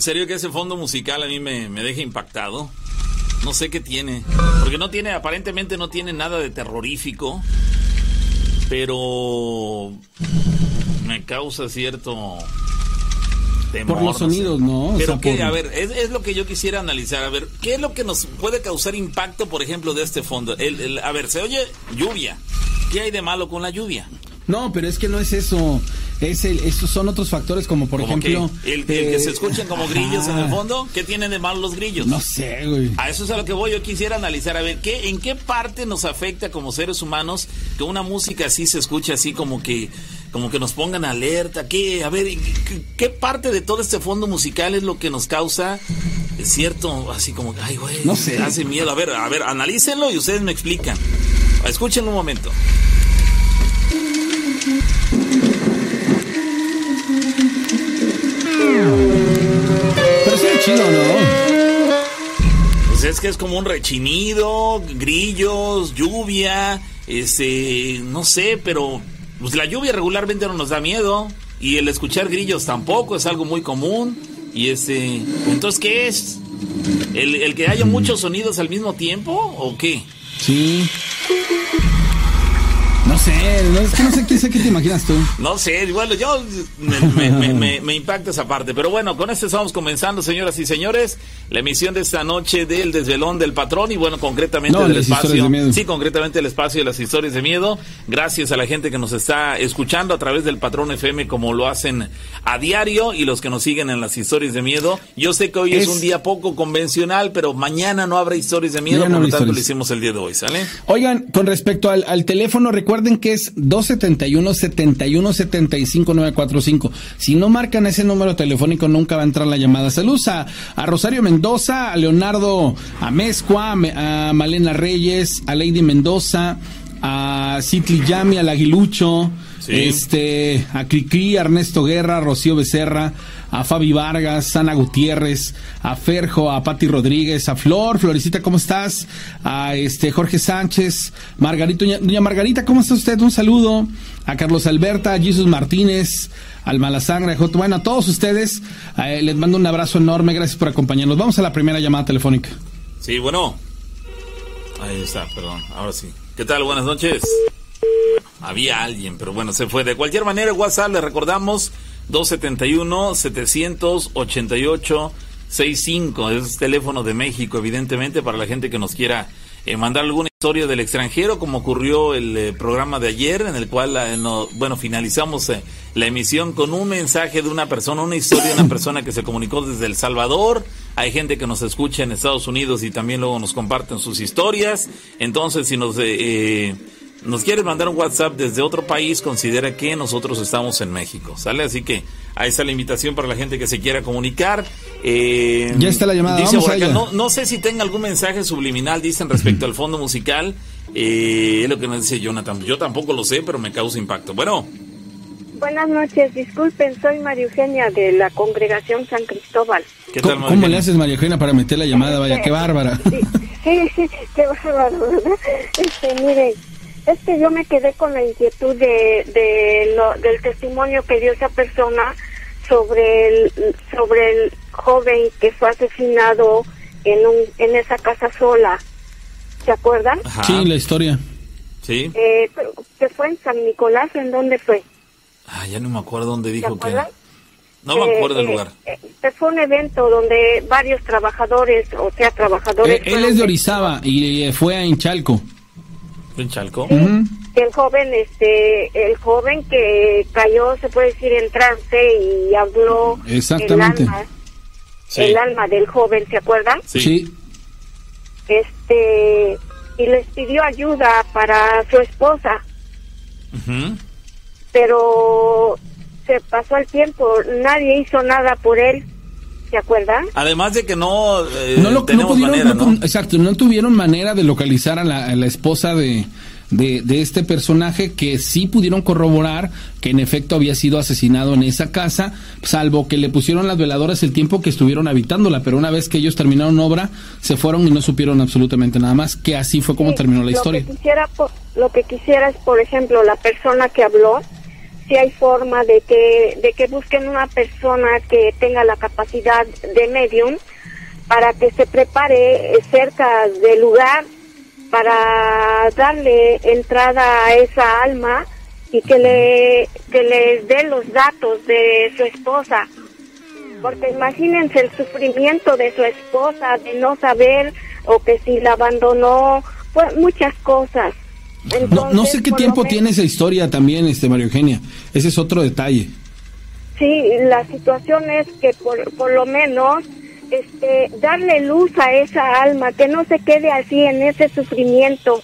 En serio que ese fondo musical a mí me, me deja impactado. No sé qué tiene. Porque no tiene, aparentemente no tiene nada de terrorífico. Pero me causa cierto temor. Por los sonidos, ¿no? O Pero sea, por- a ver, es, es lo que yo quisiera analizar. A ver, ¿qué es lo que nos puede causar impacto, por ejemplo, de este fondo? El- el- a ver, se oye lluvia. ¿Qué hay de malo con la lluvia? No, pero es que no es eso. Es el, esos son otros factores como por ¿Cómo ejemplo... que? ¿El, el que eh, se escuchen como grillos en el ajá. fondo? ¿Qué tienen de malo los grillos? No sé, güey. A eso es a lo que voy. Yo quisiera analizar, a ver, ¿qué, ¿en qué parte nos afecta como seres humanos que una música así se escuche así como que, como que nos pongan alerta? ¿Qué, a ver, ¿qué, qué parte de todo este fondo musical es lo que nos causa cierto, así como, ay, güey, No sé. hace miedo? A ver, a ver, analícenlo y ustedes me explican. Escúchenlo un momento. Sí chido, ¿no? Pues es que es como un rechinido, grillos, lluvia, este, no sé, pero pues la lluvia regularmente no nos da miedo y el escuchar grillos tampoco es algo muy común y este, entonces ¿qué es? ¿El, el que haya muchos sonidos al mismo tiempo o qué? Sí. No sé, no, es que no sé qué, sé qué te imaginas tú. No sé, bueno, yo me, me- me- me- me impacta esa parte. Pero bueno, con esto estamos comenzando, señoras y señores, la emisión de esta noche del desvelón del patrón y bueno, concretamente No, del espacio. de. Sí, concretamente el espacio de las historias de miedo. Gracias a la gente que nos está escuchando a través del patrón FM como lo hacen a diario y los que nos siguen en las historias de miedo. Yo sé que hoy es, Es- un día poco convencional, pero mañana no habrá historias de miedo, por lo tanto lo historias. hicimos el día de hoy, ¿sale? Oigan, con respecto al, al teléfono, recuerden que es 271 71 75 945. Si no marcan ese número telefónico, nunca va a entrar la llamada. Saludos a, a Rosario Mendoza, a Leonardo Amezcua, a, Malena Reyes, a Lady Mendoza, a Citli Yami, al Aguilucho, Sí. este, a Cricri, a Ernesto Guerra, a Rocío Becerra, a Fabi Vargas, Ana Gutiérrez, a Ferjo, a Pati Rodríguez, a Flor, Florecita, ¿cómo estás? A este Jorge Sánchez, Margarita, doña, Margarita, ¿cómo está usted? Un saludo. A Carlos Alberta, a Jesus Martínez, al Malasangre, a Joto, bueno, a todos ustedes, eh, les mando un abrazo enorme, gracias por acompañarnos. Vamos a la primera llamada telefónica. Sí, bueno. Ahí está, perdón. Ahora sí. ¿Qué tal? Buenas noches. Había alguien, pero bueno, se fue. De cualquier manera, WhatsApp le recordamos 271-788-65. Es teléfono de México, evidentemente, para la gente que nos quiera eh, mandar alguna historia del extranjero, como ocurrió el eh, programa de ayer, en el cual, eh, no- bueno, finalizamos la emisión con un mensaje de una persona, una historia de una persona que se comunicó desde El Salvador. Hay gente que nos escucha en Estados Unidos y también luego nos comparten sus historias. Entonces, si nos... nos quieres mandar un WhatsApp desde otro país, considera que nosotros estamos en México, ¿sale? Así que ahí está la invitación para la gente que se quiera comunicar. Eh, Ya está la llamada, dice vamos acá, no, no sé si tenga algún mensaje subliminal, dicen, respecto al fondo musical. Eh, es lo que nos dice Jonathan. Yo tampoco lo sé, pero me causa impacto. Bueno, Buenas noches, disculpen, soy María Eugenia de la Congregación San Cristóbal. ¿qué tal, ¿Cómo, le haces, María Eugenia, para meter la llamada? Vaya, qué bárbara. Sí, sí, sí, qué bárbaro, ¿verdad? Este, miren, es que yo me quedé con la inquietud de, de lo, del testimonio que dio esa persona sobre el, sobre el joven que fue asesinado en, un, en esa casa sola. ¿Se acuerdan? Ajá. Sí, la historia. Sí. Eh, que fue en San Nicolás, ¿en dónde fue? Ah, ya no me acuerdo dónde ¿Se dijo que. acuerdan? No me acuerdo del Eh, lugar. eh, eh, fue un evento donde varios trabajadores, o sea, trabajadores... Eh, él es de Orizaba y eh, fue a Inchalco. ¿En Chalco? Sí, que el joven, este, el joven que cayó, se puede decir, en trance y habló Exactamente. el alma, Sí. el alma del joven, ¿se acuerdan? Sí. Este, y les pidió ayuda para su esposa, pero se pasó el tiempo, nadie hizo nada por él, ¿se acuerdan? Además de que no, eh, no, lo, no pudieron, manera, no ¿no? pu- exacto, no tuvieron manera de localizar a la, a la esposa de, de, de este personaje que sí pudieron corroborar que en efecto había sido asesinado en esa casa, salvo que le pusieron las veladoras el tiempo que estuvieron habitándola, pero una vez que ellos terminaron obra, se fueron y no supieron absolutamente nada más, que así fue como Sí, terminó la lo historia. Que quisiera, po- lo que quisiera es, por ejemplo, la persona que habló, si hay forma de que, de que busquen una persona que tenga la capacidad de medium para que se prepare eh, cerca del lugar para darle entrada a esa alma y que le que les dé los datos de su esposa. Porque imagínense el sufrimiento de su esposa de no saber o que si la abandonó pues muchas cosas No, no sé qué tiempo menos- tiene esa historia también, este Mario Eugenia. Ese es otro detalle. Sí, la situación es que por, por lo menos este, darle luz a esa alma, que no se quede así en ese sufrimiento,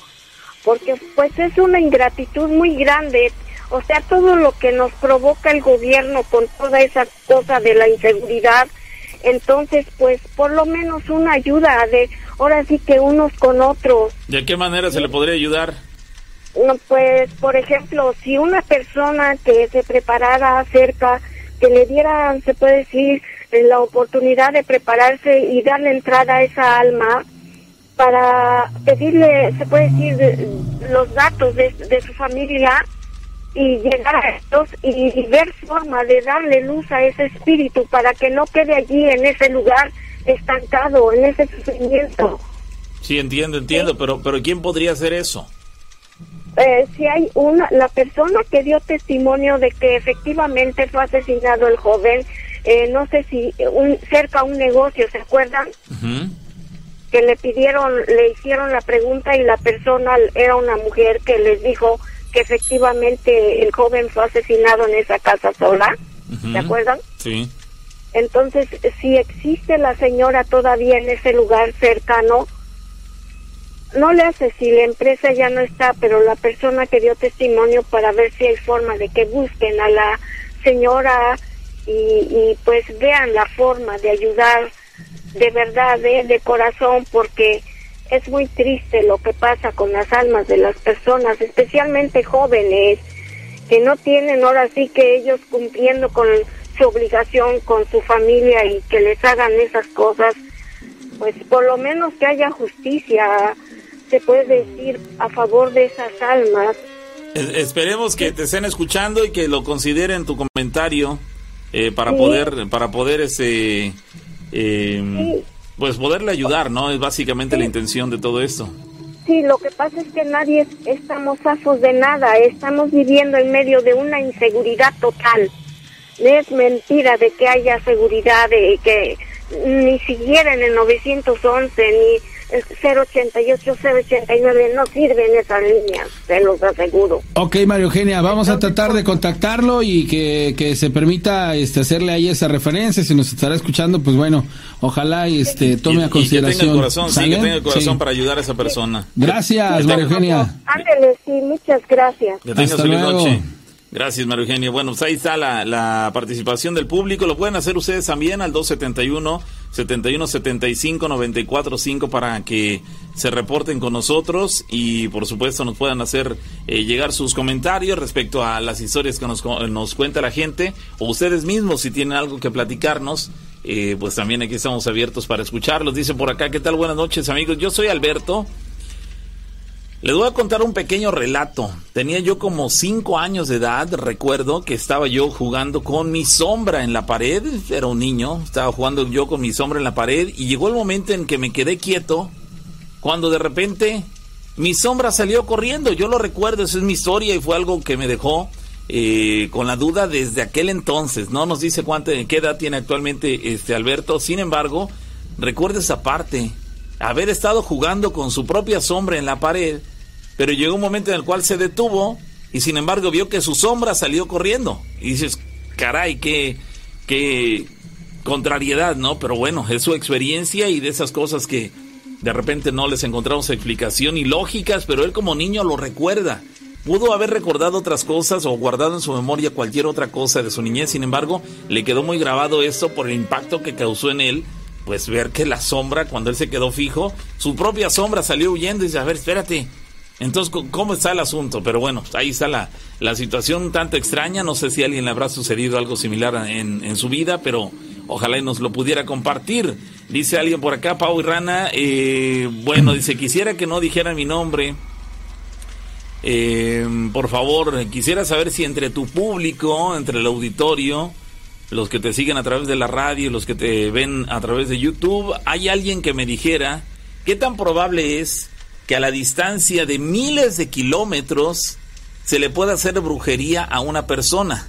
porque pues es una ingratitud muy grande. O sea, todo lo que nos provoca el gobierno con toda esa cosa de la inseguridad, entonces pues por lo menos una ayuda de, ahora sí que unos con otros. ¿De qué manera se le podría ayudar? No, pues, por ejemplo, si una persona que se preparara cerca, que le dieran, se puede decir, la oportunidad de prepararse y darle entrada a esa alma para pedirle, se puede decir, de- los datos de, de su familia y llegar a estos y, y ver forma de darle luz a ese espíritu para que no quede allí en ese lugar estancado, en ese sufrimiento. Sí, entiendo, entiendo, pero, pero ¿quién podría hacer eso? Eh, si hay una, la persona que dio testimonio de que efectivamente fue asesinado el joven, eh, no sé si un, cerca a un negocio, ¿se acuerdan? Que le pidieron, le hicieron la pregunta y la persona era una mujer que les dijo que efectivamente el joven fue asesinado en esa casa sola. ¿se acuerdan? Sí. Entonces, si existe la señora todavía en ese lugar cercano, no le hace si la empresa ya no está, pero la persona que dio testimonio para ver si hay forma de que busquen a la señora y, y pues vean la forma de ayudar de verdad, ¿eh? de corazón, porque es muy triste lo que pasa con las almas de las personas, especialmente jóvenes, que no tienen ahora sí que ellos cumpliendo con su obligación con su familia y que les hagan esas cosas, pues por lo menos que haya justicia, se puede decir, a favor de esas almas. Eh, Esperemos que te estén escuchando y que lo consideren tu comentario eh, para Sí. poder para poder ese eh, Sí. pues poderle ayudar, ¿no? Es básicamente la intención de todo esto. Sí, lo que pasa es que nadie es- estamos zafos de nada, estamos viviendo en medio de una inseguridad total. Es mentira de que haya seguridad, de que ni siquiera en el 911 ni el 088, 089 no sirven esas líneas, se los aseguro. Ok, Mario Eugenia, vamos a tratar de contactarlo y que, que se permita este, hacerle ahí esa referencia. Si nos estará escuchando, pues bueno, ojalá y, este, tome Y- a y que consideración. tenga el corazón, sí, que tenga el corazón Sí. para ayudar a esa persona. Gracias, Mario tenga- Eugenia. Ándele, sí, muchas gracias. Que tengas Hasta feliz luego. noche. Gracias, Mario Eugenio. Bueno, pues ahí está la, participación del público. Lo pueden hacer ustedes también al 271 71 75 94 5 para que se reporten con nosotros y por supuesto nos puedan hacer eh, llegar sus comentarios respecto a las historias que nos, nos cuenta la gente o ustedes mismos si tienen algo que platicarnos. eh, pues también aquí estamos abiertos para escucharlos. Dice por acá, ¿qué tal? Buenas noches amigos. Yo soy Alberto. Les voy a contar un pequeño relato. Tenía yo como cinco años de edad, recuerdo que estaba yo jugando con mi sombra en la pared, era un niño, estaba jugando yo con mi sombra en la pared y llegó el momento en que me quedé quieto, cuando de repente mi sombra salió corriendo, yo lo recuerdo, esa es mi historia y fue algo que me dejó eh, con la duda desde aquel entonces, no nos dice cuánta, qué edad tiene actualmente este Alberto, sin embargo, recuerdo esa parte, haber estado jugando con su propia sombra en la pared pero llegó un momento en el cual se detuvo y sin embargo vio que su sombra salió corriendo. Y dices, caray, qué, qué contrariedad, ¿no? Pero bueno, es su experiencia y de esas cosas que de repente no les encontramos explicación y lógicas, pero él como niño lo recuerda. Pudo haber recordado otras cosas o guardado en su memoria cualquier otra cosa de su niñez, sin embargo, le quedó muy grabado esto por el impacto que causó en él, pues ver que la sombra, cuando él se quedó fijo, su propia sombra salió huyendo y dice, a ver, espérate, entonces, ¿cómo está el asunto? Pero bueno, ahí está la, la situación tanto extraña. No sé si a alguien le habrá sucedido algo similar en, en su vida, pero ojalá y nos lo pudiera compartir. Dice alguien por acá, Pau y Rana, eh, bueno, dice, quisiera que no dijera mi nombre. Eh, por favor, quisiera saber si entre tu público, entre el auditorio, los que te siguen a través de la radio, los que te ven a través de YouTube, hay alguien que me dijera qué tan probable es que a la distancia de miles de kilómetros se le pueda hacer brujería a una persona.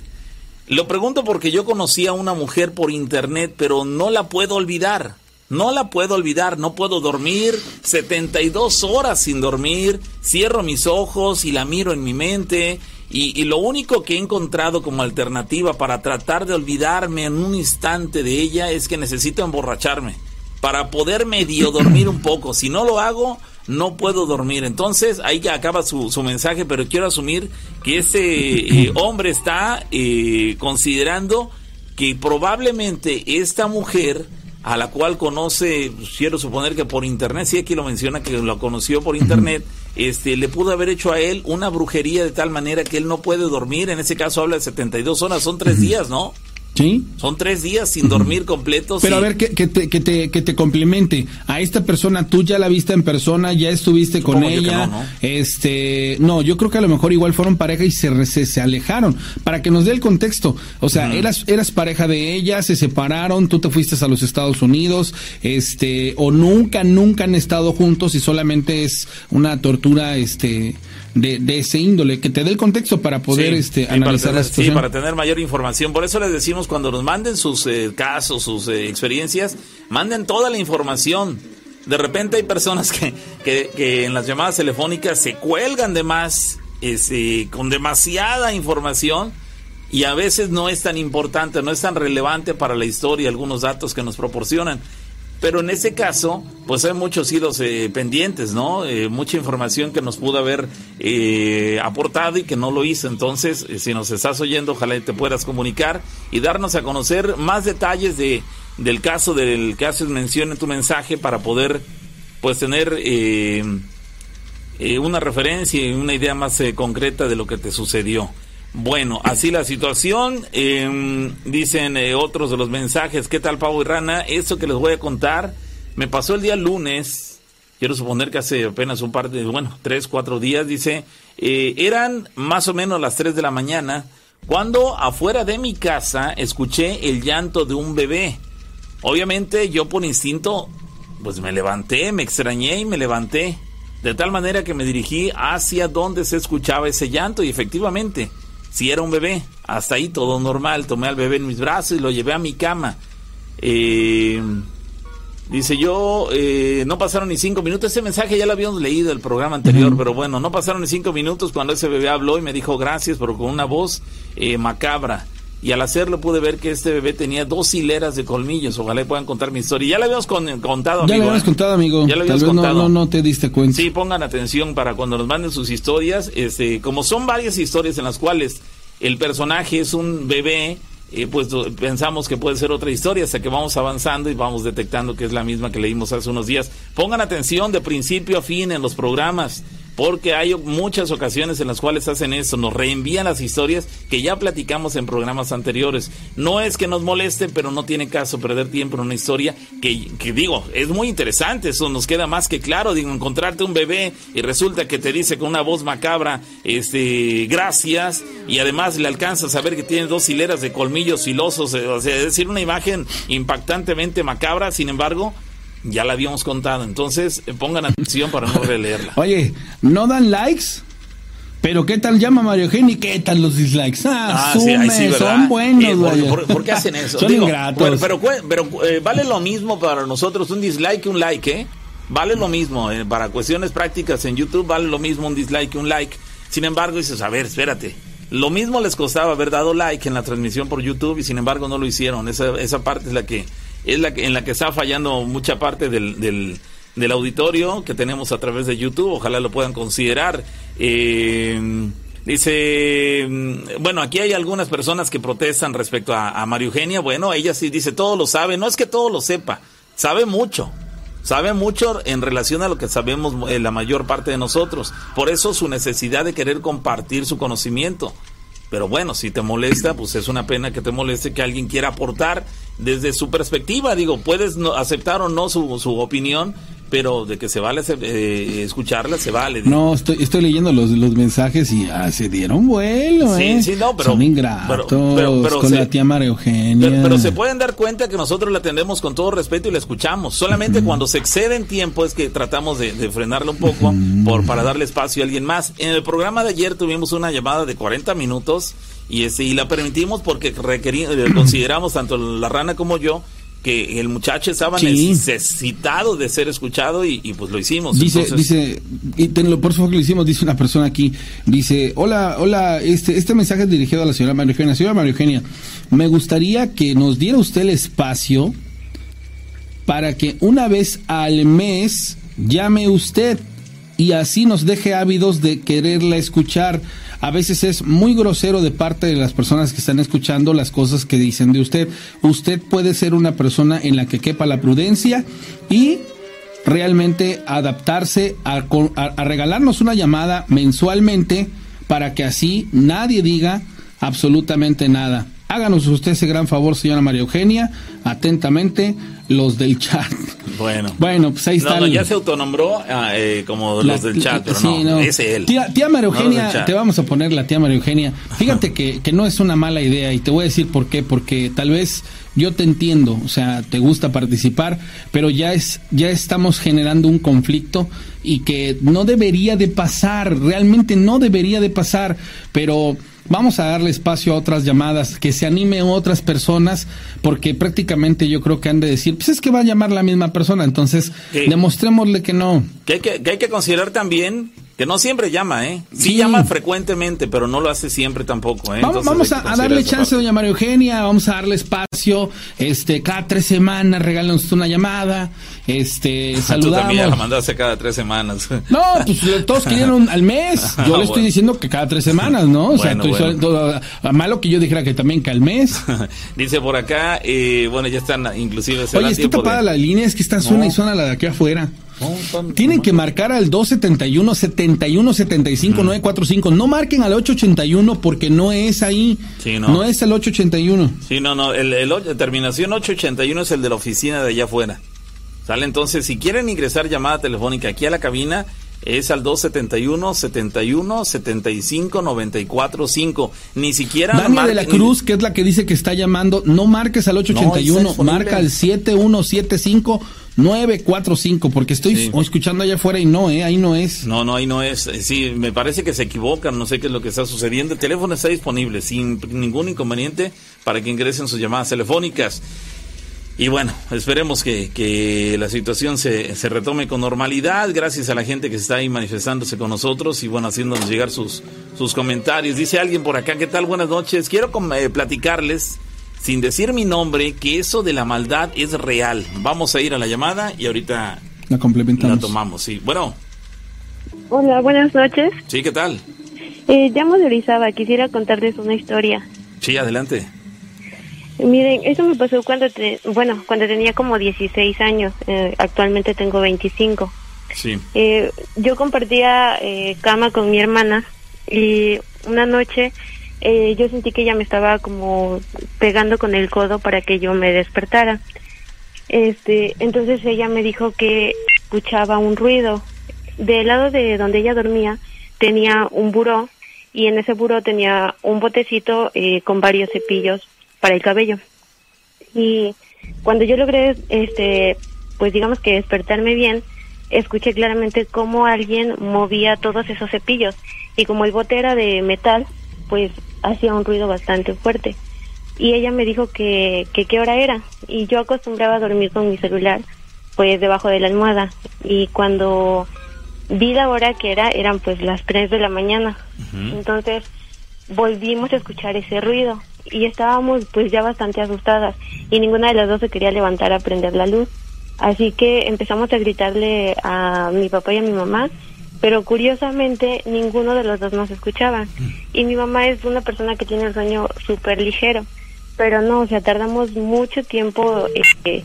Lo pregunto porque yo conocí a una mujer por internet, pero no la puedo olvidar. No la puedo olvidar, no puedo dormir 72 horas sin dormir, cierro mis ojos y la miro en mi mente y, y, lo único que he encontrado como alternativa para tratar de olvidarme en un instante de ella es que necesito emborracharme para poder medio dormir un poco. Si no lo hago, no puedo dormir. Entonces, ahí ya acaba su, su mensaje, pero quiero asumir que ese eh, hombre está eh, considerando que probablemente esta mujer a la cual conoce, quiero suponer que por internet, sí aquí lo menciona que lo conoció por internet, este, le pudo haber hecho a él una brujería de tal manera que él no puede dormir, en ese caso habla de 72 horas, son tres días, ¿no? ¿Sí? Son tres días sin dormir completos. Pero y- a ver, que, que te, que, te, que te complemente. A esta persona, tú ya la viste en persona, ya estuviste con Supongo ella. no, ¿no? Este, no, yo creo que a lo mejor igual fueron pareja y se, se, se alejaron. Para que nos dé el contexto. O sea, eras, eras pareja de ella, se separaron, tú te fuiste a los Estados Unidos, este, o nunca, nunca han estado juntos y solamente es una tortura, este, de, de ese índole. Que te dé el contexto para poder, Sí, este, sí, analizar para la tener, situación. Sí, para tener mayor información. Por eso les decimos cuando nos manden sus eh, casos, sus eh, experiencias, manden toda la información. De repente hay personas que, que, que en las llamadas telefónicas se cuelgan de más, este, con demasiada información y a veces no es tan importante, no es tan relevante para la historia algunos datos que nos proporcionan. Pero en ese caso, pues hay muchos hilos eh, pendientes, ¿no? Eh, mucha información que nos pudo haber eh, aportado y que no lo hizo. Entonces, eh, si nos estás oyendo, ojalá te puedas comunicar y darnos a conocer más detalles de, del caso del que haces mención en tu mensaje para poder, pues, tener eh, eh, una referencia y una idea más concreta de lo que te sucedió. Bueno, así la situación. eh, dicen eh, otros de los mensajes. ¿Qué tal, Pavo y Rana? Esto que les voy a contar me pasó el día lunes. Quiero suponer que hace apenas un par de, bueno, tres, cuatro días. Dice, eh, eran más o menos las tres de la mañana cuando afuera de mi casa escuché el llanto de un bebé. Obviamente yo por instinto, pues me levanté, me extrañé y me levanté. De tal manera que me dirigí hacia donde se escuchaba ese llanto y efectivamente, si era un bebé, hasta ahí todo normal. Tomé al bebé en mis brazos y lo llevé a mi cama. Eh, dice yo, eh, no pasaron ni cinco minutos. Ese mensaje ya lo habíamos leído el programa anterior, pero bueno, no pasaron ni cinco minutos cuando ese bebé habló y me dijo gracias, pero con una voz eh, macabra. Y al hacerlo pude ver que este bebé tenía dos hileras de colmillos. Ojalá puedan contar mi historia. Ya la habíamos con- contado, amigo. Ya lo habíamos ¿eh? contado, amigo. Ya lo Tal habíamos vez no, contado. no, no te diste cuenta. Sí, pongan atención para cuando nos manden sus historias. Este, como son varias historias en las cuales el personaje es un bebé, eh, pues pensamos que puede ser otra historia hasta que vamos avanzando y vamos detectando que es la misma que leímos hace unos días. Pongan atención de principio a fin en los programas. Porque hay muchas ocasiones en las cuales hacen esto, nos reenvían las historias que ya platicamos en programas anteriores. No es que nos moleste, pero no tiene caso perder tiempo en una historia que, que digo, es muy interesante, eso nos queda más que claro, digo, encontrarte un bebé y resulta que te dice con una voz macabra, este, gracias, y además le alcanzas a ver que tiene dos hileras de colmillos filosos, eh, o sea, es decir, una imagen impactantemente macabra, sin embargo, ya la habíamos contado, entonces pongan atención para no releerla. Oye, ¿no dan likes? Pero ¿qué tal llama Mario Eugenio y qué tal los dislikes? Ah, Ah, sí, ahí sí, son buenos, Eh, ¿por, vaya. por- por qué hacen eso? Son Digo, ingratos. Pero, pero, pero, eh, vale lo mismo para nosotros un dislike que un like, ¿eh? vale lo mismo, eh, para cuestiones prácticas en YouTube vale lo mismo un dislike que un like. Sin embargo, dices, a ver, espérate, lo mismo les costaba haber dado like en la transmisión por YouTube y sin embargo no lo hicieron. Esa, esa parte es la que es la que, en la que está fallando mucha parte del, del, auditorio que tenemos a través de YouTube. Ojalá lo puedan considerar. Eh, Dice, mm, bueno, aquí hay algunas personas que protestan respecto a, Mario Eugenia. Bueno, ella sí dice, todo lo sabe. No es que todo lo sepa, sabe mucho. Sabe mucho en relación a lo que sabemos eh, la mayor parte de nosotros. Por eso su necesidad de querer compartir su conocimiento. Pero bueno, si te molesta, pues es una pena que te moleste que alguien quiera aportar desde su perspectiva. Digo, puedes no, aceptar o no su, su opinión, pero de que se vale eh, escucharla, se vale. No, estoy, estoy leyendo los, los mensajes y ah, se dieron vuelo, sí, ¿eh? Sí, no, pero... Son ingratos pero, con la tía María Eugenia. Pero, se pueden dar cuenta que nosotros la atendemos con todo respeto y la escuchamos. Solamente cuando se excede en tiempo es que tratamos de, de frenarla un poco por para darle espacio a alguien más. En el programa de ayer tuvimos una llamada de 40 minutos y, ese, y la permitimos porque eh, consideramos tanto la rana como yo que el muchacho estaba necesitado de ser escuchado y, pues lo hicimos. Dice, dice, y por supuesto que lo hicimos, dice una persona aquí, dice, hola, hola, este, este mensaje es dirigido a la señora María Eugenia. Señora María Eugenia, me gustaría que nos diera usted el espacio para que una vez al mes llame usted y así nos deje ávidos de quererla escuchar a veces es muy grosero de parte de las personas que están escuchando las cosas que dicen de usted. Usted puede ser una persona en la que quepa la prudencia y realmente adaptarse a, regalarnos una llamada mensualmente para que así nadie diga absolutamente nada. Háganos usted ese gran favor, señora María Eugenia, atentamente, los del chat. Bueno. Bueno, pues ahí está. ya se autonombró ah, eh, como los del chat, pero no, es él. Tía, tía María Eugenia, te vamos a poner la tía María Eugenia. Fíjate que, que no es una mala idea y te voy a decir por qué, porque tal vez yo te entiendo, o sea, te gusta participar, pero ya es ya estamos generando un conflicto y que no debería de pasar, realmente no debería de pasar, pero Vamos a darle espacio a otras llamadas, que se anime otras personas, porque prácticamente yo creo que han de decir, pues es que va a llamar la misma persona, entonces demostrémosle que no. Que hay que, que hay que considerar también que no siempre llama, ¿eh? Sí, llama frecuentemente, pero no lo hace siempre tampoco, ¿eh? Vamos, a, darle chance, doña María Eugenia, vamos a darle espacio, este, cada tres semanas regálanos una llamada, este, saludamos. Tú también la mandaste cada tres semanas. No, pues todos quieren al mes, yo le estoy diciendo que cada tres semanas, ¿no? O sea, todo, malo que yo dijera que también que al mes. Dice por acá, eh, bueno, ya están inclusive... Oye, está tapada la línea, es que está suena y suena la de aquí afuera. Tienen que marcar al 271 71 75 945. No marquen al 881 porque no es ahí. no. es el 881. Sí, no, no. El, el, terminación 881 es el de la oficina de allá afuera. ¿Sale? Entonces, si quieren ingresar llamada telefónica aquí a la cabina, es al 271 71 75 94 5. Ni siquiera. Dania de la Cruz, que es la que dice que está llamando, no marques al 881, marca al 7175 945, porque estoy escuchando allá afuera y no, ¿eh? Ahí no es. No, no, ahí no es. Eh, sí, me parece que se equivocan, no sé qué es lo que está sucediendo. El teléfono está disponible sin ningún inconveniente para que ingresen sus llamadas telefónicas. Y bueno, esperemos que, que la situación se, se, retome con normalidad, gracias a la gente que está ahí manifestándose con nosotros y bueno, haciéndonos llegar sus, sus comentarios. Dice alguien por acá, ¿qué tal? Buenas noches. Quiero eh, platicarles sin decir mi nombre, que eso de la maldad es real. Vamos a ir a la llamada y ahorita la complementamos. La tomamos, sí. Bueno. Hola, buenas noches. Sí, ¿qué tal? Eh, llamo de Orizaba, quisiera contarles una historia. Sí, adelante. Miren, eso me pasó cuando, bueno, cuando tenía como 16 años, eh, actualmente tengo 25. Sí. Eh, yo compartía eh, cama con mi hermana y una noche eh, yo sentí que ella me estaba como pegando con el codo para que yo me despertara. Este, entonces ella me dijo que escuchaba un ruido. Del lado de donde ella dormía tenía un buró y en ese buró tenía un botecito eh, con varios cepillos para el cabello. Y cuando yo logré, este, pues digamos que despertarme bien, escuché claramente cómo alguien movía todos esos cepillos y como el bote era de metal, pues hacía un ruido bastante fuerte. Y ella me dijo que, que qué hora era. Y yo acostumbraba a dormir con mi celular. pues debajo de la almohada y cuando vi la hora que era eran pues las 3 de la mañana. Entonces volvimos a escuchar ese ruido y estábamos pues ya bastante asustadas y ninguna de las dos se quería levantar a prender la luz. Así que empezamos a gritarle a mi papá y a mi mamá, pero curiosamente ninguno de los dos nos escuchaba. Y mi mamá es una persona que tiene el sueño súper ligero, pero no, o sea, tardamos mucho tiempo eh,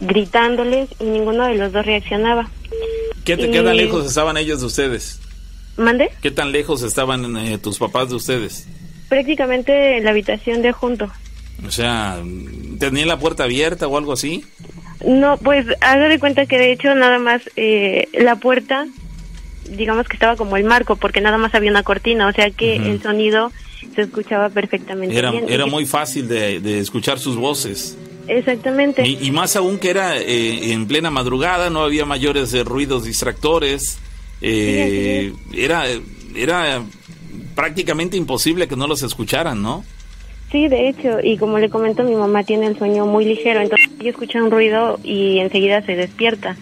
gritándoles y ninguno de los dos reaccionaba. ¿Qué, te, Y- qué tan lejos estaban ellos de ustedes? ¿Mande? ¿Qué tan lejos estaban eh, tus papás de ustedes? Prácticamente en la habitación de junto. O sea, ¿tenían la puerta abierta o algo así? No, pues haga de cuenta que de hecho nada más eh, la puerta, digamos que estaba como el marco, porque nada más había una cortina, o sea que el sonido se escuchaba perfectamente Era, bien. era muy fácil de, de escuchar sus voces. Exactamente. Y, y más aún que era eh, en plena madrugada, no había mayores eh, ruidos distractores. Eh, era, era prácticamente imposible que no los escucharan, ¿no? Sí, de hecho, y como le comento, mi mamá tiene el sueño muy ligero, entonces ella escucha un ruido y enseguida se despierta.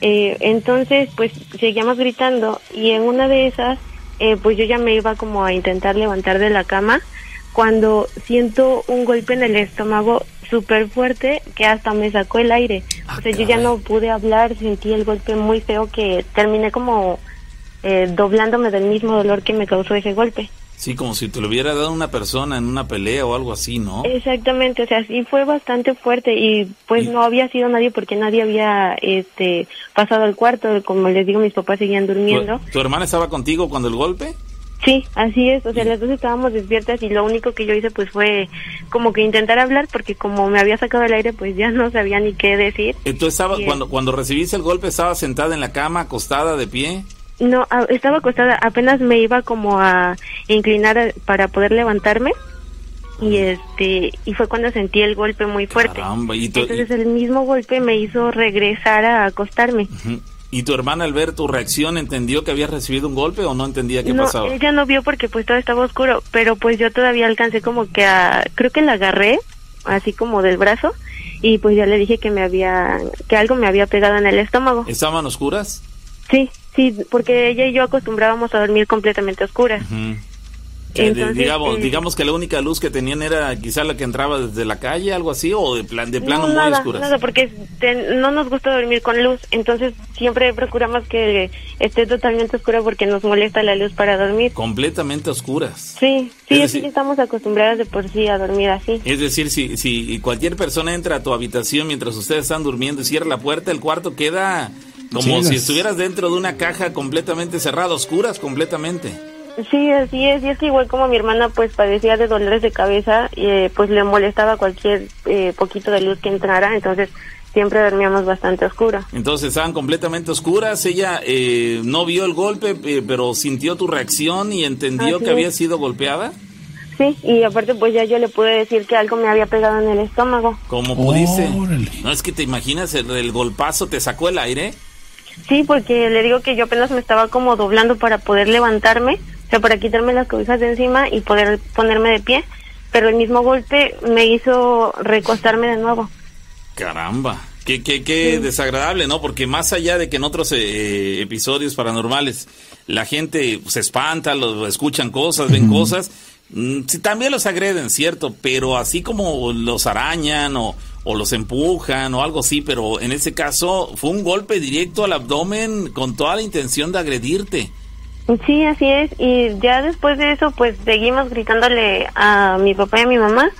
Eh, entonces, pues seguíamos gritando y en una de esas, eh, pues yo ya me iba como a intentar levantar de la cama cuando siento un golpe en el estómago súper fuerte que hasta me sacó el aire. Ah, o sea, yo ya no pude hablar, sentí el golpe muy feo que terminé como eh, doblándome del mismo dolor que me causó ese golpe. Sí, como si te lo hubiera dado una persona en una pelea o algo así, ¿no? Exactamente, o sea, sí fue bastante fuerte y pues Y- no había sido nadie porque nadie había este pasado al cuarto, como les digo, mis papás seguían durmiendo. ¿Tu, tu hermana estaba contigo cuando el golpe? Sí, así es, o sea, las dos estábamos despiertas y lo único que yo hice pues fue como que intentar hablar porque como me había sacado el aire pues ya no sabía ni qué decir. Entonces estaba, cuando, cuando recibiste el golpe, ¿estaba sentada en la cama, acostada, de pie? No, estaba acostada, apenas me iba como a inclinar a- para poder levantarme y este y fue cuando sentí el golpe muy fuerte. Caramba, y Entonces el mismo golpe me hizo regresar a acostarme. Ujú. ¿Y tu hermana al ver tu reacción entendió que habías recibido un golpe o no entendía qué no, pasaba? ella no vio porque pues todo estaba oscuro, pero pues yo todavía alcancé como que a, creo que la agarré, así como del brazo, y pues ya le dije que me había, que algo me había pegado en el estómago. ¿Estaban oscuras? Sí, sí, porque ella y yo acostumbrábamos a dormir completamente oscuras. Que de- Entonces, digamos, eh, digamos que la única luz que tenían era quizá la que entraba desde la calle, algo así, o de, plan, de plano no, muy nada, oscuras. nada, porque te- no nos gusta dormir con luz, entonces siempre procuramos que esté totalmente oscura porque nos molesta la luz para dormir. Completamente oscuras. Sí, Es sí, decir- así estamos acostumbradas de por sí a dormir así. Es decir, si, si cualquier persona entra a tu habitación mientras ustedes están durmiendo y cierra la puerta, el cuarto queda como si estuvieras dentro de una caja completamente cerrada, oscuras completamente. Sí, así es, y es que igual como mi hermana pues padecía de dolores de cabeza, eh, pues le molestaba cualquier eh, poquito de luz que entrara, entonces siempre dormíamos bastante oscuro. Entonces estaban completamente oscuras. Ella eh, no vio el golpe, eh, pero sintió tu reacción y entendió Así que es. había sido golpeada. Sí, y aparte pues ya yo le pude decir que algo me había pegado en el estómago. Como pudiste. Órale. No es que te imaginas el, el golpazo te sacó el aire. Sí, porque le digo que yo apenas me estaba como doblando para poder levantarme, o sea, para quitarme las cobijas de encima y poder ponerme de pie, pero el mismo golpe me hizo recostarme de nuevo. Caramba. Qué, qué, qué desagradable, ¿no? Porque más allá de que en otros eh, episodios paranormales la gente se espanta, lo, escuchan cosas, ven cosas, mm, sí, también los agreden, ¿cierto? Pero así como los arañan o, o los empujan o algo así, pero en ese caso fue un golpe directo al abdomen con toda la intención de agredirte. Sí, así es. Y ya después de eso, pues seguimos gritándole a mi papá y a mi mamá.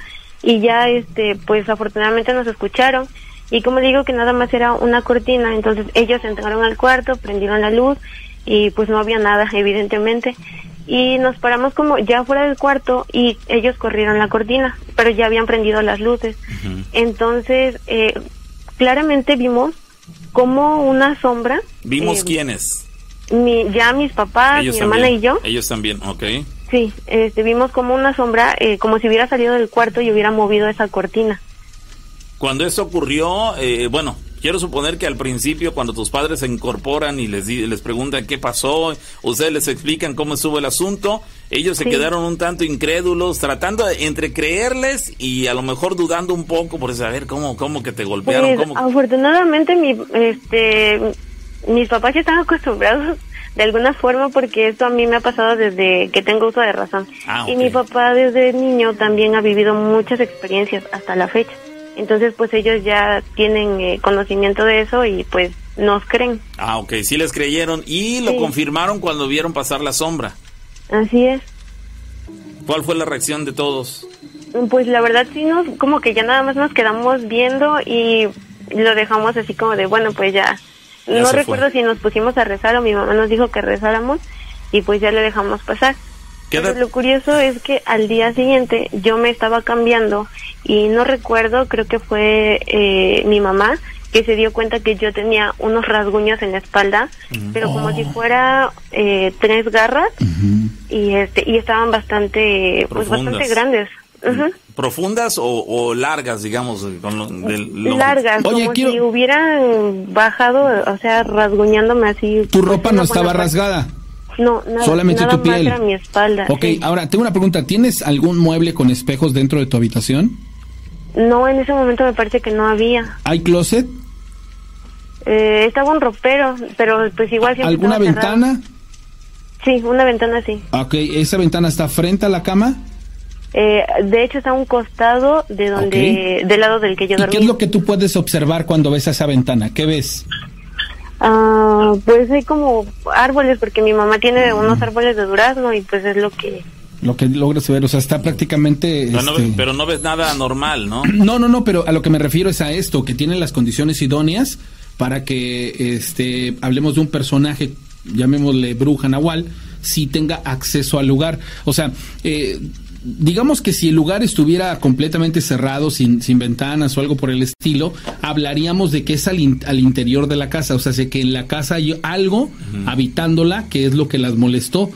Y ya, este, pues afortunadamente nos escucharon. Y como digo que nada más era una cortina, entonces ellos entraron al cuarto, prendieron la luz y pues no había nada, evidentemente. Y nos paramos como ya fuera del cuarto y ellos corrieron la cortina, pero ya habían prendido las luces. Entonces, eh, claramente vimos como una sombra. ¿Vimos eh, quiénes? Mi, ya mis papás, mi hermana también. y yo, Ellos también, ok. sí, este, vimos como una sombra, eh, como si hubiera salido del cuarto y hubiera movido esa cortina. Cuando eso ocurrió, eh, bueno, quiero suponer que al principio cuando tus padres se incorporan y les, les preguntan qué pasó, ustedes les explican cómo estuvo el asunto, ellos se quedaron un tanto incrédulos, tratando de- entre creerles y a lo mejor dudando un poco por saber cómo, cómo que te golpearon, Pues, cómo... afortunadamente mi, este, mis papás ya están acostumbrados de alguna forma porque esto a mí me ha pasado desde que tengo uso de razón. Ah, Y mi papá desde niño también ha vivido muchas experiencias hasta la fecha. Entonces pues ellos ya tienen eh, conocimiento de eso y pues nos creen. Ah, ok, sí les creyeron y lo Sí. confirmaron cuando vieron pasar la sombra. Así es. ¿Cuál fue la reacción de todos? Pues la verdad sí nos, como que ya nada más nos quedamos viendo y lo dejamos así como de, bueno, pues ya. Ya no recuerdo fue. si nos pusimos a rezar o mi mamá nos dijo que rezáramos y pues ya le dejamos pasar. ¿Qué Pero edad- lo curioso es que al día siguiente yo me estaba cambiando y no recuerdo, creo que fue eh, mi mamá que se dio cuenta que yo tenía unos rasguños en la espalda, pero como Oh. si fuera eh, tres garras y este y estaban bastante pues bastante grandes. Ujú. ¿Profundas o, o largas, digamos? Con lo- del- lo- largas, Oye, como quiero- si hubieran bajado, o sea, rasguñándome así. Tu pues, ropa no estaba parte. rasgada. No, nada, Solamente nada tu piel. más era mi espalda. Ok, sí. ahora tengo una pregunta. ¿Tienes algún mueble con espejos dentro de tu habitación? No, en ese momento me parece que no había. ¿Hay closet? Eh, estaba un ropero, pero pues igual siempre ¿Alguna cerrado. ventana? Sí, una ventana sí. Ok, ¿esa ventana está frente a la cama? Eh, de hecho está a un costado de donde, del lado del que yo ¿Y dormía. qué es lo que tú puedes observar cuando ves a esa ventana? ¿Qué ves? Ah, pues hay como árboles, porque mi mamá Mm. tiene unos árboles de durazno y pues es lo que... Lo que logras ver, o sea, está prácticamente... Pero, no, este, pero no ves nada normal, ¿no? No, no, no, pero a lo que me refiero es a esto, que tienen las condiciones idóneas para que este hablemos de un personaje, llamémosle bruja nahual, si tenga acceso al lugar. O sea, eh, digamos que si el lugar estuviera completamente cerrado, sin, sin ventanas o algo por el estilo, hablaríamos de que es al, in- al interior de la casa, o sea, de que en la casa hay algo habitándola que es lo que las molestó.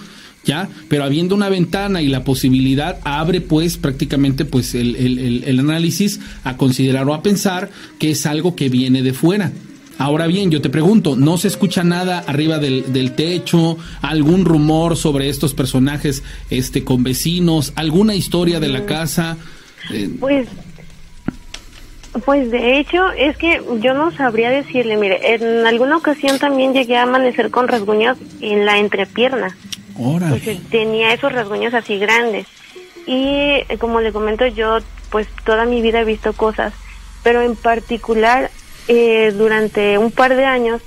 ¿ya? Pero habiendo una ventana y la posibilidad, abre pues prácticamente pues el- el- el análisis a considerar o a pensar que es algo que viene de fuera. Ahora bien, yo te pregunto, ¿no se escucha nada arriba del, del techo? ¿Algún rumor sobre estos personajes este, con vecinos? ¿Alguna historia de la casa? Eh, Pues, pues de hecho es que yo no sabría decirle, mire, en alguna ocasión también llegué a amanecer con rasguños en la entrepierna. órale. Pues, eh, tenía esos rasguños así grandes. Y eh, como le comento, yo pues toda mi vida he visto cosas, pero en particular eh, durante un par de años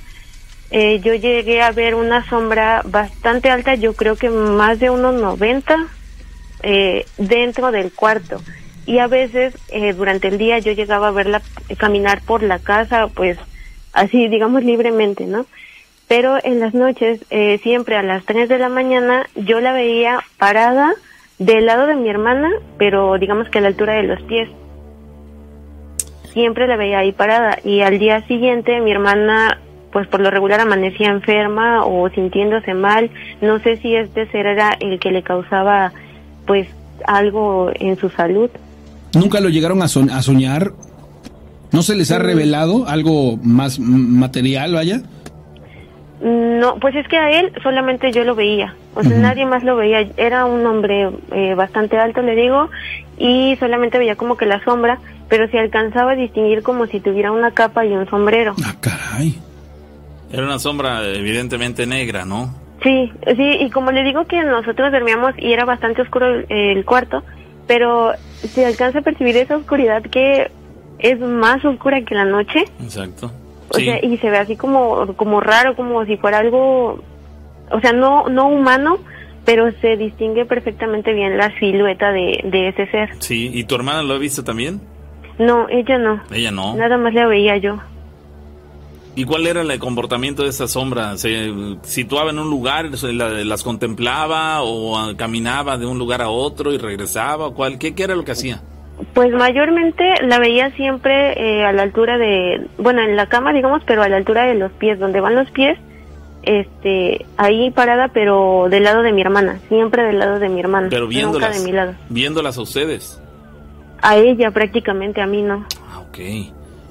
eh, yo llegué a ver una sombra bastante alta, yo creo que más de unos 90 eh, dentro del cuarto. Y a veces eh, durante el día yo llegaba a verla eh, caminar por la casa, pues así, digamos, libremente, ¿no? Pero en las noches, siempre a las 3 de la mañana, yo la veía parada del lado de mi hermana, pero digamos que a la altura de los pies. Siempre la veía ahí parada. Y al día siguiente, mi hermana, pues por lo regular amanecía enferma o sintiéndose mal. No sé si este ser era el que le causaba, pues, algo en su salud. ¿Nunca lo llegaron a, son- a soñar? ¿No se les ha revelado algo más mm, material, vaya? No, pues es que a él solamente yo lo veía, o sea, nadie más lo veía. Era un hombre eh, bastante alto, le digo, y solamente veía como que la sombra, pero se alcanzaba a distinguir como si tuviera una capa y un sombrero. Ah, caray. Era una sombra evidentemente negra, ¿no? Sí, sí, y como le digo que nosotros dormíamos y era bastante oscuro el, el cuarto, pero se alcanza a percibir esa oscuridad que es más oscura que la noche. Exacto. O Sí. sea, y se ve así como, como raro, como si fuera algo, o sea, no, no humano, pero se distingue perfectamente bien la silueta de, de ese ser. Sí, ¿y tu hermana lo ha visto también? No, ella no. Ella no. Nada más la veía yo. ¿Y cuál era el comportamiento de esa sombra? ¿Se situaba en un lugar, las contemplaba o caminaba de un lugar a otro y regresaba? ¿Cuál, qué, qué era lo que hacía? Pues mayormente la veía siempre eh, a la altura de, bueno, en la cama, digamos, pero a la altura de los pies, donde van los pies, este, ahí parada, pero del lado de mi hermana, siempre del lado de mi hermana, Pero nunca viéndolas. de mi lado. Viéndolas a ustedes. A ella prácticamente, a mí no. Ah, ok.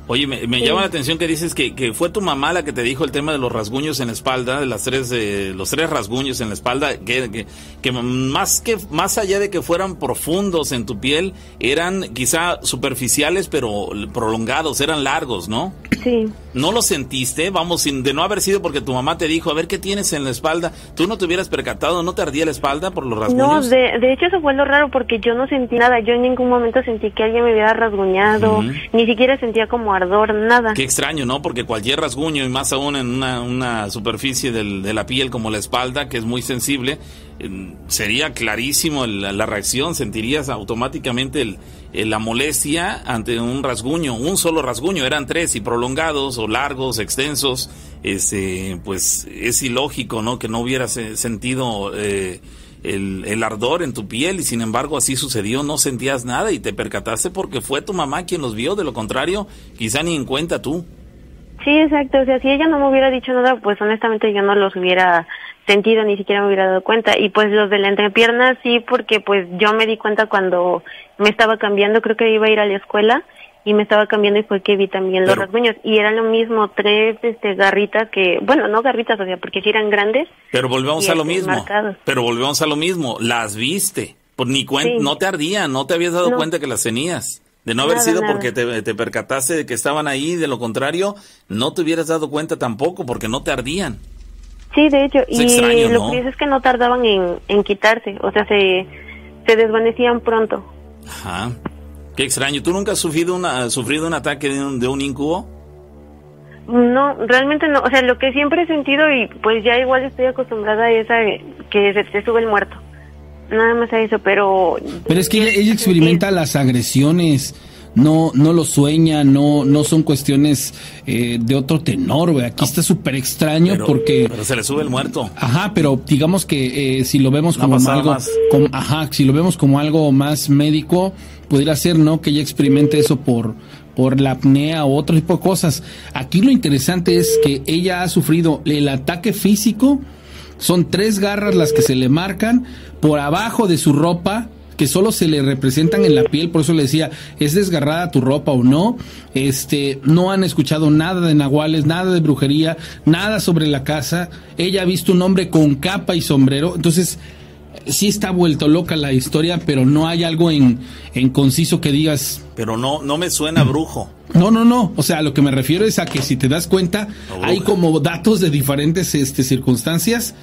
Oye, me, llama la atención que dices que, que, fue tu mamá la que te dijo el tema de los rasguños en la espalda, de las tres, eh, los tres rasguños en la espalda, que, que, más que más allá de que fueran profundos en tu piel, eran quizá superficiales pero prolongados, eran largos, ¿no? Sí. ¿No lo sentiste? Vamos, sin, de no haber sido porque tu mamá te dijo, a ver qué tienes en la espalda, tú no te hubieras percatado, ¿no te ardía la espalda por los rasguños? No, de, de hecho eso fue lo raro porque yo no sentí nada, yo en ningún momento sentí que alguien me hubiera rasguñado, ni siquiera sentía como ardor, nada. Qué extraño, ¿no? Porque cualquier rasguño, y más aún en una, una superficie del, de la piel como la espalda, que es muy sensible, sería clarísimo la, reacción, sentirías automáticamente el, la molestia ante un rasguño, un solo rasguño, eran tres y prolongados o largos, extensos, este, pues es ilógico, ¿no? Que no hubieras sentido eh, el, el, ardor en tu piel y sin embargo así sucedió, no sentías nada y te percataste porque fue tu mamá quien los vio, de lo contrario, quizá ni en cuenta tú. Sí, exacto, o sea, si ella no me hubiera dicho nada, pues honestamente yo no los hubiera sentido, ni siquiera me hubiera dado cuenta. Y pues los de la entrepierna sí, porque pues yo me di cuenta cuando me estaba cambiando, creo que iba a ir a la escuela y me estaba cambiando y fue que vi también los rasguños. Y era lo mismo tres este garritas que bueno no garritas o sea porque sí eran grandes pero volvemos a lo mismo. pero volvemos a lo mismo. Las viste. Pues ni cuenta no te ardían no te habías dado cuenta que las tenías. De no haber sido porque te, te, percataste de que estaban ahí de lo contrario no te hubieras dado cuenta tampoco porque no te ardían. Sí de hecho y lo que es que no tardaban en, en quitarse o sea se se desvanecían pronto. Ajá Qué extraño. ¿Tú nunca has sufrido, una, sufrido un ataque de un, de un incubo? No, realmente no. O sea, lo que siempre he sentido y pues ya igual estoy acostumbrada es a que se te sube el muerto. Nada más a eso, pero... Pero es que ella, experimenta las agresiones, no no lo sueña, no no son cuestiones eh, de otro tenor, güey. Aquí está súper extraño porque... Pero se le sube el muerto. Ajá, pero digamos que eh, si lo vemos como algo... Como, ajá, si lo vemos como algo más médico pudiera ser, ¿no? Que ella experimente eso por, por la apnea o otro tipo de cosas. Aquí lo interesante es que ella ha sufrido el ataque físico, son tres garras las que se le marcan por abajo de su ropa, que solo se le representan en la piel, por eso le decía, ¿es desgarrada tu ropa o no? Este, no han escuchado nada de nahuales, nada de brujería, nada sobre la casa. Ella ha visto un hombre con capa y sombrero, entonces sí está vuelto loca la historia, pero no hay algo en, en conciso que digas. Pero no, no me suena brujo. No, no, no. O sea, lo que me refiero es a que si te das cuenta, hay como datos de diferentes este, circunstancias.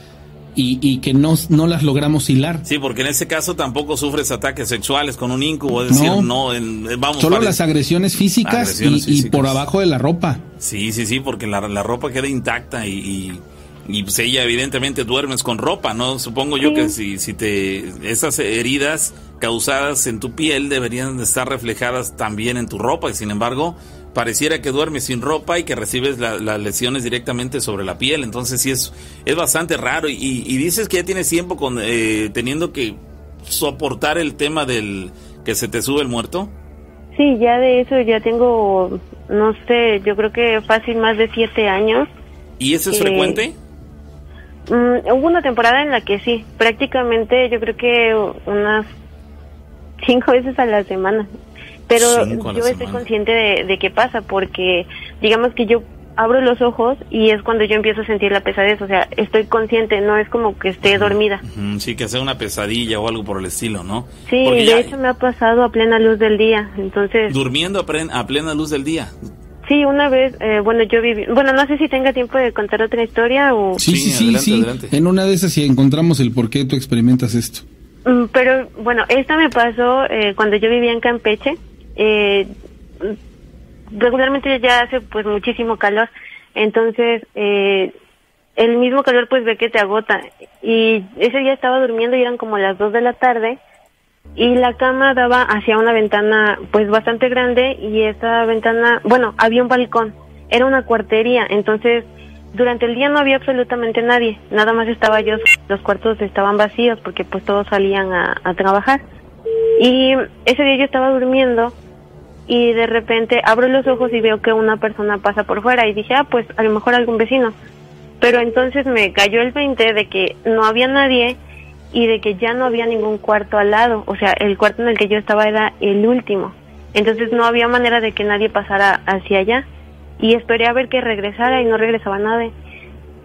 Y, y, que no, no las logramos hilar. Sí, porque en ese caso tampoco sufres ataques sexuales con un incubo, es decir, no, vamos. Solo las agresiones físicas, y, por abajo de la ropa. Sí, sí, sí, porque la, la ropa queda intacta y, y pues ella evidentemente duermes con ropa, ¿no? Supongo yo que si, si te esas heridas causadas en tu piel deberían estar reflejadas también en tu ropa y sin embargo pareciera que duermes sin ropa y que recibes las lesiones directamente sobre la piel, entonces sí es, es bastante raro y, y dices que ya tienes tiempo con, eh, teniendo que soportar el tema del que se te sube el muerto. Sí, ya de eso ya tengo, no sé, yo creo que fácil más de siete años. ¿Y eso es frecuente? Mm, hubo una temporada en la que sí, prácticamente yo creo que unas cinco veces a la semana. Pero yo estoy consciente de, de qué pasa, porque digamos que yo abro los ojos y es cuando yo empiezo a sentir la pesadez, o sea, estoy consciente, no es como que esté dormida. sí, que sea una pesadilla o algo por el estilo, ¿no? Sí, de hecho me ha pasado a plena luz del día, entonces... Durmiendo a plena luz del día. Sí, una vez, eh, bueno, yo viví, bueno, no sé si tenga tiempo de contar otra historia o... Sí, sí, sí, sí, en una de esas si encontramos el por qué tú experimentas esto. Mm, pero bueno, esta me pasó eh, cuando yo vivía en Campeche. Eh, regularmente ya hace pues muchísimo calor, entonces el mismo calor pues ve que te agota. Y ese día estaba durmiendo y eran como las 2 de la tarde y la cama daba hacia una ventana pues bastante grande y esa ventana, bueno, había un balcón, era una cuartería, entonces durante el día no había absolutamente nadie, nada más estaba yo, los cuartos estaban vacíos porque pues todos salían a, a trabajar. Y ese día yo estaba durmiendo y de repente abro los ojos y veo que una persona pasa por fuera y dije, ah, pues a lo mejor algún vecino. Pero entonces me cayó el 20 de que no había nadie y de que ya no había ningún cuarto al lado, o sea, el cuarto en el que yo estaba era el último. Entonces no había manera de que nadie pasara hacia allá. Y esperé a ver que regresara y no regresaba nadie.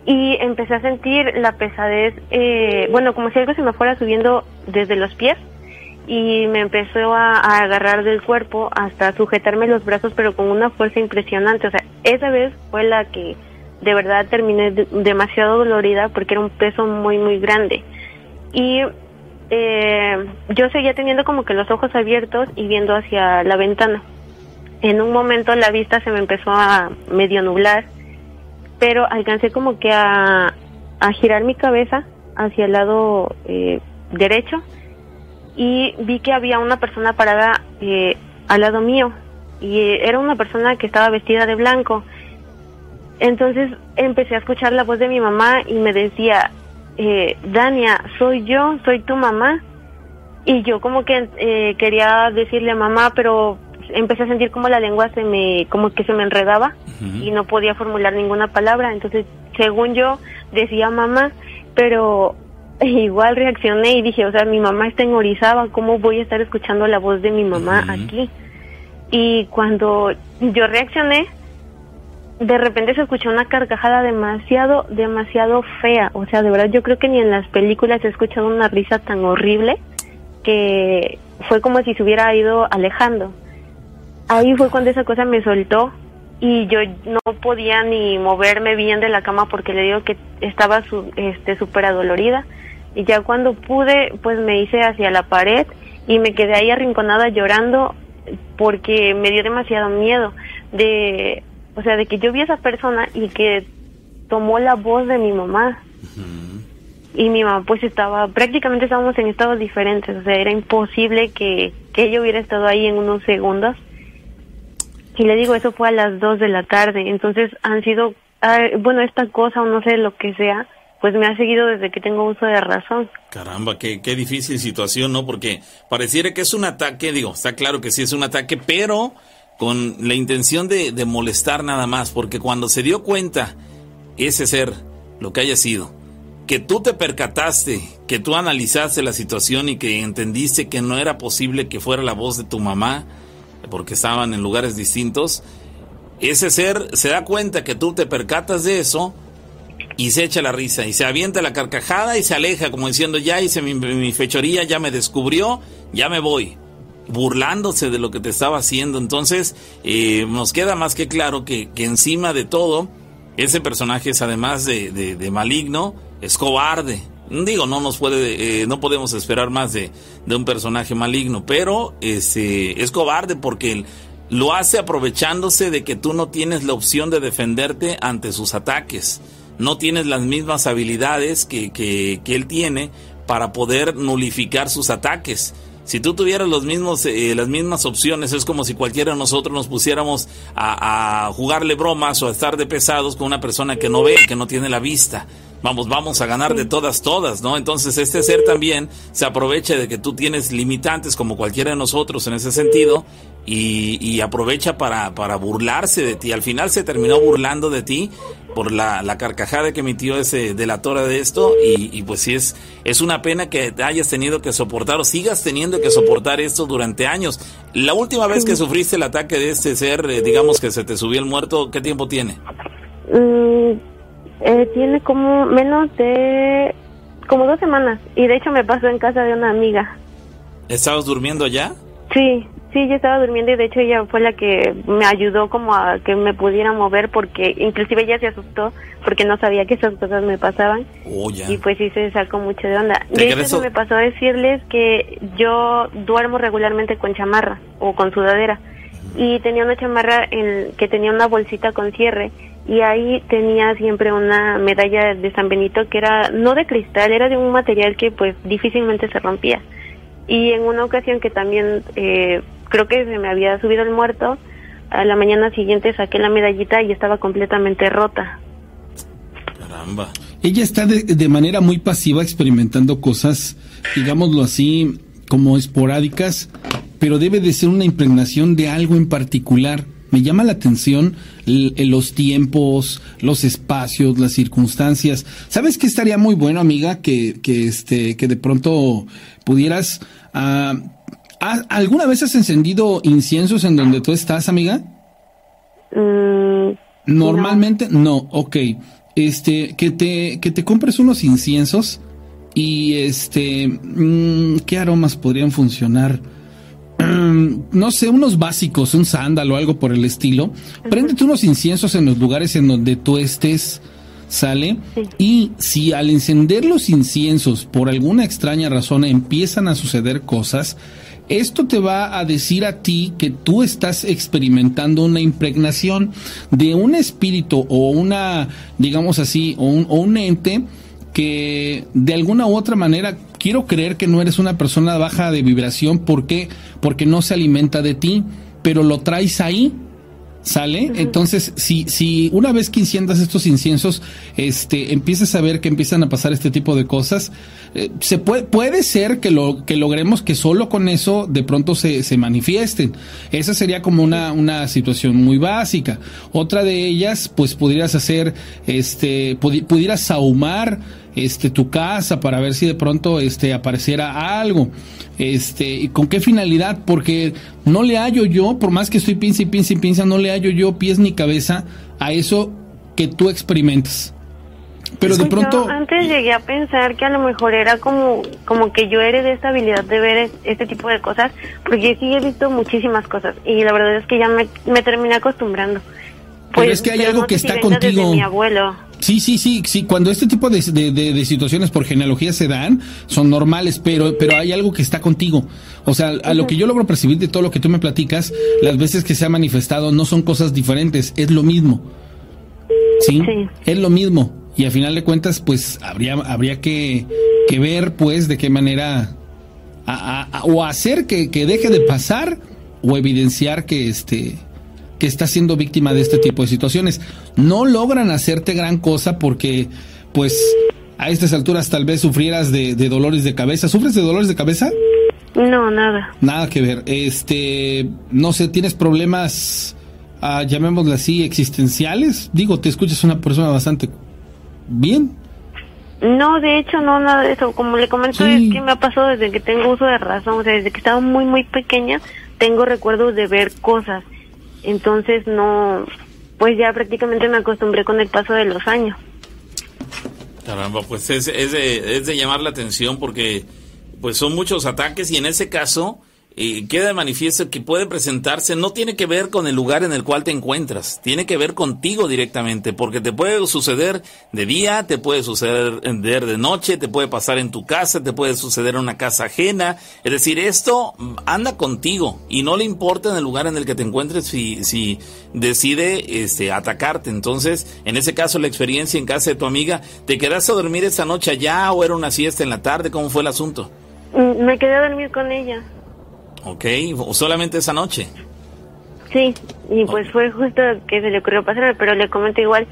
Y empecé a sentir la pesadez, eh, bueno, como si algo se me fuera subiendo desde los pies y me empezó a, agarrar del cuerpo hasta sujetarme los brazos, pero con una fuerza impresionante. O sea, esa vez fue la que de verdad terminé demasiado dolorida porque era un peso muy, muy grande. Y eh, yo seguía teniendo como que los ojos abiertos y viendo hacia la ventana. En un momento la vista se me empezó a medio nublar, pero alcancé como que a, a girar mi cabeza hacia el lado eh, derecho y vi que había una persona parada eh, al lado mío y era una persona que estaba vestida de blanco. Entonces empecé a escuchar la voz de mi mamá y me decía, eh, Dania, soy yo, soy tu mamá. Y yo como que eh, quería decirle mamá, pero empecé a sentir como la lengua se me, como que se me enredaba y no podía formular ninguna palabra. Entonces, según yo, decía mamá, pero igual reaccioné y dije, o sea, mi mamá está en Orizaba, ¿cómo voy a estar escuchando la voz de mi mamá aquí? Y cuando yo reaccioné, de repente se escuchó una carcajada demasiado, demasiado fea. O sea, de verdad yo creo que ni en las películas he escuchado una risa tan horrible que fue como si se hubiera ido alejando. Ahí fue cuando esa cosa me soltó y yo no podía ni moverme bien de la cama porque le digo que estaba su, este súper adolorida y ya cuando pude pues me hice hacia la pared y me quedé ahí arrinconada llorando porque me dio demasiado miedo de o sea de que yo vi a esa persona y que tomó la voz de mi mamá y mi mamá pues estaba prácticamente estábamos en estados diferentes o sea era imposible que, que ella hubiera estado ahí en unos segundos y le digo, eso fue a las 2 de la tarde. Entonces han sido, ah, bueno, esta cosa o no sé lo que sea, pues me ha seguido desde que tengo uso de razón. Caramba, qué, qué difícil situación, ¿no? Porque pareciera que es un ataque, digo, está claro que sí es un ataque, pero con la intención de, molestar nada más, porque cuando se dio cuenta ese ser, lo que haya sido, que tú te percataste, que tú analizaste la situación y que entendiste que no era posible que fuera la voz de tu mamá, porque estaban en lugares distintos, ese ser se da cuenta que tú te percatas de eso y se echa la risa y se avienta la carcajada y se aleja como diciendo ya hice mi, fechoría, ya me descubrió, ya me voy burlándose de lo que te estaba haciendo. Entonces, eh, nos queda más que claro que, que, encima de todo, ese personaje es además de, de maligno, es cobarde. Digo, no nos puede, eh, no podemos esperar más de, de, un personaje maligno, pero este, es cobarde porque lo hace aprovechándose de que tú no tienes la opción de defenderte ante sus ataques. No tienes las mismas habilidades que, que, que él tiene para poder nulificar sus ataques. Si tú tuvieras los mismos, eh, las mismas opciones, es como si cualquiera de nosotros nos pusiéramos a, a jugarle bromas o a estar de pesados con una persona que no ve, que no tiene la vista vamos, vamos a ganar de todas, todas, ¿no? Entonces este ser también se aprovecha de que tú tienes limitantes como cualquiera de nosotros en ese sentido y, y aprovecha para, para burlarse de ti. Al final se terminó burlando de ti por la, la carcajada que emitió ese delatora de esto y, y, pues sí es, es una pena que hayas tenido que soportar o sigas teniendo que soportar esto durante años. La última vez que sufriste el ataque de este ser, eh, digamos que se te subió el muerto, ¿qué tiempo tiene? Mm, eh, tiene como menos de como dos semanas y de hecho me pasó en casa de una amiga. ¿Estabas durmiendo allá? Sí, sí, yo estaba durmiendo y de hecho ella fue la que me ayudó como a que me pudiera mover porque inclusive ella se asustó porque no sabía que esas cosas me pasaban. Oh, y pues sí se sacó mucho de onda. De hecho me pasó a decirles que yo duermo regularmente con chamarra o con sudadera y tenía una chamarra en que tenía una bolsita con cierre y ahí tenía siempre una medalla de San Benito que era no de cristal, era de un material que pues difícilmente se rompía. Y en una ocasión que también eh, creo que se me había subido el muerto, a la mañana siguiente saqué la medallita y estaba completamente rota. Caramba. Ella está de, de manera muy pasiva experimentando cosas, digámoslo así, como esporádicas, pero debe de ser una impregnación de algo en particular me llama la atención los tiempos, los espacios, las circunstancias. ¿Sabes qué estaría muy bueno, amiga? Que, que, este, que de pronto pudieras ah, ¿Alguna vez has encendido inciensos en donde tú estás, amiga? Mm, Normalmente no. ok. Este, que te, que te compres unos inciensos y este, mm, ¿qué aromas podrían funcionar? no sé, unos básicos, un sándalo o algo por el estilo. Préndete unos inciensos en los lugares en donde tú estés, ¿sale? Y si al encender los inciensos por alguna extraña razón empiezan a suceder cosas, esto te va a decir a ti que tú estás experimentando una impregnación de un espíritu o una, digamos así, o un, o un ente que de alguna u otra manera quiero creer que no eres una persona baja de vibración. ¿Por qué? Porque no se alimenta de ti, pero lo traes ahí ¿Sale? Entonces, si, si una vez que enciendas estos inciensos, este, empiezas a ver que empiezan a pasar este tipo de cosas, eh, se puede, puede ser que lo, que logremos que solo con eso de pronto se, se manifiesten. Esa sería como una, una situación muy básica. Otra de ellas, pues pudieras hacer, este, pudieras sahumar, este, tu casa para ver si de pronto, este, apareciera algo. Este, ¿y con qué finalidad? Porque no le hallo yo, por más que estoy pinza y pinza y pinza, no le hallo yo pies ni cabeza a eso que tú experimentas. Pero de pronto... antes llegué a pensar que a lo mejor era como, como que yo de esta habilidad de ver este tipo de cosas, porque sí he visto muchísimas cosas y la verdad es que ya me, me terminé acostumbrando. Pues, es que hay algo que está contigo. mi abuelo. Sí, sí, sí, sí. Cuando este tipo de, de, situaciones por genealogía se dan, son normales, pero, pero hay algo que está contigo. O sea, a lo que yo logro percibir de todo lo que tú me platicas, las veces que se ha manifestado no son cosas diferentes, es lo mismo. ¿Sí? Es lo mismo. Y a final de cuentas, pues habría, habría que, que ver, pues, de qué manera o hacer que, que deje de pasar o evidenciar que este que está siendo víctima de este tipo de situaciones. No logran hacerte gran cosa porque, pues, a estas alturas tal vez sufrieras de, dolores de cabeza. ¿Sufres de dolores de cabeza? No, nada. Nada que ver. Este, no sé, ¿tienes problemas, ah, llamémosle así, existenciales? Digo, te escuchas una persona bastante bien. No, de hecho, no, nada de eso. Como le comento, es que me ha pasado desde que tengo uso de razón. O sea, desde que estaba muy, muy pequeña, tengo recuerdos de ver cosas. Entonces no, pues ya prácticamente me acostumbré con el paso de los años. Caramba, pues es, es, de, es de llamar la atención porque pues son muchos ataques y en ese caso queda de manifiesto que puede presentarse, no tiene que ver con el lugar en el cual te encuentras, tiene que ver contigo directamente, porque te puede suceder de día, te puede suceder de noche, te puede pasar en tu casa, te puede suceder en una casa ajena, es decir, esto anda contigo y no le importa en el lugar en el que te encuentres si, si decide este, atacarte. Entonces, en ese caso, la experiencia en casa de tu amiga, ¿te quedaste a dormir esa noche allá o era una siesta en la tarde? ¿Cómo fue el asunto? Mm, me quedé a dormir con ella. Ok, solamente esa noche. Sí, y pues fue justo que se le ocurrió pasar, pero le comento igual,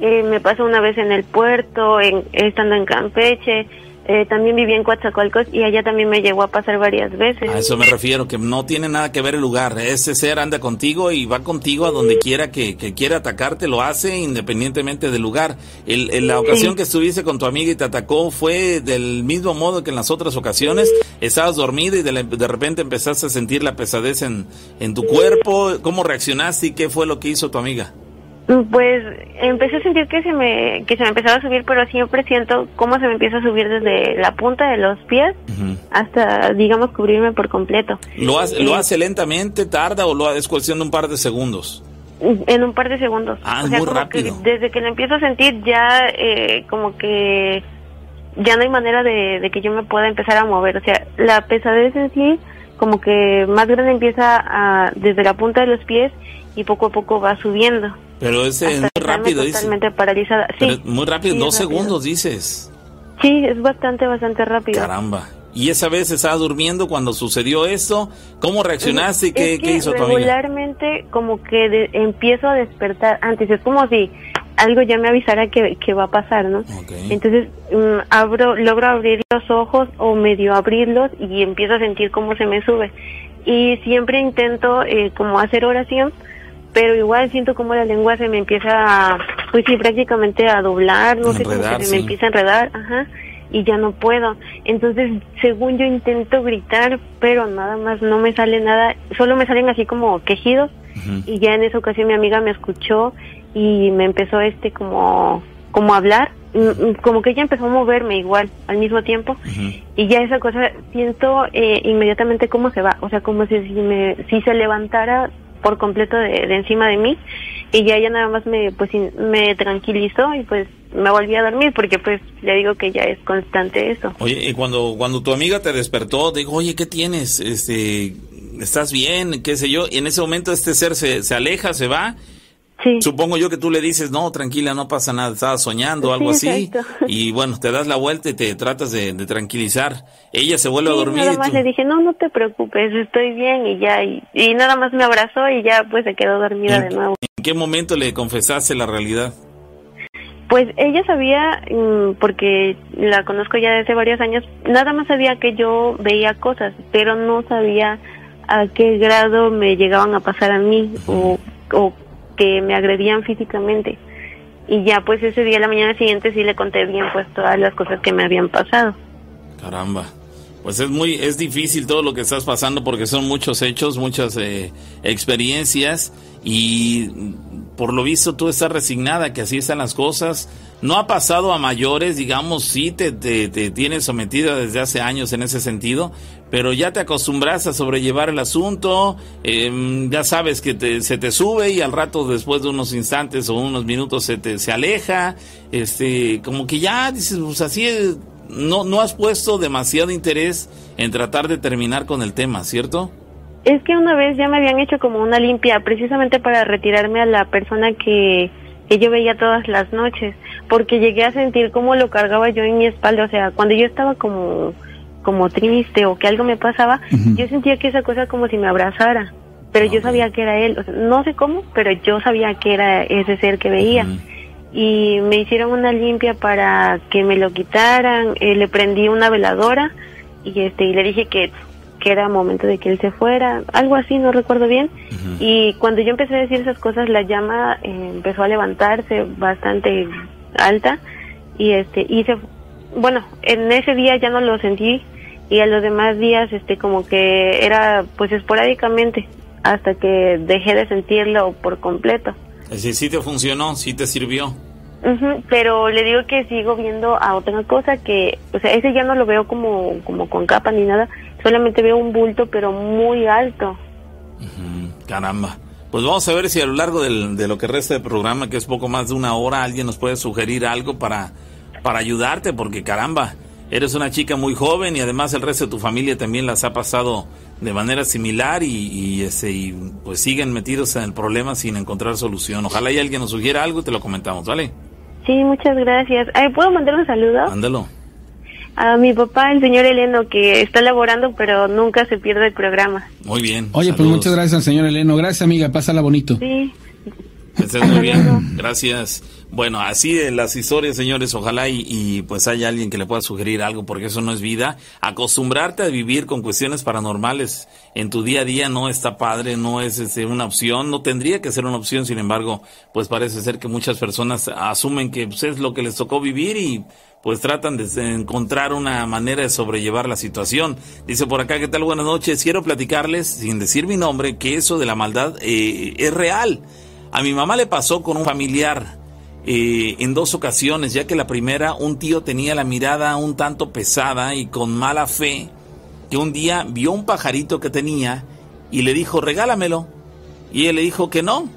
eh, me pasó una vez en el puerto, en, estando en Campeche, eh, también viví en Coatzacoalcos y allá también me llegó a pasar varias veces. A eso me refiero, que no tiene nada que ver el lugar. Ese ser anda contigo y va contigo a donde quiera que, quiera atacarte, lo hace independientemente del lugar. El, la ocasión que estuviste con tu amiga y te atacó fue del mismo modo que en las otras ocasiones. Estabas dormida y de, de repente empezaste a sentir la pesadez en, en tu cuerpo. ¿Cómo reaccionaste y qué fue lo que hizo tu amiga? Pues empecé a sentir que se me que se me empezaba a subir, pero siempre siento cómo se me empieza a subir desde la punta de los pies hasta, digamos, cubrirme por completo. ¿Lo hace, ¿Lo hace lentamente, tarda o lo es cuestión de un par de segundos? En un par de segundos. Ah, muy rápido. desde que lo empiezo a sentir ya eh, como que ya no hay manera de, de que yo me pueda empezar a mover. O sea, la pesadez en sí como que más grande empieza a, desde la punta de los pies y poco a poco va subiendo. Pero es muy rápido, Totalmente paralizada. Sí, muy rápido, dos segundos dices. Sí, es bastante, bastante rápido. Caramba. ¿Y esa vez estaba durmiendo cuando sucedió esto? ¿Cómo reaccionaste y qué, hizo tu amiga? Regularmente como que empiezo a despertar antes, es como si algo ya me avisara que, que va a pasar, ¿no? Entonces mm, abro, logro abrir los ojos o medio abrirlos y empiezo a sentir cómo se me sube. Y siempre intento eh, como hacer oración pero igual siento como la lengua se me empieza, a, pues sí, prácticamente a doblar, no sé cómo se me empieza a enredar, ajá, y ya no puedo. Entonces, según yo intento gritar, pero nada más no me sale nada, solo me salen así como quejidos y ya en esa ocasión mi amiga me escuchó y me empezó este como como a hablar, mm, mm, como que ella empezó a moverme igual al mismo tiempo y ya esa cosa siento eh, inmediatamente cómo se va, o sea, como si, si, me, si se levantara por completo de, de encima de mí y ya ella nada más me pues me tranquilizó y pues me volví a dormir porque pues le digo que ya es constante eso. Oye, y cuando cuando tu amiga te despertó, digo, "Oye, ¿qué tienes? Este, ¿estás bien? qué sé yo." Y en ese momento este ser se, se aleja, se va. Sí. Supongo yo que tú le dices, "No, tranquila, no pasa nada, estaba soñando algo Sí, así." exacto. Y bueno, te das la vuelta y te tratas de, de tranquilizar. Ella se vuelve a Sí, dormir nada y más tú- le dije, no, no te preocupes, estoy bien y ya, y, y nada más me abrazó y ya pues se quedó dormida de nuevo. ¿En qué momento le confesaste la realidad? Pues ella sabía, mm, porque la conozco ya desde varios años, nada más sabía que yo veía cosas, pero no sabía a qué grado me llegaban a pasar a mí o, o que me agredían físicamente. Y ya pues ese día, la mañana siguiente, sí le conté bien pues todas las cosas que me habían pasado. Caramba. Pues es muy, es difícil todo lo que estás pasando porque son muchos hechos, muchas eh, experiencias y por lo visto tú estás resignada que así están las cosas. No ha pasado a mayores, digamos, sí te, te tienes sometida desde hace años en ese sentido, pero ya te acostumbras a sobrellevar el asunto, em, ya sabes que te- se te sube y al rato después de unos instantes o unos minutos se te se aleja, este, como que ya dices, pues así no, no has puesto demasiado interés en tratar de terminar con el tema, ¿cierto? Es que una vez ya me habían hecho como una limpia, precisamente para retirarme a la persona que, que yo veía todas las noches, porque llegué a sentir cómo lo cargaba yo en mi espalda, o sea, cuando yo estaba como, como triste o que algo me pasaba, yo sentía que esa cosa como si me abrazara, pero yo sabía que era él, o sea, no sé cómo, pero yo sabía que era ese ser que veía. Y me hicieron una limpia para que me lo quitaran, eh, le prendí una veladora y este y le dije que que era momento de que él se fuera, algo así, no recuerdo bien. Y cuando yo empecé a decir esas cosas, la llama eh, empezó a levantarse bastante alta y este y se bueno, en ese día ya no lo sentí y a los demás días este como que era pues esporádicamente hasta que dejé de sentirlo por completo. Es decir, sí te funcionó, sí te sirvió. Pero le digo que sigo viendo a otra cosa que, o sea, ese ya no lo veo como, como con capa ni nada, solamente veo un bulto pero muy alto. Caramba. Pues vamos a ver si a lo largo del- de lo que resta del programa, que es poco más de una hora, alguien nos puede sugerir algo para, para ayudarte, porque caramba, eres una chica muy joven y además el resto de tu familia también las ha pasado de manera similar y, y, ese, y, pues siguen metidos en el problema sin encontrar solución. Ojalá y alguien nos sugiera algo y te lo comentamos, ¿vale? Sí, muchas gracias. Ay, ¿Puedo mandar un saludo? Ándalo. A mi papá, el señor Eleno, que está laborando pero nunca se pierde el programa. Muy bien. Oye, pues muchas gracias al señor Eleno. Gracias, amiga. Pásala bonito. Sí, Bien. Gracias. Bueno, así de las historias, señores, ojalá y, y, pues haya alguien que le pueda sugerir algo, porque eso no es vida. Acostumbrarte a vivir con cuestiones paranormales en tu día a día no está padre, no es este, una opción, no tendría que ser una opción, sin embargo, pues parece ser que muchas personas asumen que pues, es lo que les tocó vivir y pues tratan de encontrar una manera de sobrellevar la situación. Dice por acá, ¿qué tal? Buenas noches. Quiero platicarles, sin decir mi nombre, que eso de la maldad eh, es real. A mi mamá le pasó con un familiar eh, en dos ocasiones, ya que la primera, un tío tenía la mirada un tanto pesada y con mala fe, que un día vio un pajarito que tenía y le dijo, regálamelo. Y él le dijo que no.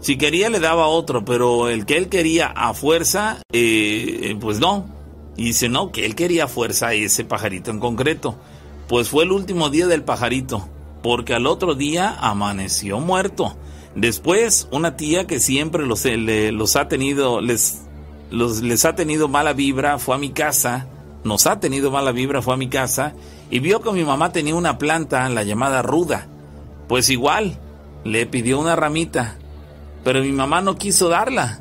Si quería le daba otro, pero el que él quería a fuerza, eh, pues no. Y dice, no, que él quería a fuerza ese pajarito en concreto. Pues fue el último día del pajarito, porque al otro día amaneció muerto. Después, una tía que siempre los, los ha tenido, les ha tenido mala vibra, fue a mi casa, nos ha tenido mala vibra, fue a mi casa, y vio que mi mamá tenía una planta, la llamada ruda. Pues igual, le pidió una ramita, pero mi mamá no quiso darla.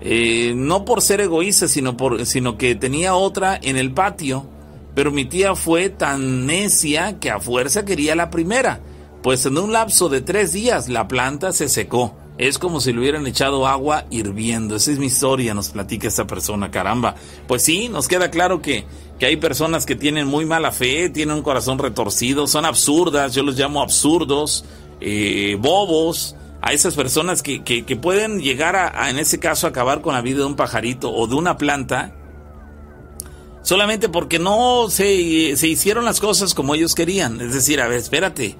Eh, no por ser egoísta, sino, por, sino que tenía otra en el patio, pero mi tía fue tan necia que a fuerza quería la primera. Pues en un lapso de tres días la planta se secó. es como si le hubieran echado agua hirviendo. Esa es mi historia, nos platica esta persona, caramba. Pues sí, nos queda claro que, que hay personas que tienen muy mala fe, tienen un corazón retorcido, son absurdas, yo los llamo absurdos, eh, bobos, a esas personas que, que, pueden llegar a, en ese caso, acabar con la vida de un pajarito o de una planta, solamente porque no se, se hicieron las cosas como ellos querían. Es decir, a ver, espérate,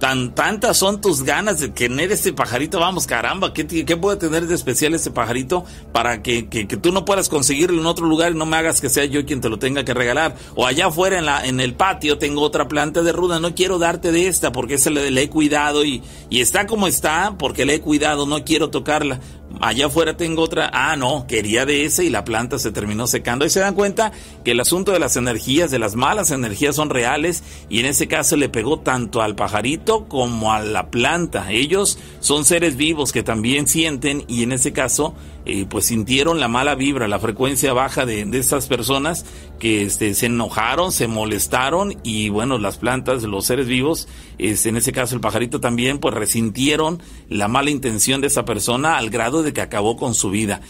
Tan, tantas son tus ganas de tener este pajarito, vamos, caramba, ¿qué, qué puede tener de especial este pajarito para que, que, tú no puedas conseguirlo en otro lugar y no me hagas que sea yo quien te lo tenga que regalar? O allá afuera en, la, en el patio tengo otra planta de ruda, no quiero darte de esta porque esa le, le he cuidado y, y está como está porque le he cuidado, no quiero tocarla allá afuera tengo otra, ah, no, quería de ese y la planta se terminó secando. Y se dan cuenta que el asunto de las energías, de las malas energías son reales y en ese caso le pegó tanto al pajarito como a la planta. Ellos son seres vivos que también sienten y en ese caso eh, pues sintieron la mala vibra, la frecuencia baja de, de estas personas que este, se enojaron, se molestaron y bueno, las plantas, los seres vivos, este, en ese caso el pajarito también, pues resintieron la mala intención de esa persona al grado de que acabó con su vida.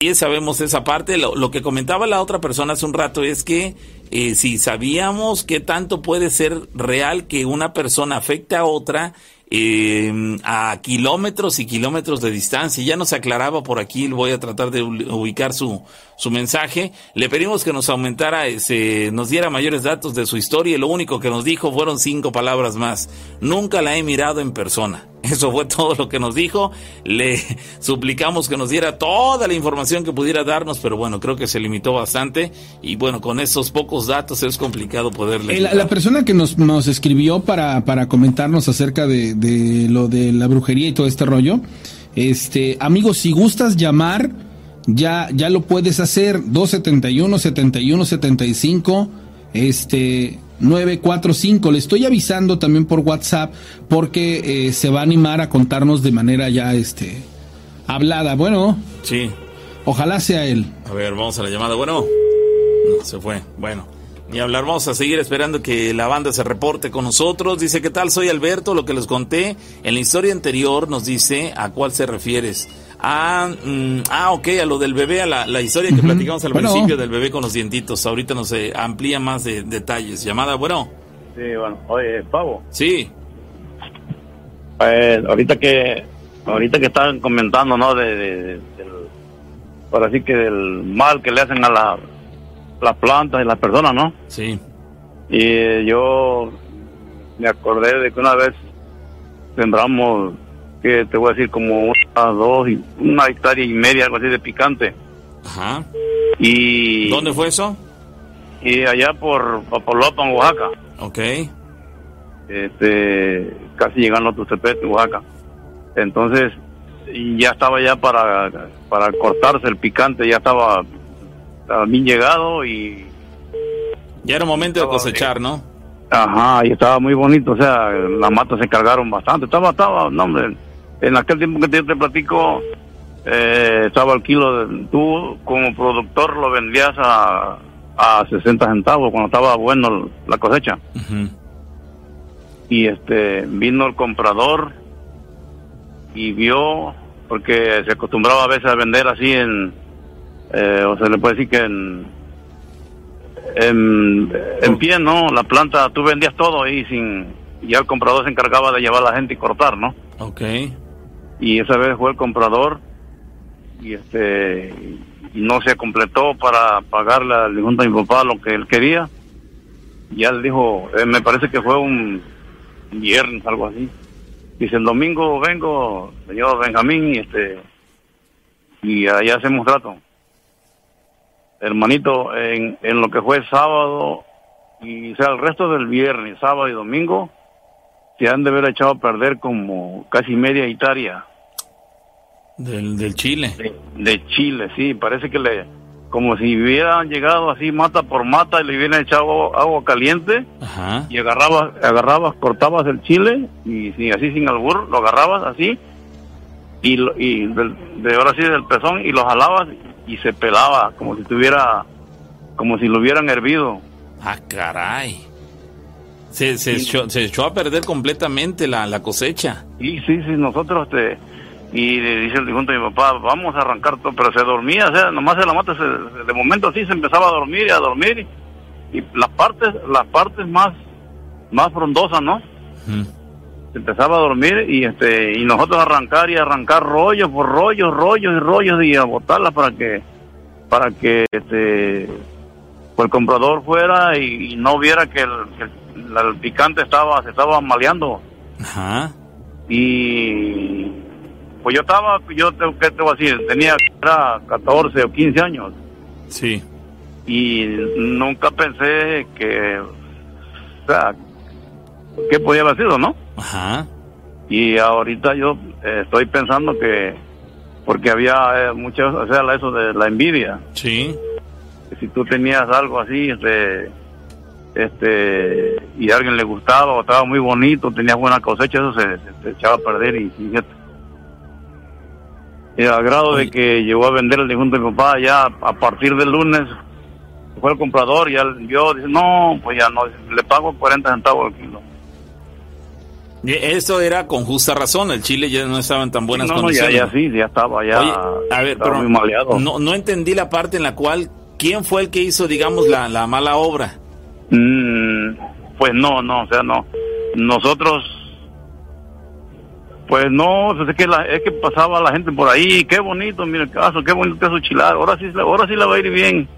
Sí sabemos esa parte, lo, lo que comentaba la otra persona hace un rato es que eh, si sabíamos qué tanto puede ser real que una persona afecte a otra, eh, a kilómetros y kilómetros de distancia. Ya nos aclaraba por aquí, voy a tratar de ubicar su, su mensaje. Le pedimos que nos aumentara, ese, nos diera mayores datos de su historia y lo único que nos dijo fueron cinco palabras más. Nunca la he mirado en persona. Eso fue todo lo que nos dijo. Le suplicamos que nos diera toda la información que pudiera darnos, pero bueno, creo que se limitó bastante. Y bueno, con esos pocos datos es complicado poderle. Eh, la, la, persona que nos, nos escribió para, para comentarnos acerca de, de lo de la brujería y todo este rollo, este, amigos, si gustas llamar, ya, ya lo puedes hacer. 271 71 75 este 945. Le estoy avisando también por WhatsApp porque eh, se va a animar a contarnos de manera ya este hablada. Bueno. Sí. Ojalá sea él. A ver, vamos a la llamada. Bueno. No, se fue. Bueno. Ni hablar, vamos a seguir esperando que la banda se reporte con nosotros. Dice, ¿qué tal? Soy Alberto, lo que les conté en la historia anterior nos dice a cuál se refieres. Ah, mm, ah, ok, a lo del bebé, a la, historia que platicamos al principio del bebé con los dientitos. Ahorita nos eh, amplía más de, detalles. Llamada, bueno. Sí, bueno. Oye, Pavo. Sí. Pues ahorita que ahorita que estaban comentando, ¿no? De, del, por así que del mal que le hacen a la, las plantas y las personas, ¿no? Sí. Y eh, yo me acordé de que una vez sembramos que te voy a decir como una, dos, una hectárea y media, algo así de picante. Ajá. Y... ¿Dónde fue eso? Y allá por Papaloapan, Oaxaca. Ok. Este, casi llegando a Tuxtepec, Oaxaca. Entonces, ya estaba ya para, para cortarse el picante, ya estaba, estaba bien llegado y... Ya era momento de cosechar, ¿no? Ajá, y estaba muy bonito, o sea, las matas se cargaron bastante. Estaba, estaba, no hombre, en aquel tiempo que yo te platico, eh, estaba el kilo, de, tú como productor lo vendías a, a 60 centavos cuando estaba bueno la cosecha. Y este vino el comprador y vio, porque se acostumbraba a veces a vender así en, eh, o se le puede decir que en, en, en pie, ¿no? La planta, tú vendías todo y sin, ya el comprador se encargaba de llevar a la gente y cortar, ¿no? Ok y esa vez fue el comprador y este no se completó para pagarle al junta a mi papá lo que él quería. Y él dijo, eh, me parece que fue un viernes, algo así. Dice, el domingo vengo, señor Benjamín, y este y allá hacemos trato. Hermanito, en, en lo que fue sábado, y sea, el resto del viernes, sábado y domingo, se han de haber echado a perder como casi media hectárea del, del Chile. De, Chile, sí, parece que le, como si hubieran llegado así mata por mata y le hubieran echado agua, caliente y agarrabas, agarrabas, cortabas el chile y sí, así sin albur, lo agarrabas así y, y de ahora sí del pezón y lo jalabas y se pelaba como si tuviera, como si lo hubieran hervido. Ah, caray. Se, se, echó, se echó a perder completamente la, la cosecha. Sí, sí, sí, nosotros te y dice el difunto de mi papá, vamos a arrancar todo, pero se dormía, o sea, nomás de la mata, de momento así se empezaba a dormir y a dormir, y, las partes, las partes más, más frondosas, ¿no? Se empezaba a dormir y este, y nosotros arrancar y arrancar rollos por rollos, rollos y rollos y a botarlas para que, para que este, pues el comprador fuera y, no viera que el, el, picante estaba, se estaba maleando. Ajá. Y pues yo estaba, yo tengo que te voy a decir, tenía era 14 o 15 años. Sí. Y nunca pensé que, o sea, ¿qué podía haber sido, no? Ajá. Y ahorita yo eh, estoy pensando que, porque había eh, muchas, o sea, eso de la envidia. Sí. Que si tú tenías algo así, este, este, y a alguien le gustaba o estaba muy bonito, tenías buena cosecha, eso se, echaba a perder y fíjate y al grado de que llegó a vender el difunto de mi papá ya a partir del lunes fue el comprador y él vio dice no pues ya no le pago 40 centavos al kilo eso era con justa razón, el Chile ya no estaba en tan buenas no, condiciones. No, ya, ya sí, ya estaba, ya a ver, pero muy maleado. No, no entendí la parte en la cual, ¿quién fue el que hizo, digamos, la, la mala obra? Mm, pues no, no, o sea, no. Nosotros pues no, es que, la, es que pasaba la gente por ahí, qué bonito, mira el caso, qué bonito caso chilar, ahora sí, ahora sí le va a ir bien,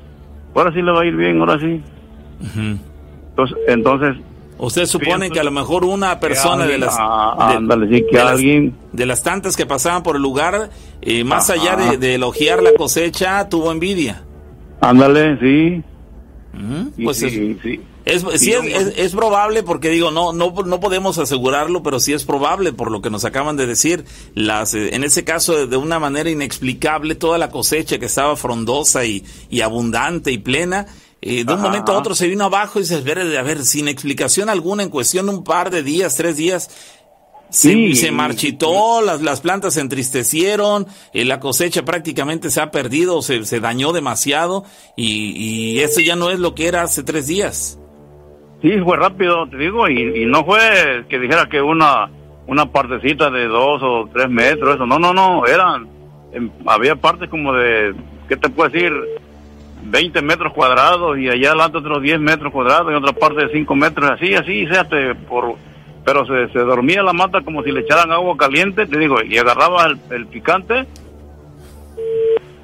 ahora sí le va a ir bien, ahora sí. Entonces, entonces Usted supone que a lo mejor una persona de las de, las, tantas que pasaban por el lugar, eh, más allá de, elogiar la cosecha, tuvo envidia. Ándale, sí. Pues sí, sí. Es, sí, es, probable porque digo, no, no, no podemos asegurarlo, pero sí es probable por lo que nos acaban de decir. Las, eh, en ese caso, de una manera inexplicable, toda la cosecha que estaba frondosa y, y abundante y plena, eh, de un momento a otro se vino abajo y se ve, a ver, sin explicación alguna, en cuestión de un par de días, tres días, se, se marchitó, las, las plantas se entristecieron, eh, la cosecha prácticamente se ha perdido, se, se dañó demasiado y, y eso ya no es lo que era hace tres días. Sí, fue rápido, te digo, y, no fue que dijera que una una partecita de dos o tres metros, eso, no, no, no, eran, em, había partes como de, ¿qué te puedo decir? 20 metros cuadrados y allá adelante otros 10 metros cuadrados y otra parte de 5 metros, así, así, fíjate, por, pero se, se dormía la mata como si le echaran agua caliente, te digo, y agarrabas el, el picante,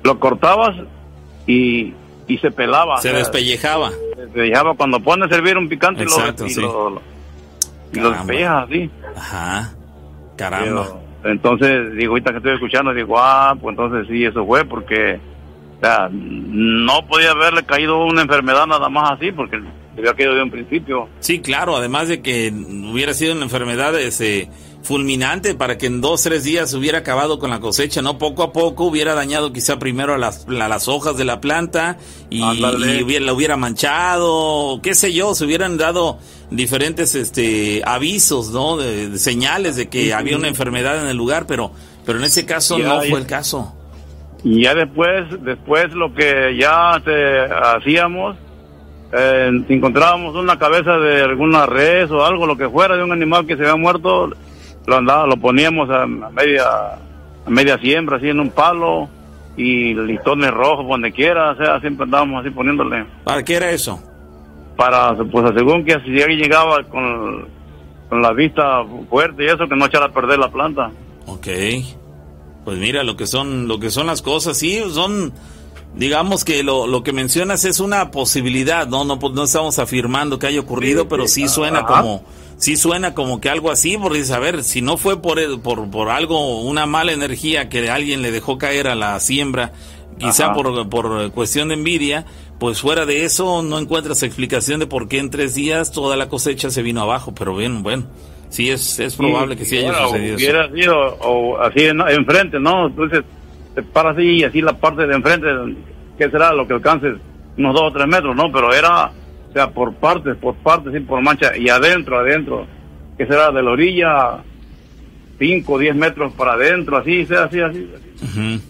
lo cortabas y, y se pelaba. Se despellejaba. Se despellejaba cuando pone a servir un picante y lo, y lo, y lo despellejas así. Ajá. Caramba. entonces, digo, ahorita que estoy escuchando, digo, ah, pues entonces sí, eso fue porque, o sea, no podía haberle caído una enfermedad nada más así porque le había caído de un principio. Sí, claro, además de que hubiera sido una enfermedad, ese fulminante para que en dos, tres días hubiera acabado con la cosecha, ¿no? Poco a poco hubiera dañado quizá primero a las, las hojas de la planta y, hubiera, la hubiera manchado, qué sé yo, se hubieran dado diferentes este avisos, ¿no? De, señales de que había una enfermedad en el lugar, pero, pero en ese caso no fue el caso. Y ya después, después lo que ya te hacíamos, eh, encontrábamos una cabeza de alguna res o algo, lo que fuera de un animal que se había muerto, lo andaba, lo poníamos a, media a media siembra, así en un palo y listones rojos donde quiera, o sea, siempre andábamos así poniéndole. ¿Para qué era eso? Para, pues según que si alguien llegaba con, con la vista fuerte y eso, que no echara a perder la planta. Ok. Pues mira, lo que son, lo que son las cosas, sí, son, digamos que lo, lo que mencionas es una posibilidad, no, no, no estamos afirmando que haya ocurrido, pero sí suena como sí suena como que algo así, porque a ver, si no fue por, por, por algo, una mala energía que alguien le dejó caer a la siembra, quizá por, por cuestión de envidia, pues fuera de eso no encuentras explicación de por qué en tres días toda la cosecha se vino abajo, pero bien, bueno, sí es, es probable que sí haya sucedido hubiera sido o así enfrente, ¿no? Entonces te paras así y así la parte de enfrente, ¿qué será lo que alcances? Unos dos o tres metros, ¿no? Pero era sea, por partes, por partes y por mancha, y adentro, adentro, que será de la orilla 5 o 10 metros para adentro, así, sea así, así. así.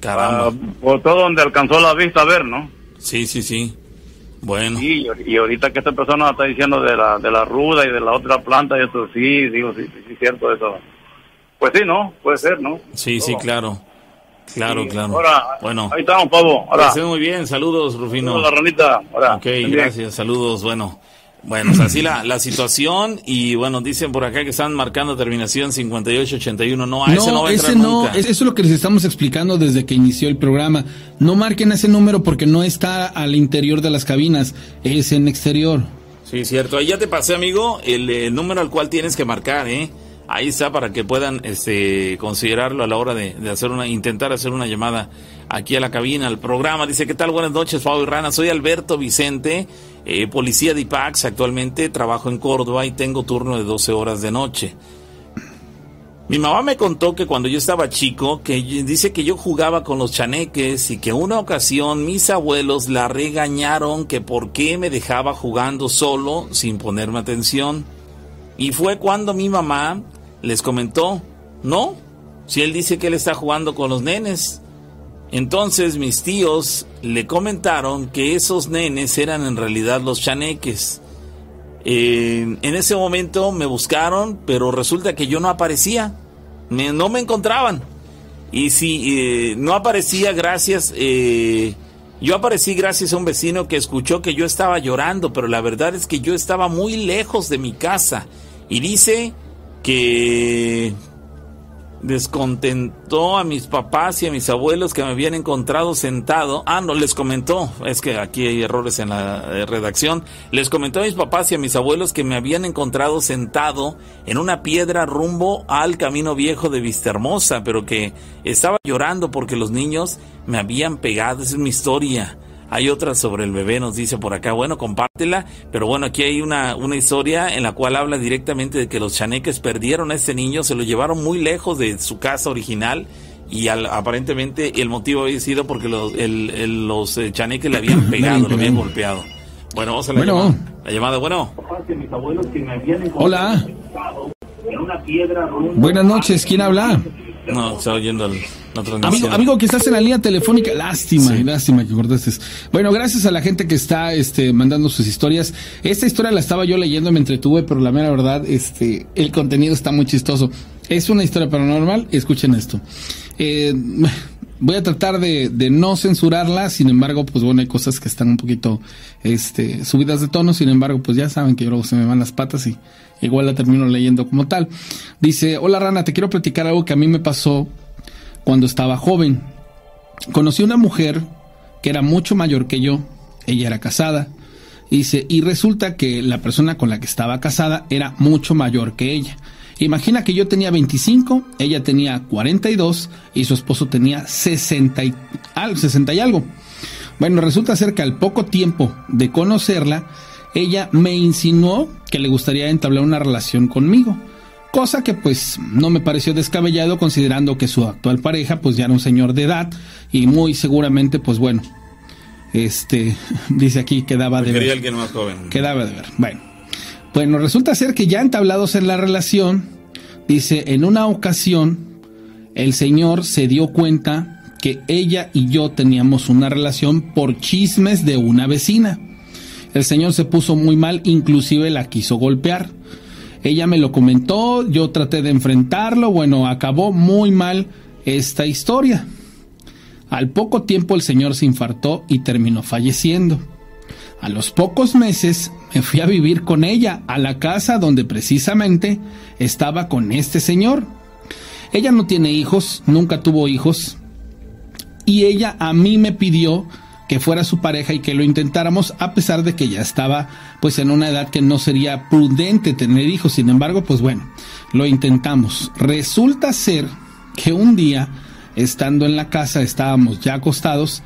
Caramba. Ah, por todo donde alcanzó la vista a ver, ¿no? Sí, sí, sí. Bueno. y ahorita que esta persona está diciendo de la, de la ruda y de la otra planta, y esto sí, digo, sí, sí, cierto eso. pues sí, ¿no? Puede ser, ¿no? Sí, sí, claro. Claro, claro. Ahora, bueno. Ahí estamos, Pablo. Ahora. muy bien. Saludos, Rufino. Saludos, la ranita. Ahora. Ok, gracias. Saludos. Bueno. Bueno, así la, la situación y bueno, dicen por acá que están marcando terminación 5881. No, a ese no va a ese no, Eso es lo que les estamos explicando desde que inició el programa. No marquen ese número porque no está al interior de las cabinas, es en exterior. Sí, cierto. Ahí ya te pasé, amigo, el, el número al cual tienes que marcar, ¿eh? Ahí está para que puedan este, considerarlo a la hora de, hacer una, intentar hacer una llamada aquí a la cabina, al programa. Dice, ¿qué tal? Buenas noches, Fabio Rana. Soy Alberto Vicente, eh, policía de IPAX. Actualmente trabajo en Córdoba y tengo turno de 12 horas de noche. Mi mamá me contó que cuando yo estaba chico, que dice que yo jugaba con los chaneques y que una ocasión mis abuelos la regañaron que por qué me dejaba jugando solo sin ponerme atención. Y fue cuando mi mamá les comentó, no, si él dice que él está jugando con los nenes. Entonces mis tíos le comentaron que esos nenes eran en realidad los chaneques. en ese momento me buscaron, pero resulta que yo no aparecía, no me encontraban. Y si eh, no aparecía gracias, eh, yo aparecí gracias a un vecino que escuchó que yo estaba llorando, pero la verdad es que yo estaba muy lejos de mi casa. Y dice que descontentó a mis papás y a mis abuelos que me habían encontrado sentado. Ah, no, les comentó, es que aquí hay errores en la eh, redacción. Les comentó a mis papás y a mis abuelos que me habían encontrado sentado en una piedra rumbo al camino viejo de Vista Hermosa, pero que estaba llorando porque los niños me habían pegado. Esa es mi historia. Hay otra sobre el bebé, nos dice por acá. Bueno, compártela. Pero bueno, aquí hay una, una historia en la cual habla directamente de que los chaneques perdieron a este niño, se lo llevaron muy lejos de su casa original y aparentemente el motivo había sido porque los, los eh, chaneques le habían pegado, le habían golpeado. Bueno, vamos a la llamada. La llamada, bueno. Hola. Buenas noches, ¿quién habla? No, está oyendo el, amigo, amigo, que estás en la línea telefónica, lástima, lástima que cortaste. Bueno, gracias a la gente que está este, mandando sus historias. Esta historia la estaba yo leyendo, me entretuve, pero la mera verdad, este, el contenido está muy chistoso. Es una historia paranormal, escuchen esto. Eh, voy a tratar de, de, no censurarla, sin embargo, pues bueno, hay cosas que están un poquito este, subidas de tono, sin embargo, pues ya saben que luego se me van las patas y igual la termino leyendo como tal. Dice, hola Rana, te quiero platicar algo que a mí me pasó cuando estaba joven. Conocí una mujer que era mucho mayor que yo, ella era casada, dice, y resulta que la persona con la que estaba casada era mucho mayor que ella. Imagina que yo tenía 25, ella tenía 42 y su esposo tenía 60 y, 60 y algo. Bueno, resulta ser que al poco tiempo de conocerla, ella me insinuó que le gustaría entablar una relación conmigo. Cosa que pues no me pareció descabellado considerando que su actual pareja pues ya era un señor de edad y muy seguramente pues bueno, este dice aquí quedaba de ver. alguien más joven. Quedaba de ver. Bueno. Bueno, resulta ser que ya entablados en la relación, dice, en una ocasión el señor se dio cuenta que ella y yo teníamos una relación por chismes de una vecina. El señor se puso muy mal, inclusive la quiso golpear. Ella me lo comentó, yo traté de enfrentarlo, bueno, acabó muy mal esta historia. Al poco tiempo el señor se infartó y terminó falleciendo. A los pocos meses me fui a vivir con ella a la casa donde precisamente estaba con este señor. Ella no tiene hijos, nunca tuvo hijos, y ella a mí me pidió que fuera su pareja y que lo intentáramos a pesar de que ya estaba pues en una edad que no sería prudente tener hijos. Sin embargo, pues bueno, lo intentamos. Resulta ser que un día, estando en la casa, estábamos ya acostados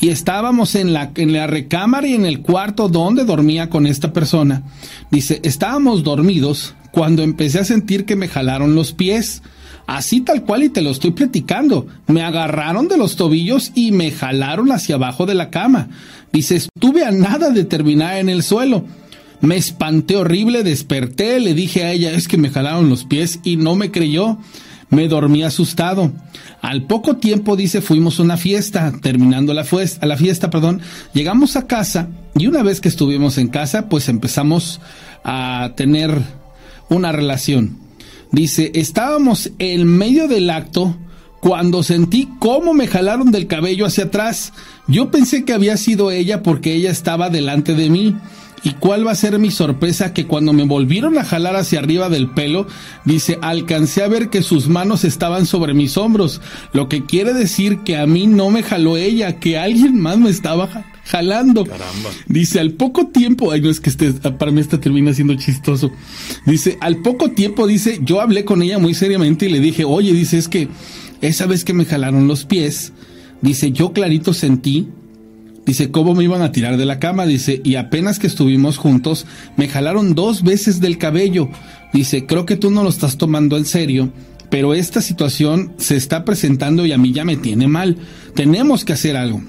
y estábamos en la, en la recámara y en el cuarto donde dormía con esta persona. Dice, estábamos dormidos cuando empecé a sentir que me jalaron los pies así tal cual y te lo estoy platicando. Me agarraron de los tobillos y me jalaron hacia abajo de la cama. Dice, estuve a nada de terminar en el suelo. Me espanté horrible, desperté, le dije a ella, es que me jalaron los pies y no me creyó. Me dormí asustado. Al poco tiempo, dice, fuimos a una fiesta, terminando la, fiesta, la fiesta, perdón, llegamos a casa y una vez que estuvimos en casa, pues empezamos a tener una relación. Dice, estábamos en medio del acto cuando sentí cómo me jalaron del cabello hacia atrás. Yo pensé que había sido ella porque ella estaba delante de mí. ¿Y cuál va a ser mi sorpresa? Que cuando me volvieron a jalar hacia arriba del pelo, dice, alcancé a ver que sus manos estaban sobre mis hombros, lo que quiere decir que a mí no me jaló ella, que alguien más me estaba jalando. Caramba. Dice, al poco tiempo, ay no es que este, para mí esta termina siendo chistoso. Dice, al poco tiempo, dice, yo hablé con ella muy seriamente y le dije, oye, dice, es que esa vez que me jalaron los pies, dice, yo clarito sentí Dice, ¿cómo me iban a tirar de la cama? Dice, y apenas que estuvimos juntos, me jalaron dos veces del cabello. Dice, creo que tú no lo estás tomando en serio, pero esta situación se está presentando y a mí ya me tiene mal. Tenemos que hacer algo.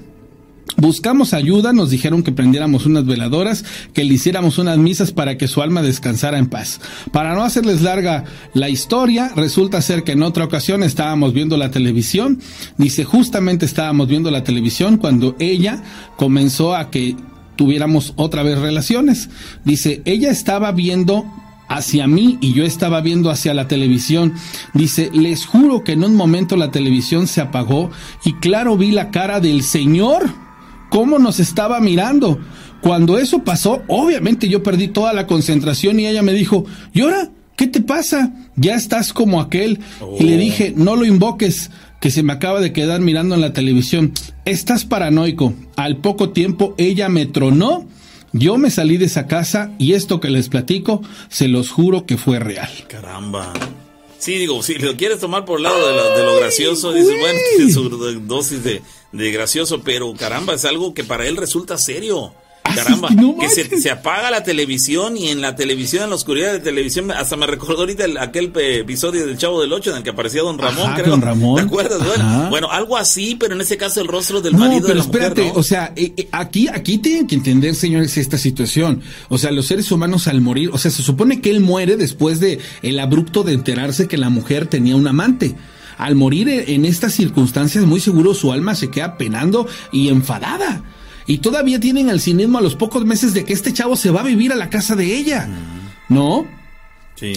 Buscamos ayuda, nos dijeron que prendiéramos unas veladoras, que le hiciéramos unas misas para que su alma descansara en paz. Para no hacerles larga la historia, resulta ser que en otra ocasión estábamos viendo la televisión, dice justamente estábamos viendo la televisión cuando ella comenzó a que tuviéramos otra vez relaciones. Dice, ella estaba viendo hacia mí y yo estaba viendo hacia la televisión. Dice, les juro que en un momento la televisión se apagó y claro vi la cara del Señor cómo nos estaba mirando. Cuando eso pasó, obviamente yo perdí toda la concentración y ella me dijo, ¿y ahora? ¿Qué te pasa? Ya estás como aquel. Y le dije, no lo invoques, que se me acaba de quedar mirando en la televisión. Estás paranoico. Al poco tiempo ella me tronó. Yo me salí de esa casa y esto que les platico, se los juro que fue real. Caramba. Sí, digo, si lo quieres tomar por el lado de lo, gracioso, dices, bueno, su dosis de, de gracioso, pero caramba, es algo que para él resulta serio. Ah, caramba, que se, se, apaga la televisión y en la televisión, en la oscuridad de televisión, hasta me recordó ahorita aquel episodio del Chavo del Ocho en el que aparecía Don Ramón, creo. Don Ramón. ¿Te acuerdas? Bueno, algo así, pero en ese caso el rostro del marido de la espérate, o sea, eh, eh, aquí, aquí tienen que entender, señores, esta situación. O sea, los seres humanos al morir, o sea, se supone que él muere después de el abrupto de enterarse que la mujer tenía un amante al morir en estas circunstancias, muy seguro su alma se queda penando y enfadada. Y todavía tienen al cinismo a los pocos meses de que este chavo se va a vivir a la casa de ella. ¿No?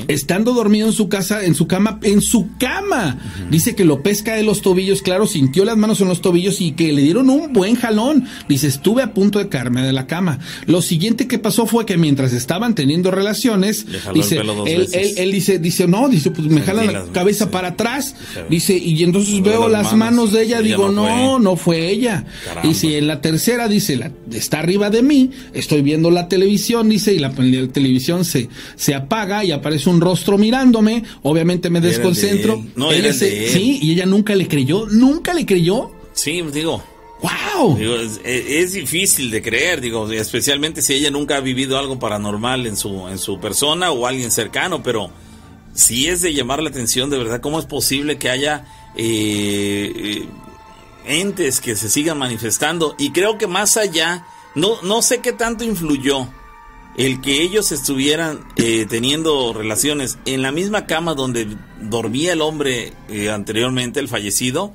Estando dormido en su casa, en su cama, en su cama. Dice que lo pesca de los tobillos, claro, sintió las manos en los tobillos y que le dieron un buen jalón. Dice, estuve a punto de caerme de la cama. Lo siguiente que pasó fue que mientras estaban teniendo relaciones, dice, él, él, dice, dice, no, dice, pues me jala la cabeza para atrás. Dice, y entonces veo las manos, de ella, digo, no, no fue ella. Y si en la tercera, dice, la, está arriba de mí, estoy viendo la televisión, dice, y la, la televisión se, se apaga y aparece es un rostro mirándome, obviamente me desconcentro. no, ella sí, y ella nunca le creyó, nunca le creyó. Sí, digo, ¡Wow! es, difícil de creer, digo, especialmente si ella nunca ha vivido algo paranormal en su, en su persona o alguien cercano, pero sí es de llamar la atención, de verdad, cómo es posible que haya eh, eh, entes que se sigan manifestando. Y creo que más allá, no, no sé qué tanto influyó el que ellos estuvieran eh, teniendo relaciones en la misma cama donde dormía el hombre eh, anteriormente, el fallecido,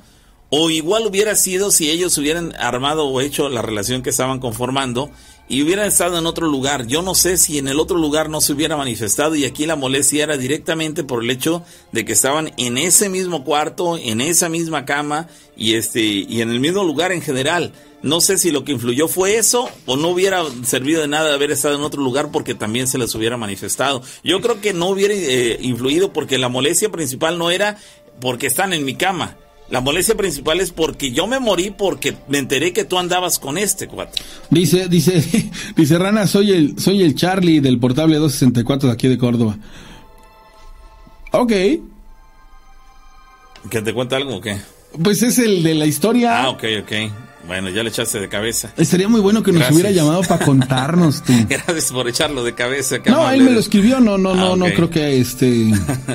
o igual hubiera sido si ellos hubieran armado o hecho la relación que estaban conformando y hubieran estado en otro lugar. Yo no sé si en el otro lugar no se hubiera manifestado y aquí la molestia era directamente por el hecho de que estaban en ese mismo cuarto, en esa misma cama y este y en el mismo lugar en general. No sé si lo que influyó fue eso o no hubiera servido de nada haber estado en otro lugar porque también se les hubiera manifestado. Yo creo que no hubiera eh, influido porque la molestia principal no era porque están en mi cama. La molestia principal es porque yo me morí porque me enteré que tú andabas con este cuate. Dice, dice, dice Rana, soy el, soy el Charlie del portable 264 de aquí de Córdoba. Ok. ¿Que te cuenta algo o qué? Pues es el de la historia. Ah, ok, ok. Bueno, ya le echaste de cabeza. Estaría muy bueno que nos hubiera llamado para contarnos tú. Gracias por echarlo de cabeza. No, él me lo escribió, no, no, no, ah, no creo que este.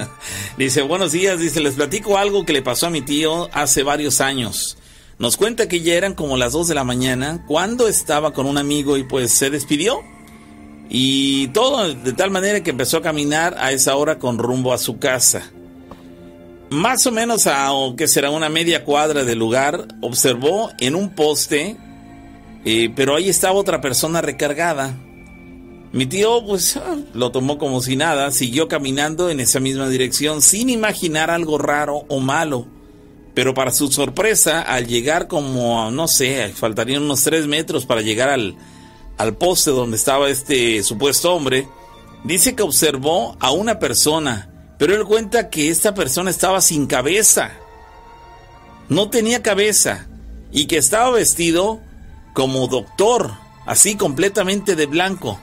dice, buenos días, dice, les platico algo que le pasó a mi tío hace varios años. Nos cuenta que ya eran como las 2 de la mañana cuando estaba con un amigo y pues se despidió. Y todo de tal manera que empezó a caminar a esa hora con rumbo a su casa. Más o menos a que será una media cuadra del lugar, observó en un poste, eh, pero ahí estaba otra persona recargada. Mi tío, pues, ah, lo tomó como si nada, siguió caminando en esa misma dirección sin imaginar algo raro o malo. Pero para su sorpresa, al llegar como, no sé, faltarían unos tres metros para llegar al, al poste donde estaba este supuesto hombre, dice que observó a una persona, pero él cuenta que esta persona estaba sin cabeza. No tenía cabeza y que estaba vestido como doctor, así completamente de blanco.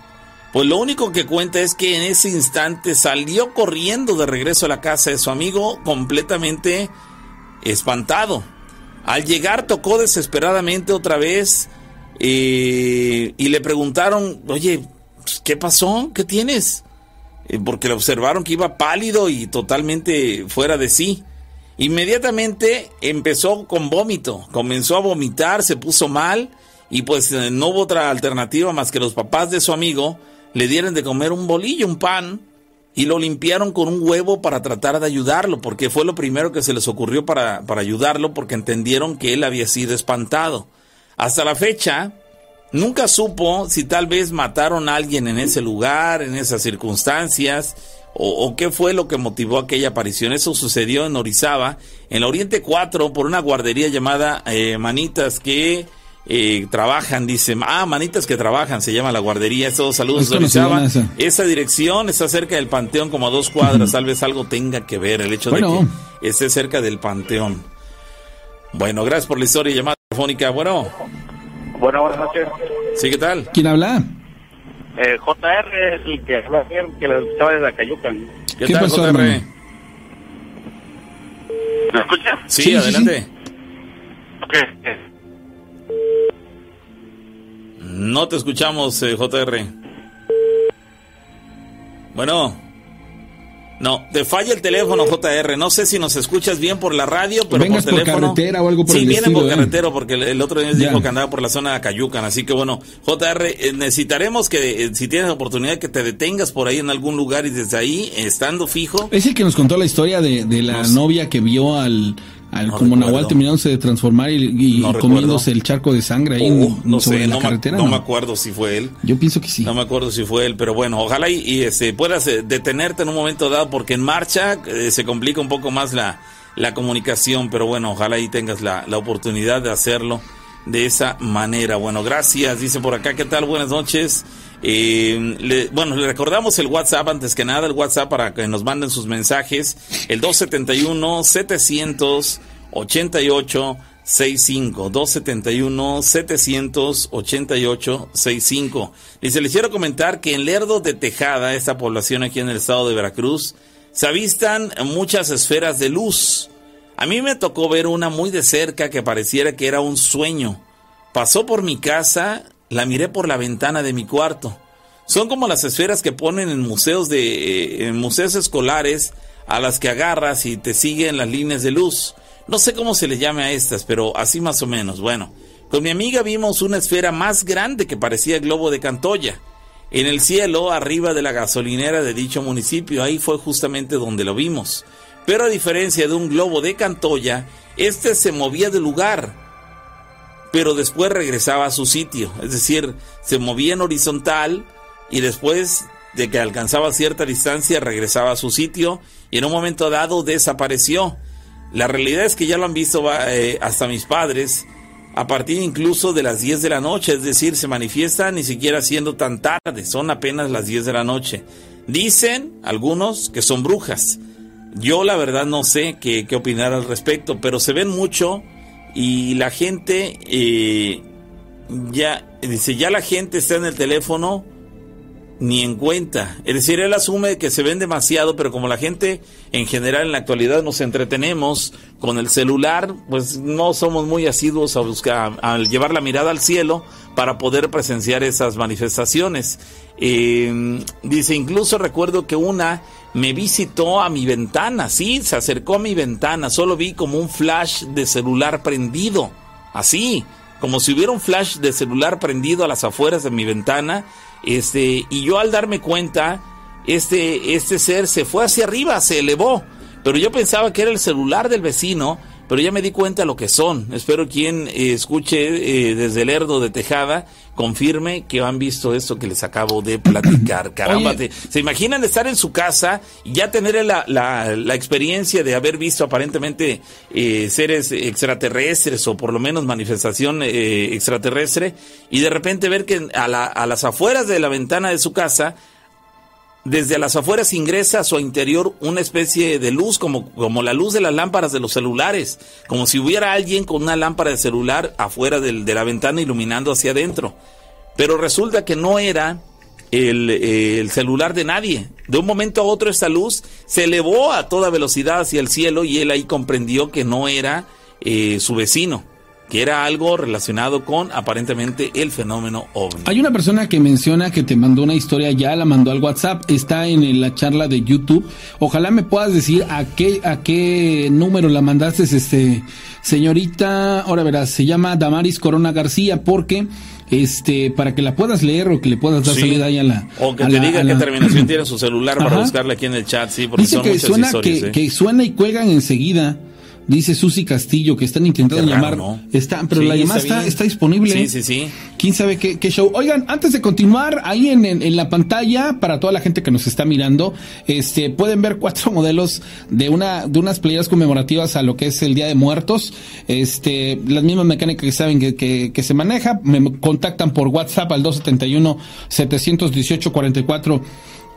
Pues lo único que cuenta es que en ese instante salió corriendo de regreso a la casa de su amigo completamente espantado. Al llegar tocó desesperadamente otra vez eh, y le preguntaron, oye, ¿qué pasó? ¿Qué tienes? Eh, porque le observaron que iba pálido y totalmente fuera de sí. Inmediatamente empezó con vómito, comenzó a vomitar, se puso mal y pues eh, no hubo otra alternativa más que los papás de su amigo le dieron de comer un bolillo, un pan y lo limpiaron con un huevo para tratar de ayudarlo, porque fue lo primero que se les ocurrió para, para ayudarlo, porque entendieron que él había sido espantado. Hasta la fecha, nunca supo si tal vez mataron a alguien en ese lugar, en esas circunstancias, o, qué fue lo que motivó aquella aparición. Eso sucedió en Orizaba, en la Oriente 4, por una guardería llamada eh, Manitas, que eh, trabajan, dice, ah, manitas que trabajan, se llama la guardería, todos saludos Orizaba. Esa dirección está cerca del panteón, como a dos cuadras, tal vez algo tenga que ver el hecho de que esté cerca del panteón. Bueno, gracias por la historia llamada telefónica. Bueno. Bueno, buenas noches. Sí, ¿qué tal? ¿Quién habla? Eh, JR es el que habla que lo escuchaba desde Acayucan. ¿Qué, ¿Qué tal, pasó, JR? ¿Me escucha? Sí, adelante. No te escuchamos, eh, JR. Bueno. No, te falla el teléfono, JR. No sé si nos escuchas bien por la radio, pero por teléfono. por carretera o algo por sí, viene por ¿eh? carretera porque el, otro día dijo que andaba por la zona de Acayucan. Así que bueno, JR, eh, necesitaremos que eh, si tienes oportunidad que te detengas por ahí en algún lugar y desde ahí, estando fijo. Es el que nos contó la historia de, la novia que vio al como Nahual terminándose de transformar y, comiéndose el charco de sangre ahí oh, no sobre la carretera. no, me acuerdo si fue él. Yo pienso que sí. No me acuerdo si fue él, pero bueno, ojalá y, este, puedas eh, detenerte en un momento dado porque en marcha eh, se complica un poco más la, la comunicación, pero bueno, ojalá y tengas la, la oportunidad de hacerlo de esa manera. Bueno, gracias, dice por acá, ¿qué tal? Buenas noches. Eh, bueno, le recordamos el WhatsApp antes que nada, el WhatsApp para que nos manden sus mensajes, el 271 788 65 271 788 65 Dice, les quiero comentar que en Lerdo de Tejada, esta población aquí en el estado de Veracruz, se avistan muchas esferas de luz. A mí me tocó ver una muy de cerca que pareciera que era un sueño. Pasó por mi casa la miré por la ventana de mi cuarto. Son como las esferas que ponen en museos de eh, museos escolares a las que agarras y te siguen las líneas de luz. No sé cómo se le llame a estas, pero así más o menos. Bueno, con mi amiga vimos una esfera más grande que parecía el globo de Cantoya. En el cielo, arriba de la gasolinera de dicho municipio, ahí fue justamente donde lo vimos. Pero a diferencia de un globo de Cantoya, este se movía de lugar pero después regresaba a su sitio, es decir, se movía en horizontal y después de que alcanzaba cierta distancia regresaba a su sitio y en un momento dado desapareció. La realidad es que ya lo han visto eh, hasta mis padres a partir incluso de las 10 de la noche, es decir, se manifiesta ni siquiera siendo tan tarde, son apenas las 10 de la noche. Dicen algunos que son brujas. Yo la verdad no sé qué, qué opinar al respecto, pero se ven mucho y la gente eh, ya dice ya la gente está en el teléfono ni en cuenta. Es decir él asume que se ven demasiado pero como la gente en general en la actualidad nos entretenemos con el celular pues no somos muy asiduos a buscar a llevar la mirada al cielo para poder presenciar esas manifestaciones. Eh, dice incluso recuerdo que una me visitó a mi ventana, sí, se acercó a mi ventana, solo vi como un flash de celular prendido, así, como si hubiera un flash de celular prendido a las afueras de mi ventana, este, y yo al darme cuenta, este, este ser se fue hacia arriba, se elevó, pero yo pensaba que era el celular del vecino, pero ya me di cuenta lo que son. Espero quien eh, escuche eh, desde el Erdo de Tejada confirme que han visto esto que les acabo de platicar. Caramba, ¿se imaginan estar en su casa y ya tener la, la, la experiencia de haber visto aparentemente eh, seres extraterrestres o por lo menos manifestación extraterrestre y de repente ver que a, la, a las afueras de la ventana de su casa desde las afueras ingresa a su interior una especie de luz, como, como la luz de las lámparas de los celulares, como si hubiera alguien con una lámpara de celular afuera de la ventana iluminando hacia adentro. Pero resulta que no era el, el, celular de nadie. De un momento a otro esta luz se elevó a toda velocidad hacia el cielo y él ahí comprendió que no era eh, su vecino que era algo relacionado con aparentemente el fenómeno ovni. Hay una persona que menciona que te mandó una historia, ya la mandó al WhatsApp, está en la charla de YouTube. Ojalá me puedas decir a qué a qué número la mandaste, este señorita, ahora verás, se llama Damaris Corona García porque este para que la puedas leer o que le puedas dar salida ahí a la o que te diga qué terminación tiene su celular para buscarla aquí en el chat sí porque Dice que suena que, que suena y cuelgan enseguida Dice Susi Castillo que están intentando llamar. Está, pero la llamada está, disponible. Sí, sí, sí. ¿Quién sabe qué, show? Oigan, antes de continuar, ahí en, en, la pantalla, para toda la gente que nos está mirando, este, pueden ver cuatro modelos de una, de unas playeras conmemorativas a lo que es el Día de Muertos. Este, las mismas mecánicas que saben que, que, que se maneja. Me contactan por WhatsApp al 271 718 44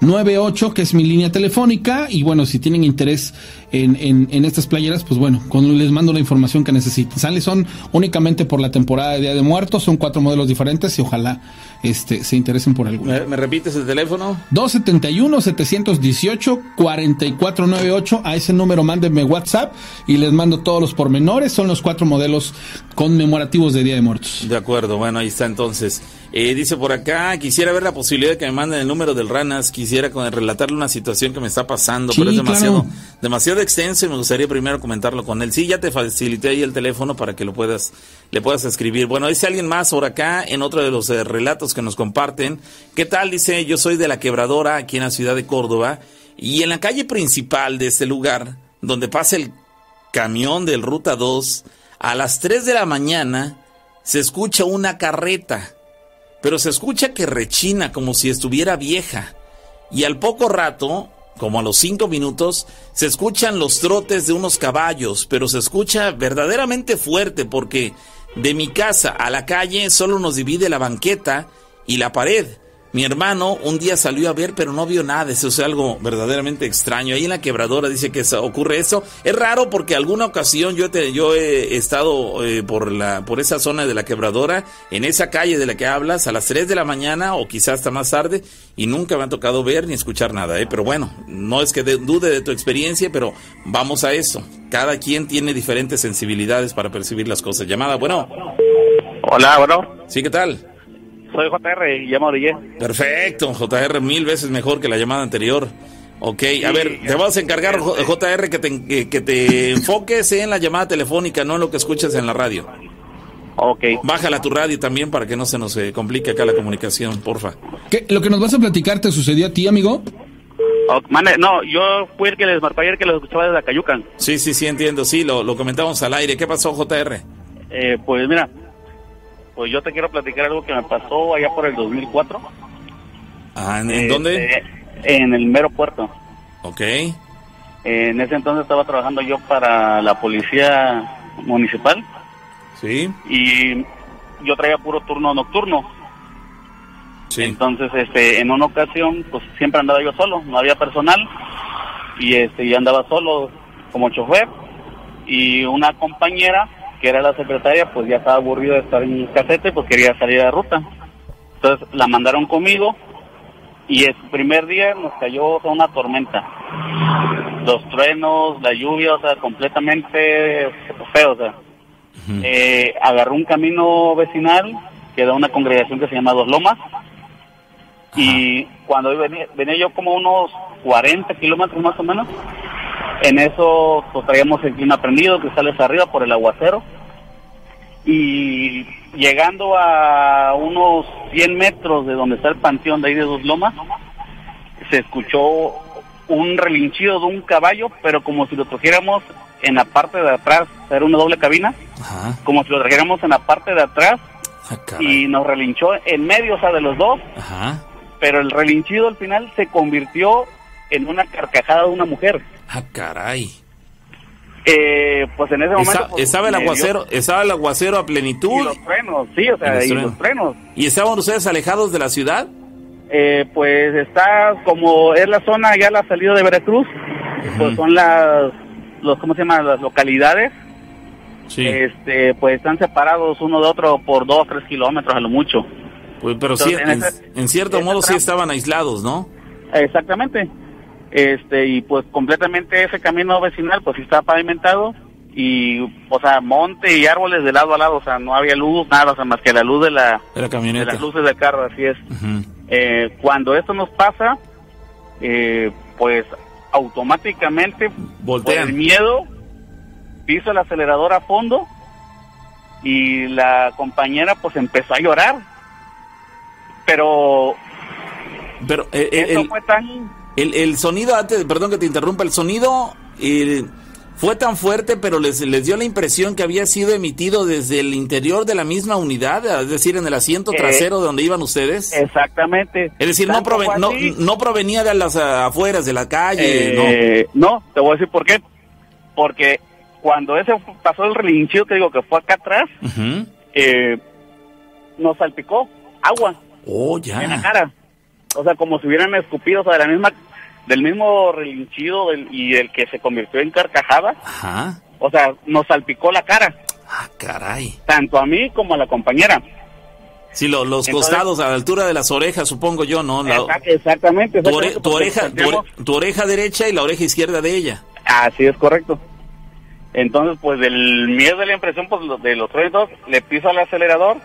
98, que es mi línea telefónica. Y bueno, si tienen interés en, en, estas playeras, pues bueno, cuando les mando la información que necesiten. Sale, son únicamente por la temporada de Día de Muertos, son cuatro modelos diferentes y ojalá este, se interesen por alguno. ¿Me, repites el teléfono? 271-718-4498. A ese número mándenme WhatsApp y les mando todos los pormenores. Son los cuatro modelos conmemorativos de Día de Muertos. De acuerdo, bueno, ahí está entonces. Eh, dice por acá, quisiera ver la posibilidad de que me manden el número del Ranas, quisiera con relatarle una situación que me está pasando, pero es demasiado, demasiado extenso y me gustaría primero comentarlo con él. Sí, ya te facilité ahí el teléfono para que lo puedas, le puedas escribir. Bueno, dice alguien más por acá en otro de los eh, relatos que nos comparten. ¿Qué tal? Dice, yo soy de la quebradora aquí en la ciudad de Córdoba y en la calle principal de este lugar, donde pasa el camión del Ruta 2, a las 3 de la mañana se escucha una carreta pero se escucha que rechina como si estuviera vieja. Y al poco rato, como a los cinco minutos, se escuchan los trotes de unos caballos, pero se escucha verdaderamente fuerte porque de mi casa a la calle solo nos divide la banqueta y la pared. Mi hermano un día salió a ver, pero no vio nada. Eso es algo verdaderamente extraño. Ahí en la quebradora dice que ocurre eso. Es raro porque alguna ocasión yo, te, yo he estado eh, por, la, por esa zona de la quebradora, en esa calle de la que hablas, a las 3 de la mañana o quizás hasta más tarde, y nunca me ha tocado ver ni escuchar nada. ¿eh? Pero bueno, no es que dude de tu experiencia, pero vamos a eso. Cada quien tiene diferentes sensibilidades para percibir las cosas. Llamada, bueno. Hola, bueno. Sí, ¿qué tal? Soy JR y llamo a Perfecto, JR mil veces mejor que la llamada anterior. Ok, a ver, te vamos a encargar, JR, que te, que te enfoques en la llamada telefónica, no en lo que escuchas en la radio. Ok. Bájala tu radio también para que no se nos eh, complique acá la comunicación, porfa. ¿Qué, ¿Lo que nos vas a platicar te sucedió a ti, amigo? no, yo fui el que les marcó ayer que los escuchaba desde Acayucan. Sí, sí, sí, entiendo, sí, lo, lo comentamos al aire. ¿Qué pasó, JR? Eh, pues mira, pues yo te quiero platicar algo que me pasó allá por el 2004. Ah, ¿en, dónde? Este, en el mero puerto. Ok. En ese entonces estaba trabajando yo para la policía municipal. Sí. Y yo traía puro turno nocturno. Sí. Entonces, este, en una ocasión, pues siempre andaba yo solo, no había personal y este, yo andaba solo como chofer y una compañera que era la secretaria, pues ya estaba aburrido de estar en casete, pues quería salir de ruta. Entonces la mandaron conmigo y el primer día nos cayó una tormenta. Los truenos, la lluvia, o sea, completamente feo, o sea. eh, agarró un camino vecinal que da una congregación que se llama Dos Lomas. Y cuando venía, venía yo como unos 40 kilómetros más o menos, en eso pues traíamos el clima prendido, cristales arriba por el aguacero. Y llegando a unos 100 metros de donde está el panteón de ahí de Dos Lomas, se escuchó un relinchido de un caballo, pero como si lo trajéramos en la parte de atrás, era una doble cabina, como si lo trajéramos en la parte de atrás ah, y nos relinchó en medio, o sea, de los dos. Pero el relinchido al final se convirtió en una carcajada de una mujer. Ah, caray. Eh, pues en ese momento... Pues, ¿Estaba el aguacero estaba el aguacero a plenitud? Y los frenos, sí, o sea, y los frenos. ¿Y estaban ustedes alejados de la ciudad? Eh, pues está como es la zona ya la salida de Veracruz, pues son las, los, ¿cómo se llaman? Las localidades. Sí. Este, pues están separados uno de otro por dos, tres kilómetros a lo mucho. Pues, pero sí, en, cierto modo sí estaban aislados, ¿no? Exactamente este y pues completamente ese camino vecinal pues está pavimentado. Y o sea monte y árboles de lado a lado o sea no había luz nada o sea más que la luz de la, de las luces del carro así es. Eh, cuando esto nos pasa eh, pues automáticamente por el miedo piso el acelerador a fondo y la compañera pues empezó a llorar. Pero pero eh, eso fue tan el, el sonido, antes, perdón que te interrumpa, el sonido eh, fue tan fuerte, pero les, les dio la impresión que había sido emitido desde el interior de la misma unidad, es decir, en el asiento eh, trasero de donde iban ustedes. Exactamente. Es decir, no, no, provenía de las afueras, de la calle. Eh, no. te voy a decir por qué. Porque cuando ese pasó el relinchido que digo que fue acá atrás, nos salpicó agua. Oh, ya. En la cara o sea, como si hubieran escupido, o sea, de la misma, del mismo relinchido del, y el que se convirtió en carcajada. Ajá. O sea, nos salpicó la cara. Ah, caray. Tanto a mí como a la compañera. Sí, los costados a la altura de las orejas, supongo yo, ¿no? exactamente. Tu, oreja, tu, oreja derecha y la oreja izquierda de ella. Así es correcto. Entonces, pues del miedo de la impresión pues, de los tres le piso al acelerador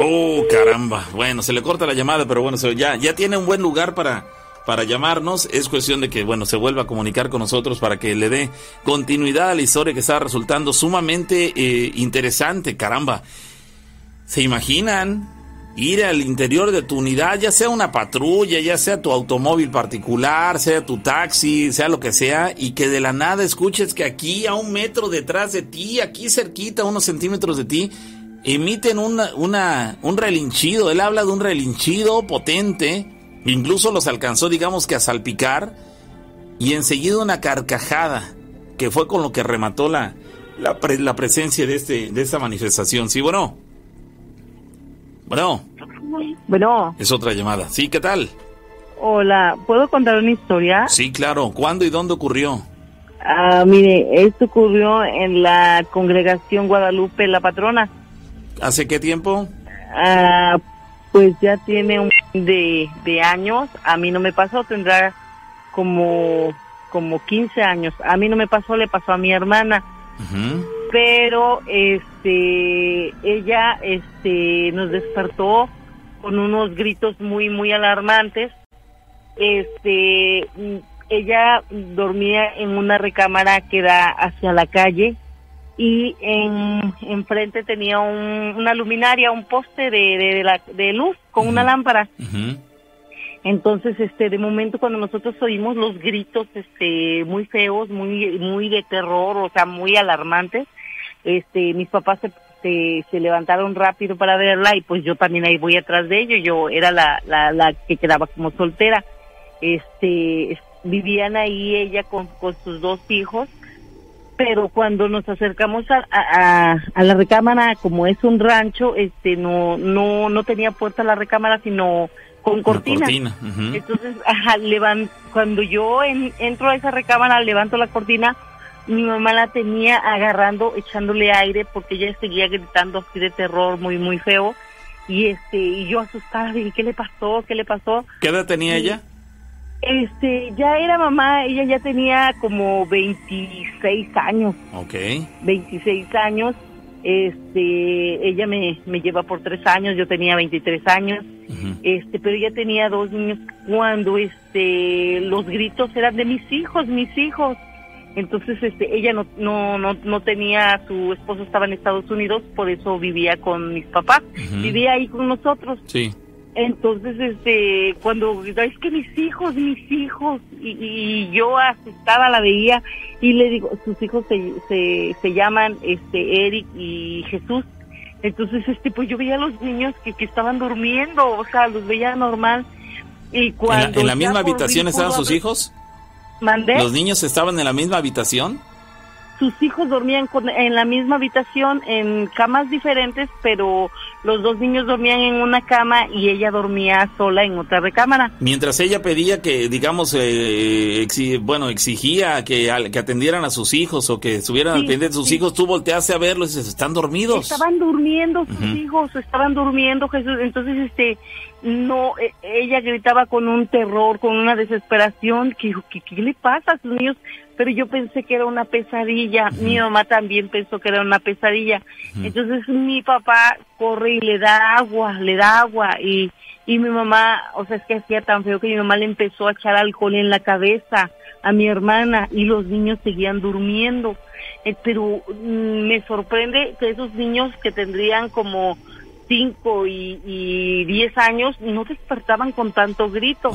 Oh, caramba. Bueno, se le corta la llamada, pero bueno, ya, ya tiene un buen lugar para, para llamarnos. Es cuestión de que, bueno, se vuelva a comunicar con nosotros para que le dé continuidad a la historia que está resultando sumamente eh, interesante. Caramba. ¿Se imaginan ir al interior de tu unidad, ya sea una patrulla, ya sea tu automóvil particular, sea tu taxi, sea lo que sea, y que de la nada escuches que aquí a un metro detrás de ti, aquí cerquita, unos centímetros de ti, emiten una, una, un relinchido. Él habla de un relinchido potente. Incluso los alcanzó, digamos que a salpicar. Y enseguida una carcajada, que fue con lo que remató la, la, la presencia de, este, de esta manifestación. Sí, bueno. Bueno. Bueno. Es otra llamada. Sí, ¿qué tal? Hola, ¿puedo contar una historia? Sí, claro. ¿Cuándo y dónde ocurrió? Ah, mire, esto ocurrió en la congregación Guadalupe La Patrona. ¿Hace qué tiempo? Ah, pues ya tiene un de, de años. A mí no me pasó, tendrá como, como 15 años. A mí no me pasó, le pasó a mi hermana. Pero este ella este nos despertó con unos gritos muy muy alarmantes. Este ella dormía en una recámara que da hacia la calle y en enfrente tenía una luminaria, un poste de, de, luz con una lámpara. Entonces, este, de momento cuando nosotros oímos los gritos, este, muy feos, muy, muy de terror, o sea, muy alarmantes, este, mis papás se, se, levantaron rápido para verla y pues yo también ahí voy atrás de ellos. Yo era la, la, la que quedaba como soltera. Este, vivían ahí ella con, con sus dos hijos pero cuando nos acercamos a, a, la recámara, como es un rancho, este no no no tenía puerta la recámara, sino con cortina. Entonces, ajá, cuando yo entro a esa recámara, levanto la cortina, mi mamá la tenía agarrando, echándole aire, porque ella seguía gritando así de terror, muy, muy feo. Y este y yo asustada, dije, ¿qué le pasó? ¿Qué le pasó? ¿Qué edad tenía ella? Este, ya era mamá, ella ya tenía como 26 años. Ok. 26 años. Este, ella me, me lleva por tres años, yo tenía 23 años. Este, pero ella tenía dos niños cuando este los gritos eran de mis hijos, mis hijos. Entonces, este, ella no, no, no, no tenía, su esposo estaba en Estados Unidos, por eso vivía con mis papás. Vivía ahí con nosotros. Sí Entonces, este, cuando es que mis hijos, mis hijos, y, yo asustada la veía y le digo, sus hijos se, se, se llaman este Eric y Jesús. Entonces, este, pues yo veía a los niños que, que estaban durmiendo, o sea, los veía normal. Y cuando ¿En la, misma habitación estaban sus hijos? ¿Mandé? ¿Los niños estaban en la misma habitación? Sus hijos dormían en la misma habitación en camas diferentes, pero los dos niños dormían en una cama y ella dormía sola en otra recámara. Mientras ella pedía que, digamos, eh, bueno, exigía que, que atendieran a sus hijos o que estuvieran al pendiente de sus hijos, tú volteaste a verlos y dices, ¿están dormidos? Estaban durmiendo sus hijos, estaban durmiendo Jesús. Entonces, este, no, e, ella gritaba con un terror, con una desesperación, que, ¿qué, qué le pasa a sus niños? Pero yo pensé que era una pesadilla, mi mamá también pensó que era una pesadilla. Entonces mi papá corre y le da agua, le da agua y, y mi mamá, o sea, es que hacía tan feo que mi mamá le empezó a echar alcohol en la cabeza a mi hermana y los niños seguían durmiendo. Eh, pero mm, me sorprende que esos niños que tendrían como 5 y, 10 años no despertaban con tanto grito.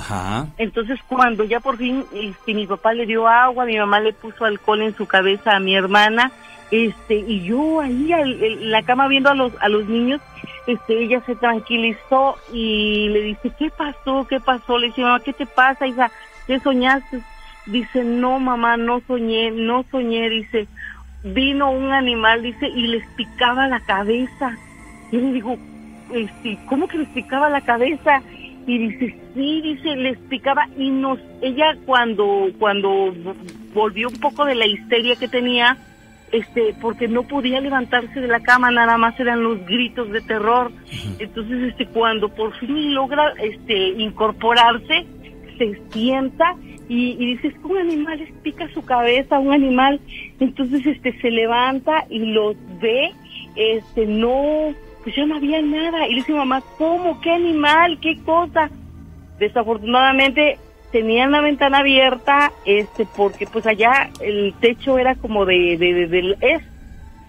Entonces cuando ya por fin este, mi papá le dio agua, mi mamá le puso alcohol en su cabeza a mi hermana, este y yo ahí en la cama viendo a los a los niños, este ella se tranquilizó y le dice, "¿Qué pasó? ¿Qué pasó?" Le dice, "Mamá, ¿qué te pasa, hija? ¿Qué soñaste?" Dice, "No, mamá, no soñé, no soñé." Dice, "Vino un animal", dice, "y les picaba la cabeza." Y le digo, este, ¿cómo que les picaba la cabeza? Y dice, sí, dice, les picaba y nos, ella cuando, cuando volvió un poco de la histeria que tenía, este, porque no podía levantarse de la cama, nada más eran los gritos de terror. Entonces, este, cuando por fin logra, este, incorporarse, se sienta y, y dice, es que un animal les pica su cabeza, un animal. Entonces, este, se levanta y los ve, este, no, pues ya no había nada. Y le dice mamá, ¿cómo? ¿Qué animal? ¿Qué cosa? Desafortunadamente tenían la ventana abierta, este, porque pues allá el techo era como de, de, del es,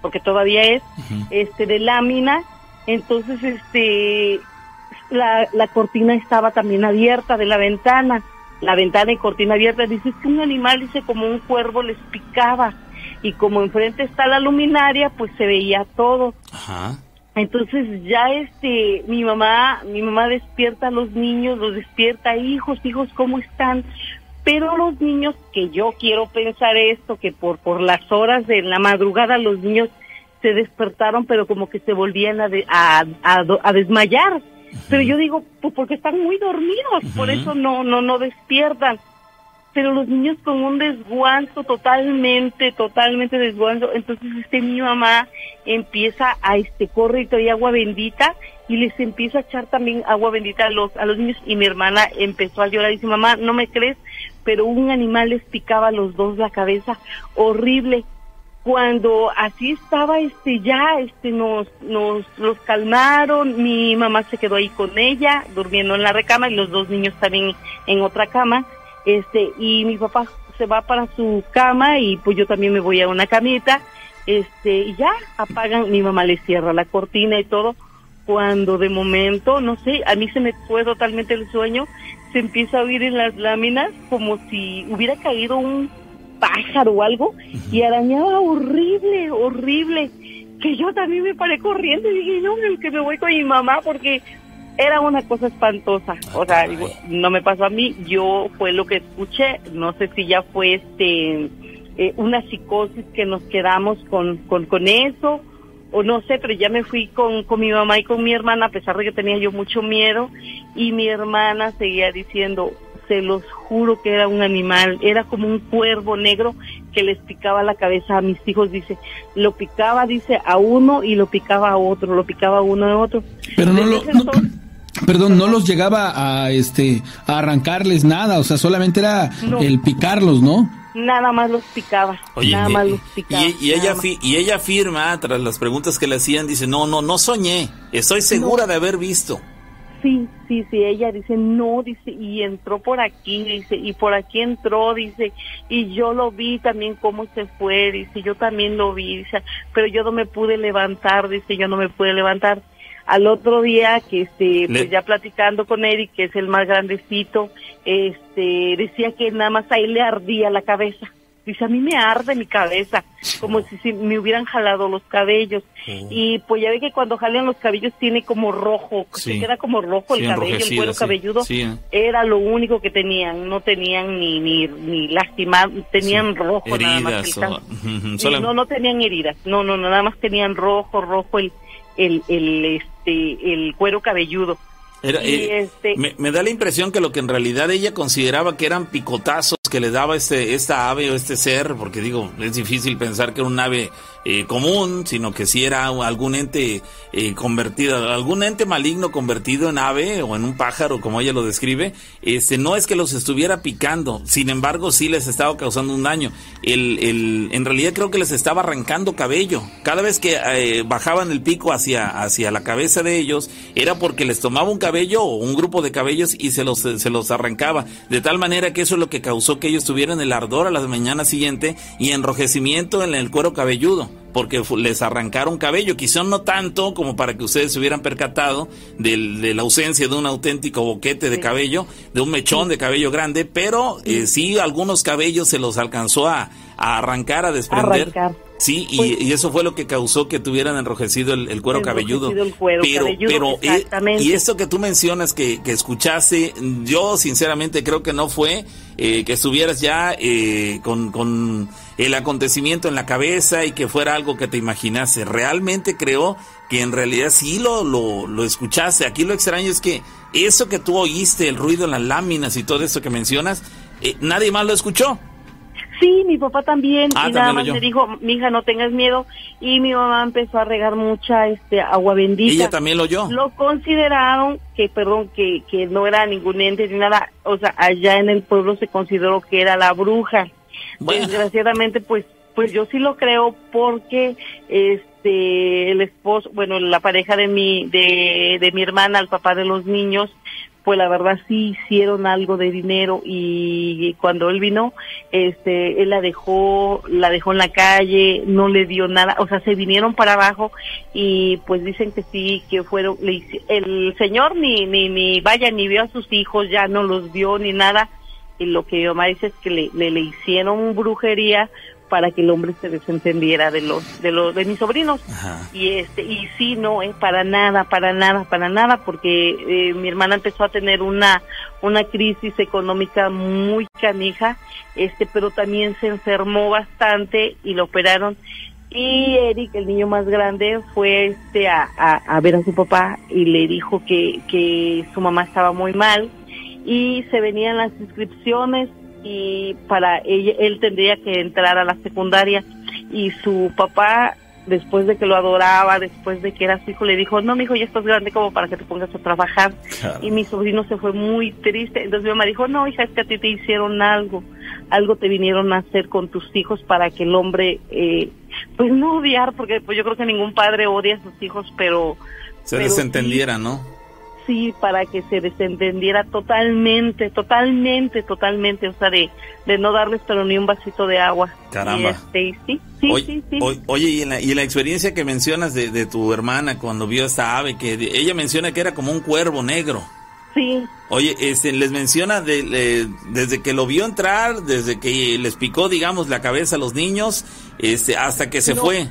porque todavía es, este, de lámina. Entonces, este, la, la cortina estaba también abierta de la ventana. La ventana y cortina abierta. Dice, que un animal, dice, como un cuervo les picaba. Y como enfrente está la luminaria, pues se veía todo. Ajá. Entonces ya este, mi mamá, mi mamá despierta a los niños, los despierta, hijos, hijos, ¿cómo están? Pero los niños, que yo quiero pensar esto, que por, por las horas de la madrugada los niños se despertaron, pero como que se volvían a, a, a, desmayar. Pero yo digo, pues porque están muy dormidos, por eso no, no, no despiertan pero los niños con un desguanzo totalmente, totalmente desguanzo. Entonces este mi mamá empieza a este corre y trae agua bendita y les empieza a echar también agua bendita a los a los niños. Y mi hermana empezó a llorar y dice mamá no me crees pero un animal les picaba a los dos la cabeza. Horrible cuando así estaba este ya este nos nos los calmaron. Mi mamá se quedó ahí con ella durmiendo en la recama y los dos niños también en otra cama este y mi papá se va para su cama y pues yo también me voy a una camita este y ya apagan mi mamá le cierra la cortina y todo cuando de momento no sé a mí se me fue totalmente el sueño se empieza a oír en las láminas como si hubiera caído un pájaro o algo y arañaba horrible horrible que yo también me paré corriendo y dije no que me voy con mi mamá porque era una cosa espantosa. O sea, no me pasó a mí, yo fue lo que escuché, no sé si ya fue este eh, una psicosis que nos quedamos con, con, con eso, o no sé, pero ya me fui con, con mi mamá y con mi hermana, a pesar de que tenía yo mucho miedo, y mi hermana seguía diciendo, se los juro que era un animal, era como un cuervo negro que les picaba la cabeza a mis hijos, dice, lo picaba, dice, a uno y lo picaba a otro, lo picaba a uno a otro. Pero no lo... Perdón, no los llegaba a este a arrancarles nada, o sea, solamente era el picarlos, ¿no? Nada más los picaba, nada más los picaba. Y, ella y ella afirma tras las preguntas que le hacían dice, "No, no, no soñé, estoy segura de haber visto." Sí, sí, sí, ella dice, "No", dice, y entró por aquí, dice, y por aquí entró, dice, y yo lo vi también cómo se fue, dice, yo también lo vi, dice, pero yo no me pude levantar, dice, yo no me pude levantar Al otro día que este pues ya platicando con Eric, que es el más grandecito, este decía que nada más ahí le ardía la cabeza. Dice, a mí me arde mi cabeza, como si, me hubieran jalado los cabellos. Y pues ya ve que cuando jalean los cabellos tiene como rojo, se queda como rojo el cabello, el cuero cabelludo. Era lo único que tenían, no tenían ni ni, ni lastimado, tenían rojo nada más. no, no tenían heridas, no, no, nada más tenían rojo, rojo el, el, el, este, el cuero cabelludo. Eh, este me, da la impresión que lo que en realidad ella consideraba que eran picotazos que le daba este esta ave o este ser, porque digo, es difícil pensar que era un ave eh, común, sino que si era algún ente eh, convertido, algún ente maligno convertido en ave o en un pájaro, como ella lo describe, este, no es que los estuviera picando, sin embargo sí les estaba causando un daño. El, el, en realidad creo que les estaba arrancando cabello. Cada vez que eh, bajaban el pico hacia, hacia la cabeza de ellos, era porque les tomaba un cabello o un grupo de cabellos y se los, se los arrancaba. De tal manera que eso es lo que causó que ellos tuvieran el ardor a la mañana siguiente y enrojecimiento en el cuero cabelludo porque les arrancaron cabello, quizás no tanto como para que ustedes se hubieran percatado de la ausencia de un auténtico boquete de cabello, de un mechón de cabello grande, pero eh, sí algunos cabellos se los alcanzó a, arrancar, a desprender. Sí, y, pues y, eso fue lo que causó que tuvieran enrojecido el, cuero cabelludo. pero, pero eh, y esto que tú mencionas que, que escuchaste, yo sinceramente creo que no fue eh, que estuvieras ya eh, con, con el acontecimiento en la cabeza y que fuera algo que te imaginase. Realmente creo que en realidad sí lo, lo, lo escuchaste. Aquí lo extraño es que eso que tú oíste, el ruido en las láminas y todo eso que mencionas, nadie más lo escuchó. Sí, mi papá también, ah, y nada más me dijo, mi hija, no tengas miedo, y mi mamá empezó a regar mucha este agua bendita. ¿Ella también lo oyó? Lo consideraron que, perdón, que, que no era ningún ente ni nada, o sea, allá en el pueblo se consideró que era la bruja. Desgraciadamente, pues, pues yo sí lo creo porque, este, el esposo, bueno, la pareja de mi, de, de mi hermana, el papá de los niños, pues la verdad sí hicieron algo de dinero y cuando él vino, este, él la dejó, la dejó en la calle, no le dio nada, o sea, se vinieron para abajo y pues dicen que sí, que fueron, le, el señor ni, ni, ni vaya, ni vio a sus hijos, ya no los vio ni nada, y lo que mi mamá dice es que le, le, le hicieron brujería para que el hombre se desentendiera de los de los de mis sobrinos. Y este y sí no es para nada para nada para nada porque eh, mi hermana empezó a tener una una crisis económica muy canija este pero también se enfermó bastante y lo operaron. Y Eric el niño más grande fue este a, a, a ver a su papá y le dijo que que su mamá estaba muy mal. Y se venían las inscripciones y para ella, él tendría que entrar a la secundaria y su papá después de que lo adoraba, después de que era su hijo, le dijo, no, mi hijo, ya estás grande como para que te pongas a trabajar. Y mi sobrino se fue muy triste. Entonces mi mamá dijo, no, hija, es que a ti te hicieron algo, algo te vinieron a hacer con tus hijos para que el hombre, eh, pues no odiar, porque pues yo creo que ningún padre odia a sus hijos, pero... Se desentendiera, ¿no? Sí para que se desentendiera totalmente, totalmente, totalmente, o sea, de, de no darles pero ni un vasito de agua. Caramba. Este, sí, sí, oye, sí, sí. Oye, y en, la, y la experiencia que mencionas de, de tu hermana cuando vio esta ave, que ella menciona que era como un cuervo negro. Sí. Oye, este, les menciona de, desde que lo vio entrar, desde que les picó, digamos, la cabeza a los niños, este, hasta que se fue.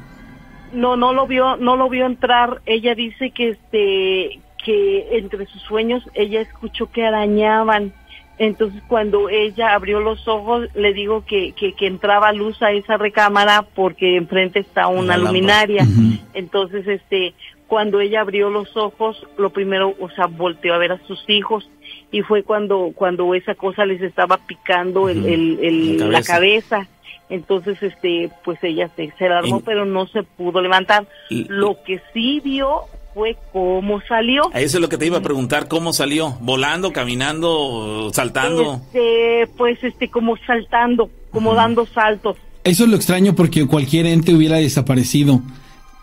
No, no lo vio, no lo vio entrar. Ella dice que este, que entre sus sueños ella escuchó que arañaban. Entonces cuando ella abrió los ojos, le digo que, que, entraba luz a esa recámara porque enfrente está una luminaria. Entonces, este, cuando ella abrió los ojos, lo primero, o sea, volteó a ver a sus hijos y fue cuando, cuando esa cosa les estaba picando el, el, la, cabeza. Entonces, este, pues ella se, se alarmó, pero no se pudo levantar. Lo que sí vio fue cómo salió. Eso es lo que te iba a preguntar, ¿cómo salió? ¿Volando, caminando, saltando? Este, pues este, como saltando, como dando saltos. Eso es lo extraño porque cualquier ente hubiera desaparecido.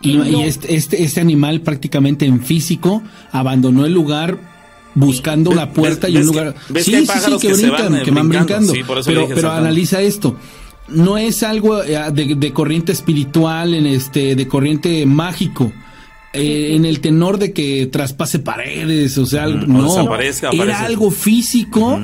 Y, este, este, este, animal prácticamente en físico abandonó el lugar buscando una puerta y un lugar. sí, sí, sí, que, brincan, que van brincando. pero pero analiza esto. No es algo eh, de, de corriente espiritual, en este, de corriente mágico eh, en el tenor de que traspase paredes, o sea, no, era algo físico.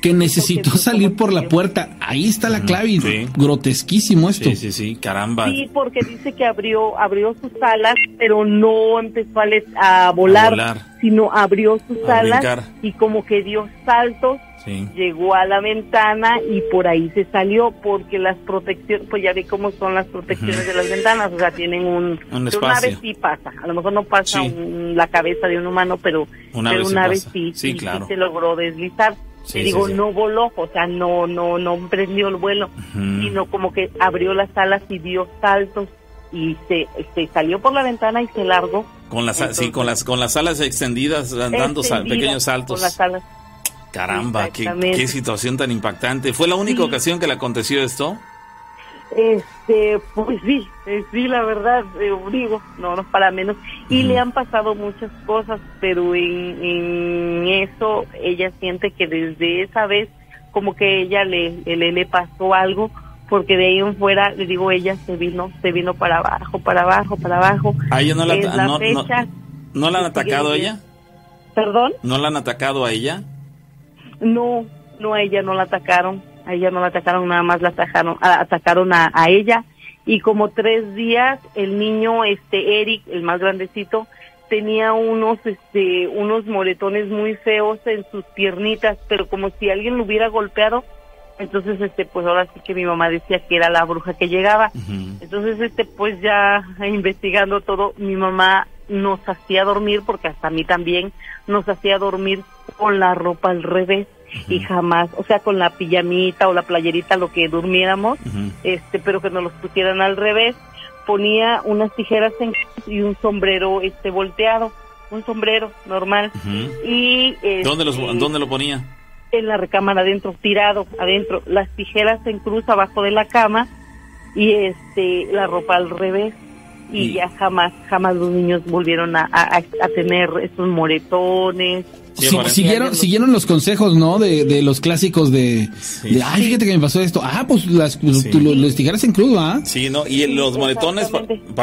que necesitó salir por la puerta. Ahí está la clave. Grotesquísimo esto. Sí, sí, sí, caramba. Sí, porque dice que abrió abrió sus alas, pero no empezó a, volar, sino abrió sus alas y como que dio saltos Llegó a la ventana y por ahí se salió porque las protecciones, pues ya vi cómo son las protecciones de las ventanas, o sea, tienen un... un una vez sí pasa, a lo mejor no pasa la cabeza de un humano, pero una pero vez, una vez sí, sí, se logró deslizar. y digo, no voló, o sea, no no no prendió el vuelo, sino como que abrió las alas y dio saltos y se, se salió por la ventana y se largó. Con las, sí, con las, con las alas extendidas, dando pequeños saltos. Con las alas Caramba, qué, situación tan impactante. ¿Fue la única ocasión que le aconteció esto? Este, pues sí, eh, sí, la verdad, eh, digo, no, no para menos. Y le han pasado muchas cosas, pero en, eso ella siente que desde esa vez, como que ella le, le, le pasó algo, porque de ahí en fuera, le digo, ella se vino, se vino para abajo, para abajo, para abajo. ¿A ella no la, no, no, la han atacado a ella? ¿Perdón? ¿No la han atacado a ella? No, no, a ella no la atacaron, a ella no la atacaron, nada más la atacaron, atacaron a, a ella y como tres días el niño, este Eric, el más grandecito, tenía unos, este, unos moretones muy feos en sus piernitas, pero como si alguien lo hubiera golpeado. Entonces, este, pues ahora sí que mi mamá decía que era la bruja que llegaba. Entonces, este, pues ya investigando todo, mi mamá nos hacía dormir, porque hasta a mí también nos hacía dormir con la ropa al revés. Y jamás, o sea, con la pijamita o la playerita, lo que durmiéramos, este, pero que nos los pusieran al revés, ponía unas tijeras en y un sombrero este volteado, un sombrero normal. Y ¿Dónde los este, dónde lo ponía? En la recámara adentro, tirado adentro, las tijeras en cruz abajo de la cama y este la ropa al revés y, ya jamás, jamás los niños volvieron a, a, tener esos moretones. siguieron, siguieron los consejos, ¿no? De, de los clásicos de, ay, fíjate que me pasó esto. Ah, pues las pues, los tijeras en crudo, ¿ah? Sí, ¿no? Y los moretones,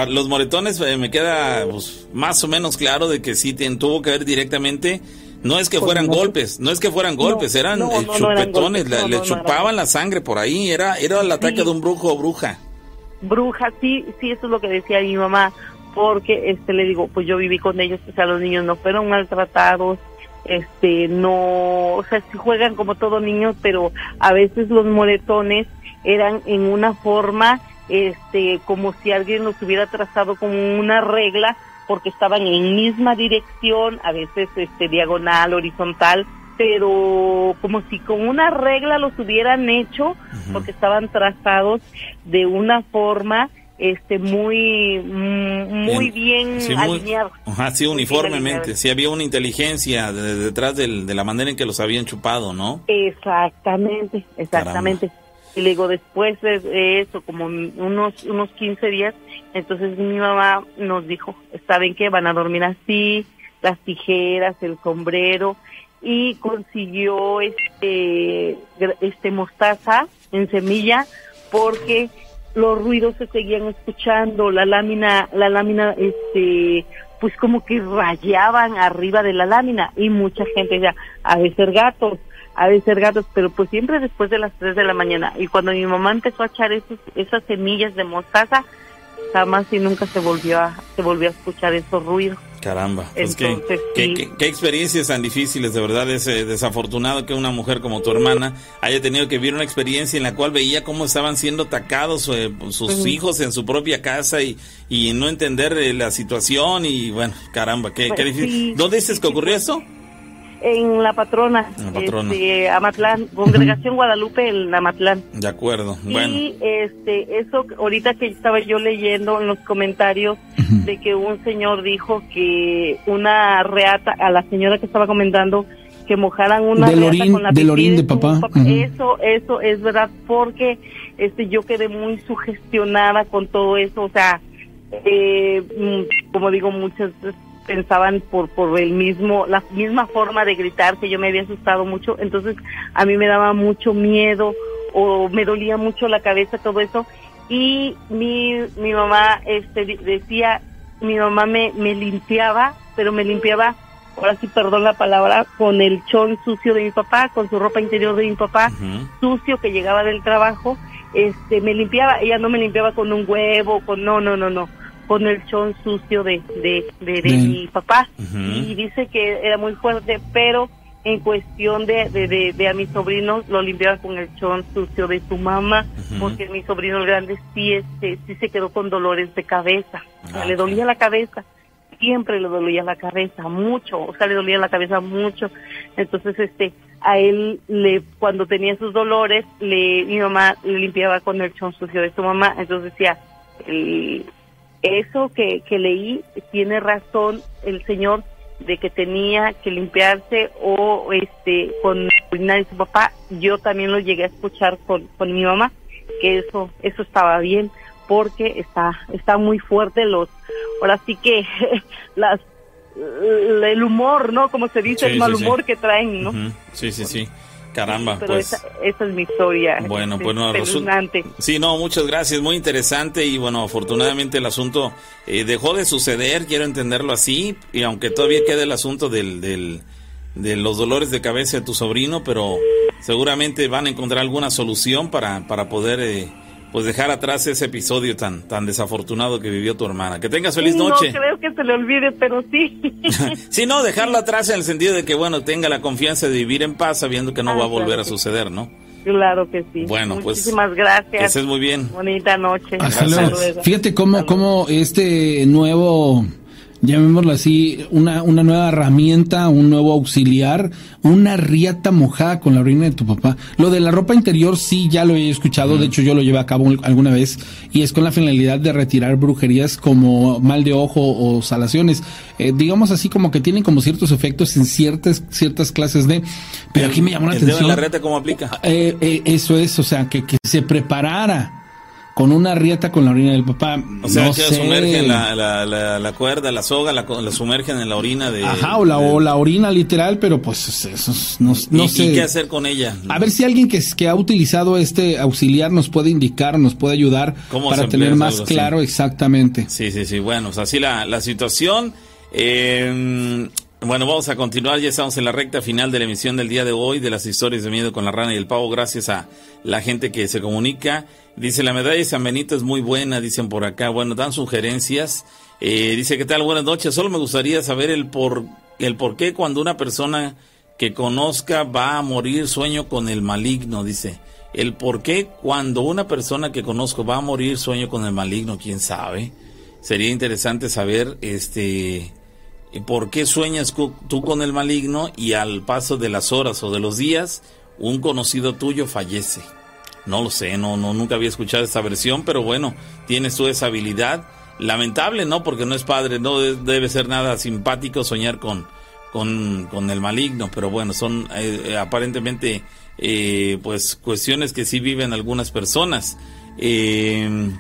los moretones eh, me queda pues, más o menos claro de que sí tuvo que ver directamente. No es que fueran golpes, no es que fueran golpes, eran chupetones, le, chupaban la sangre por ahí, era, era el ataque de un brujo o bruja bruja, sí, sí, eso es lo que decía mi mamá, porque este le digo, pues yo viví con ellos, o sea, los niños no fueron maltratados, este, no, o sea, sí juegan como todos niños, pero a veces los moretones eran en una forma, este, como si alguien los hubiera trazado como una regla, porque estaban en misma dirección, a veces este diagonal, horizontal, pero como si con una regla los hubieran hecho, porque estaban trazados de una forma este muy mm, muy bien, alineados. Ajá, sí, uniformemente. Sí, había una inteligencia detrás de la manera en que los habían chupado, ¿no? Exactamente, exactamente. Y luego después de eso, como unos unos 15 días, entonces mi mamá nos dijo, ¿saben qué? Van a dormir así, las tijeras, el sombrero, y consiguió este este mostaza en semilla porque los ruidos se seguían escuchando, la lámina, la lámina, este, pues como que rayaban arriba de la lámina y mucha gente decía, ha de ser gatos, ha de ser gatos, pero pues siempre después de las 3 de la mañana. Y cuando mi mamá empezó a echar esos, esas semillas de mostaza, jamás y nunca se volvió a, se volvió a escuchar esos ruidos. Caramba, pues qué, qué, experiencias tan difíciles, de verdad es eh, desafortunado que una mujer como tu hermana haya tenido que vivir una experiencia en la cual veía cómo estaban siendo atacados eh, sus hijos en su propia casa y, y no entender eh, la situación y bueno, caramba, qué, qué difícil. ¿Dónde dices que ocurrió eso? En La Patrona, Este, Amatlán, Congregación Guadalupe en Amatlán. De acuerdo, bueno. Y este, eso ahorita que estaba yo leyendo en los comentarios de que un señor dijo que una reata, a la señora que estaba comentando, que mojaran una reata con la del de papá. Eso, eso es verdad, porque este yo quedé muy sugestionada con todo eso, o sea, eh, mm, como digo, muchas pensaban por por el mismo la misma forma de gritar que yo me había asustado mucho. Entonces a mí me daba mucho miedo o me dolía mucho la cabeza todo eso. Y mi mi mamá este decía mi mamá me, me limpiaba, pero me limpiaba, ahora sí perdón la palabra, con el chón sucio de mi papá, con su ropa interior de mi papá, sucio que llegaba del trabajo, este, me limpiaba, ella no me limpiaba con un huevo, con, no, no, no, no, con el chón sucio de, de, de, mi papá. Y dice que era muy fuerte, pero en cuestión de, de, de, a mis sobrinos lo limpiaba con el chón sucio de su mamá, porque mi sobrino grande sí, este, sí se quedó con dolores de cabeza, o sea, le ah, dolía la cabeza, siempre le dolía la cabeza, mucho, o sea, le dolía la cabeza mucho, entonces este, a él le, cuando tenía sus dolores, le, mi mamá le limpiaba con el chón sucio de su mamá, entonces decía, eso que, que leí tiene razón el señor de que tenía que limpiarse o este con la de su papá, yo también lo llegué a escuchar con, con mi mamá, que eso, eso estaba bien, porque está, está muy fuerte los, ahora sí que las el humor, ¿no? Como se dice, el mal humor que traen, ¿no? Sí, sí, sí. Caramba, Pero pues. Esa, esa, es mi historia. Bueno, pues no, Sí, no, muchas gracias, muy interesante y bueno, afortunadamente el asunto eh, dejó de suceder, quiero entenderlo así, y aunque todavía queda el asunto del, del, de los dolores de cabeza de tu sobrino, pero seguramente van a encontrar alguna solución para, para poder eh, pues dejar atrás ese episodio tan tan desafortunado que vivió tu hermana. Que tengas feliz noche. No creo que se le olvide, pero sí. sí, no, dejarlo atrás en el sentido de que, bueno, tenga la confianza de vivir en paz sabiendo que no va a ah, volver a suceder, ¿no? Claro que sí. Bueno, pues. Muchísimas gracias. Que estés muy bien. Bonita noche. Hasta luego. Fíjate cómo, cómo este nuevo llamémoslo así, una, una nueva herramienta, un nuevo auxiliar, una riata mojada con la orina de tu papá. Lo de la ropa interior sí ya lo he escuchado, de hecho yo lo llevé a cabo alguna vez y es con la finalidad de retirar brujerías como mal de ojo o salaciones. Eh, digamos así como que tienen como ciertos efectos en ciertas ciertas clases de... Pero aquí me llamó la atención. De la riata cómo aplica? Eh, eh, eso es, o sea, que, que se preparara con una rieta con la orina del papá. O sea, que sumergen la, la, la, cuerda, la soga, la, la, sumergen en la orina de... Ajá, o la, o la orina literal, pero pues eso no, no sé. ¿Y qué hacer con ella? A ver si alguien que, que ha utilizado este auxiliar nos puede indicar, nos puede ayudar para tener más claro exactamente. Sí, sí, sí, bueno, pues así la, la situación. Eh, bueno, vamos a continuar, ya estamos en la recta final de la emisión del día de hoy de las historias de miedo con la rana y el pavo, gracias a la gente que se comunica. Dice, la medalla de San Benito es muy buena, dicen por acá. Bueno, dan sugerencias. Eh, dice, ¿qué tal? Buenas noches. Solo me gustaría saber el por, el por qué cuando una persona que conozca va a morir sueño con el maligno, dice. El por qué cuando una persona que conozco va a morir sueño con el maligno, quién sabe. Sería interesante saber, este, por qué sueñas tú con el maligno y al paso de las horas o de los días, un conocido tuyo fallece. No lo sé, no, no, nunca había escuchado esta versión, pero bueno, tienes tú esa habilidad. Lamentable, ¿no? Porque no es padre, no debe ser nada simpático soñar con, con, el maligno, pero bueno, son eh, eh, aparentemente eh, pues cuestiones que sí viven algunas personas. dice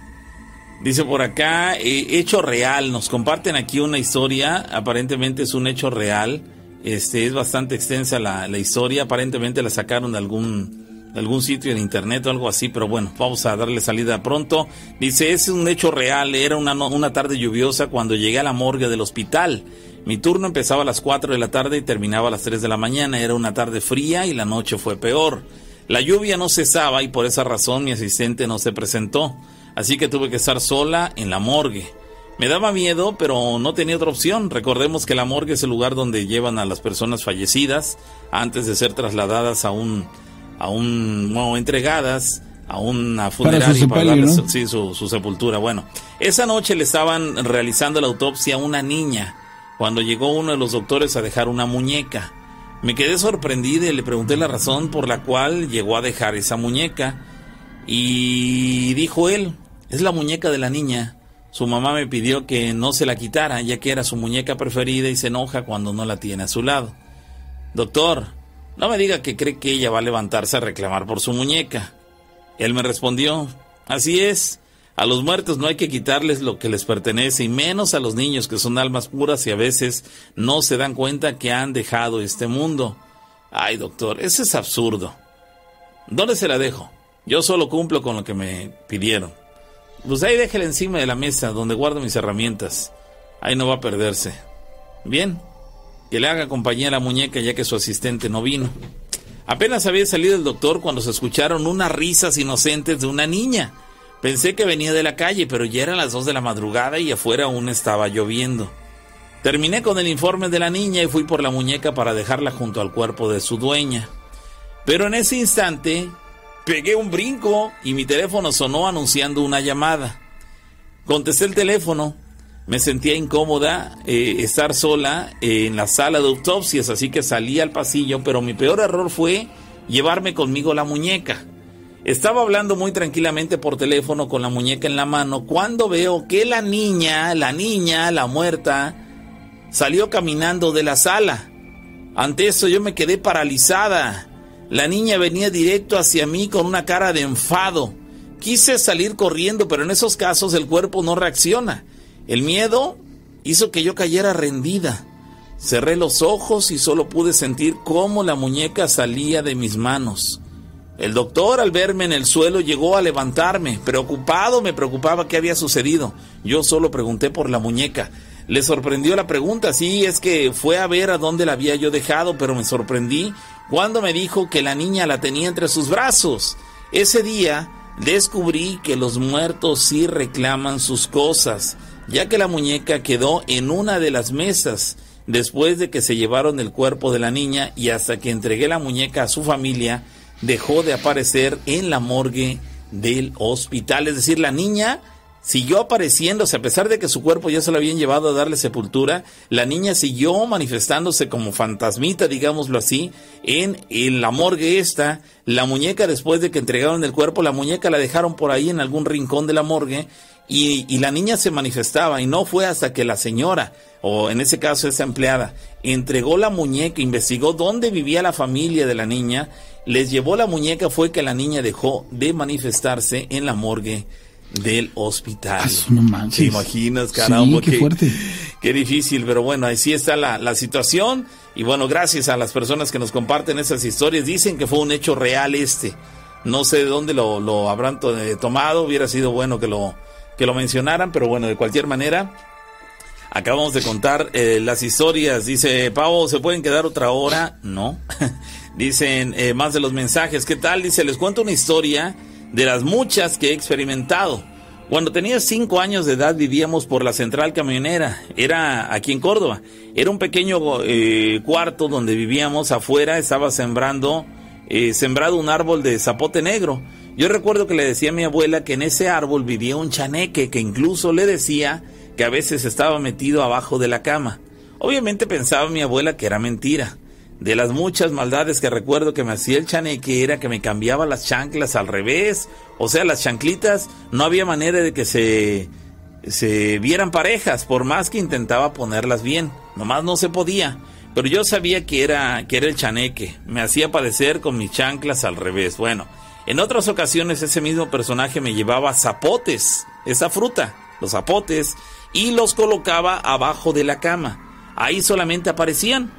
por acá, hecho real, nos comparten aquí una historia, aparentemente es un hecho real, este es bastante extensa la, la historia, aparentemente la sacaron de algún algún sitio en internet o algo así, pero bueno, vamos a darle salida pronto. Dice, es un hecho real, era una, una tarde lluviosa cuando llegué a la morgue del hospital. Mi turno empezaba a las 4 de la tarde y terminaba a las 3 de la mañana. Era una tarde fría y la noche fue peor. La lluvia no cesaba y por esa razón mi asistente no se presentó. Así que tuve que estar sola en la morgue. Me daba miedo, pero no tenía otra opción. Recordemos que la morgue es el lugar donde llevan a las personas fallecidas antes de ser trasladadas a un a un, bueno, entregadas a una funeraria para, su, su, sepultura. Bueno, esa noche le estaban realizando la autopsia a una niña cuando llegó uno de los doctores a dejar una muñeca. Me quedé sorprendida y le pregunté la razón por la cual llegó a dejar esa muñeca y dijo él, es la muñeca de la niña. Su mamá me pidió que no se la quitara ya que era su muñeca preferida y se enoja cuando no la tiene a su lado. Doctor, no me diga que cree que ella va a levantarse a reclamar por su muñeca. Él me respondió, así es, a los muertos no hay que quitarles lo que les pertenece y menos a los niños que son almas puras y a veces no se dan cuenta que han dejado este mundo. Ay, doctor, eso es absurdo. ¿Dónde se la dejo? Yo solo cumplo con lo que me pidieron. Pues ahí déjela encima de la mesa donde guardo mis herramientas. Ahí no va a perderse. Bien, que le haga compañía a la muñeca ya que su asistente no vino. Apenas había salido el doctor cuando se escucharon unas risas inocentes de una niña. Pensé que venía de la calle, pero ya eran las dos de la madrugada y afuera aún estaba lloviendo. Terminé con el informe de la niña y fui por la muñeca para dejarla junto al cuerpo de su dueña. Pero en ese instante pegué un brinco y mi teléfono sonó anunciando una llamada. Contesté el teléfono me sentía incómoda eh, estar sola en la sala de autopsias, así que salí al pasillo, pero mi peor error fue llevarme conmigo la muñeca. Estaba hablando muy tranquilamente por teléfono con la muñeca en la mano cuando veo que la niña, la niña, la muerta, salió caminando de la sala. Ante eso yo me quedé paralizada. La niña venía directo hacia mí con una cara de enfado. Quise salir corriendo, pero en esos casos el cuerpo no reacciona. El miedo hizo que yo cayera rendida. Cerré los ojos y solo pude sentir cómo la muñeca salía de mis manos. El doctor al verme en el suelo llegó a levantarme. Preocupado me preocupaba qué había sucedido. Yo solo pregunté por la muñeca. Le sorprendió la pregunta, sí, es que fue a ver a dónde la había yo dejado, pero me sorprendí cuando me dijo que la niña la tenía entre sus brazos. Ese día descubrí que los muertos sí reclaman sus cosas ya que la muñeca quedó en una de las mesas después de que se llevaron el cuerpo de la niña y hasta que entregué la muñeca a su familia, dejó de aparecer en la morgue del hospital. Es decir, la niña siguió apareciéndose, a pesar de que su cuerpo ya se lo habían llevado a darle sepultura, la niña siguió manifestándose como fantasmita, digámoslo así, en, en, la morgue esta. La muñeca, después de que entregaron el cuerpo, la muñeca la dejaron por ahí en algún rincón de la morgue y, y, la niña se manifestaba y no fue hasta que la señora, o en ese caso esa empleada, entregó la muñeca, investigó dónde vivía la familia de la niña, les llevó la muñeca, fue que la niña dejó de manifestarse en la morgue del hospital. Ah, no ¿Te imaginas, caramba? qué, fuerte. Qué difícil, pero bueno, así está la, la situación. Y bueno, gracias a las personas que nos comparten esas historias. Dicen que fue un hecho real este. No sé de dónde lo, lo habrán tomado. Hubiera sido bueno que lo, que lo mencionaran, pero bueno, de cualquier manera, acabamos de contar eh, las historias. Dice, Pavo, ¿se pueden quedar otra hora? No. Dicen eh, más de los mensajes. ¿Qué tal? Dice, les cuento una historia de las muchas que he experimentado. Cuando tenía cinco años de edad vivíamos por la central camionera, era aquí en Córdoba. Era un pequeño eh, cuarto donde vivíamos afuera, estaba sembrando, sembrado un árbol de zapote negro. Yo recuerdo que le decía a mi abuela que en ese árbol vivía un chaneque que incluso le decía que a veces estaba metido abajo de la cama. Obviamente pensaba mi abuela que era mentira. De las muchas maldades que recuerdo que me hacía el chaneque era que me cambiaba las chanclas al revés, o sea, las chanclitas no había manera de que se se vieran parejas, por más que intentaba ponerlas bien, nomás no se podía. Pero yo sabía que era que era el chaneque, me hacía padecer con mis chanclas al revés. Bueno, en otras ocasiones ese mismo personaje me llevaba zapotes, esa fruta, los zapotes, y los colocaba abajo de la cama. Ahí solamente aparecían.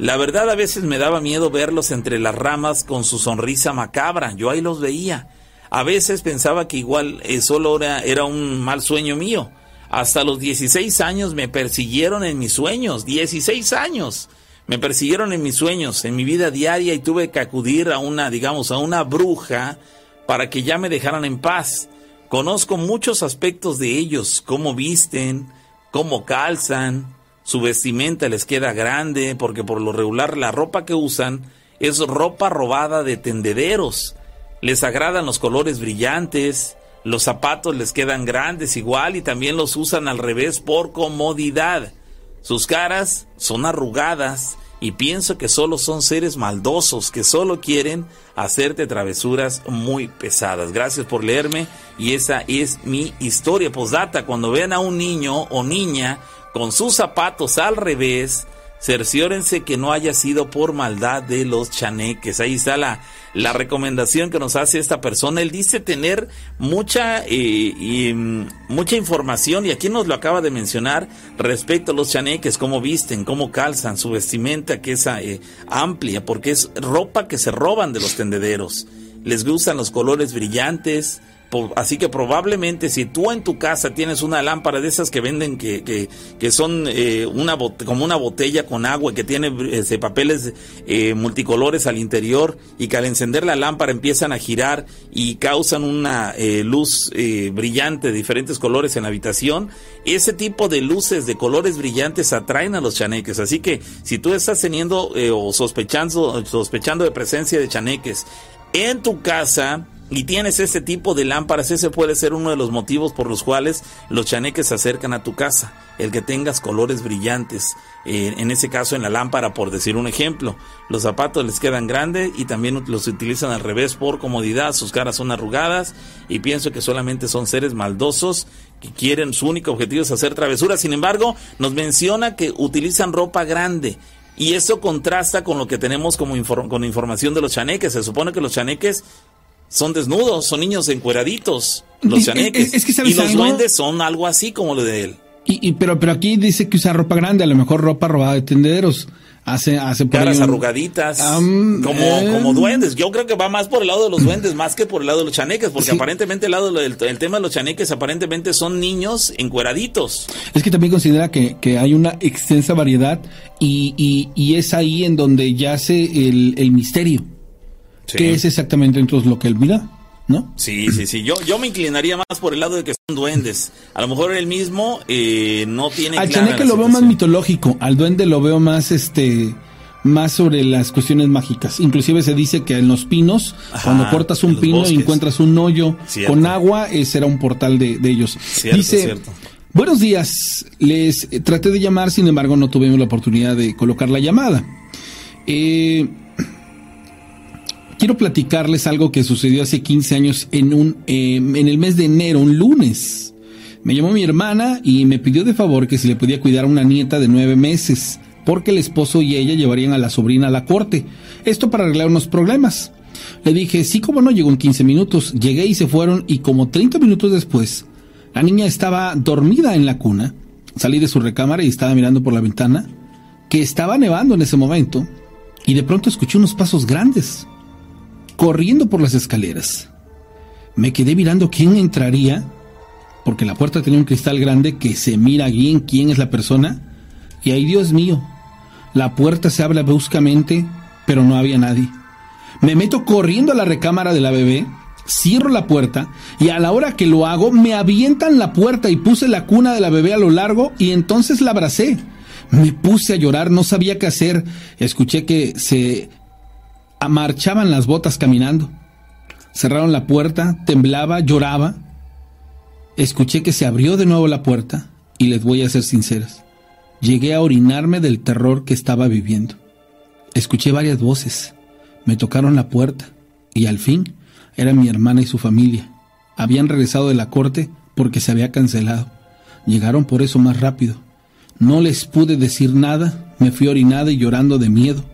La verdad a veces me daba miedo verlos entre las ramas con su sonrisa macabra. Yo ahí los veía. A veces pensaba que igual eh, solo era, era un mal sueño mío. Hasta los 16 años me persiguieron en mis sueños. 16 años. Me persiguieron en mis sueños, en mi vida diaria y tuve que acudir a una, digamos, a una bruja para que ya me dejaran en paz. Conozco muchos aspectos de ellos, cómo visten, cómo calzan, su vestimenta les queda grande, porque por lo regular la ropa que usan es ropa robada de tendederos. Les agradan los colores brillantes, los zapatos les quedan grandes igual y también los usan al revés por comodidad. Sus caras son arrugadas y pienso que solo son seres maldosos que solo quieren hacerte travesuras muy pesadas. Gracias por leerme y esa es mi historia. Posdata, cuando vean a un niño o niña con sus zapatos al revés, cerciórense que no haya sido por maldad de los chaneques. Ahí está la, la recomendación que nos hace esta persona. Él dice tener mucha, eh, y, mm, mucha información y aquí nos lo acaba de mencionar respecto a los chaneques, cómo visten, cómo calzan, su vestimenta que es eh, amplia, porque es ropa que se roban de los tendederos. Les gustan los colores brillantes, así que probablemente si tú en tu casa tienes una lámpara de esas que venden que, que, que son eh, una como una botella con agua que tiene este, papeles eh, multicolores al interior y que al encender la lámpara empiezan a girar y causan una eh, luz brillante de diferentes colores en la habitación, ese tipo de luces de colores brillantes atraen a los chaneques. Así que si tú estás teniendo o sospechando, sospechando de presencia de chaneques en tu casa, y tienes ese tipo de lámparas, ese puede ser uno de los motivos por los cuales los chaneques se acercan a tu casa, el que tengas colores brillantes, eh, en ese caso en la lámpara, por decir un ejemplo. Los zapatos les quedan grandes y también los utilizan al revés por comodidad, sus caras son arrugadas y pienso que solamente son seres maldosos que quieren, su único objetivo es hacer travesuras. Sin embargo, nos menciona que utilizan ropa grande. Y eso contrasta con lo que tenemos como con información de los chaneques. Se supone que los chaneques son desnudos, son niños encueraditos, los chaneques. y los duendes son algo así como lo de él. Y, pero, pero aquí dice que usa ropa grande, a lo mejor ropa robada de tendederos. Hace, hace Caras arrugaditas, como, eh. como duendes. Yo creo que va más por el lado de los duendes más que por el lado de los chaneques, porque aparentemente el, lado del el tema de los chaneques aparentemente son niños encueraditos. Es que también considera que, que hay una extensa variedad y, y, y, es ahí en donde yace el, el misterio. ¿Qué es exactamente entonces lo que él mira? ¿No? Sí, sí, sí. Yo, yo me inclinaría más por el lado de que son duendes. A lo mejor él mismo eh, no tiene. Al chaneque lo veo más mitológico. Al duende lo veo más, este, más sobre las cuestiones mágicas. Inclusive se dice que en los pinos, cuando cortas un pino y encuentras un hoyo con agua, ese será un portal de, ellos. dice. Buenos días, les traté de llamar, sin embargo no tuvimos la oportunidad de colocar la llamada. Eh, quiero platicarles algo que sucedió hace 15 años en, un, em, en el mes de enero, un lunes. Me llamó mi hermana y me pidió de favor que si le podía cuidar a una nieta de nueve meses, porque el esposo y ella llevarían a la sobrina a la corte. Esto para arreglar unos problemas. Le dije, sí, como no, llegó en 15 minutos. Llegué y se fueron y como 30 minutos después, la niña estaba dormida en la cuna. Salí de su recámara y estaba mirando por la ventana, que estaba nevando en ese momento, y de pronto escuché unos pasos grandes corriendo por las escaleras. Me quedé mirando quién entraría, porque la puerta tenía un cristal grande que se mira bien quién es la persona, y ahí Dios mío, la puerta se abre bruscamente, pero no había nadie. Me meto corriendo a la recámara de la bebé, cierro la puerta y a la hora que lo hago me avientan la puerta y puse la cuna de la bebé a lo largo y entonces la abracé. Me puse a llorar, no sabía qué hacer. Escuché que se marchaban las botas caminando. Cerraron la puerta, temblaba, lloraba. Escuché que se abrió de nuevo la puerta y les voy a ser sinceras. Llegué a orinarme del terror que estaba viviendo. Escuché varias voces. Me tocaron la puerta y al fin era mi hermana y su familia. Habían regresado de la corte porque se había cancelado. Llegaron por eso más rápido. No les pude decir nada, me fui orinada y llorando de miedo.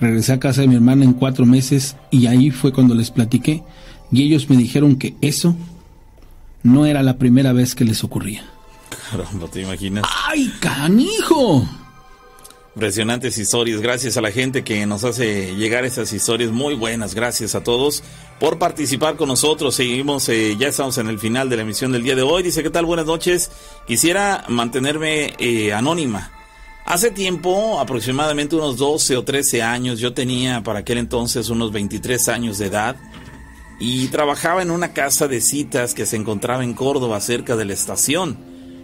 Regresé a casa de mi hermana en cuatro meses y ahí fue cuando les platiqué y ellos me dijeron que eso no era la primera vez que les ocurría. Caramba, ¿te imaginas? ¡Ay, canijo! Impresionantes historias. Gracias a la gente que nos hace llegar estas historias muy buenas. Gracias a todos por participar con nosotros. Seguimos, eh, ya estamos en el final de la emisión del día de hoy. Dice, ¿qué tal? Buenas noches. Quisiera mantenerme eh, anónima. Hace tiempo, aproximadamente unos 12 o 13 años, yo tenía para aquel entonces unos 23 años de edad y trabajaba en una casa de citas que se encontraba en Córdoba, cerca de la estación.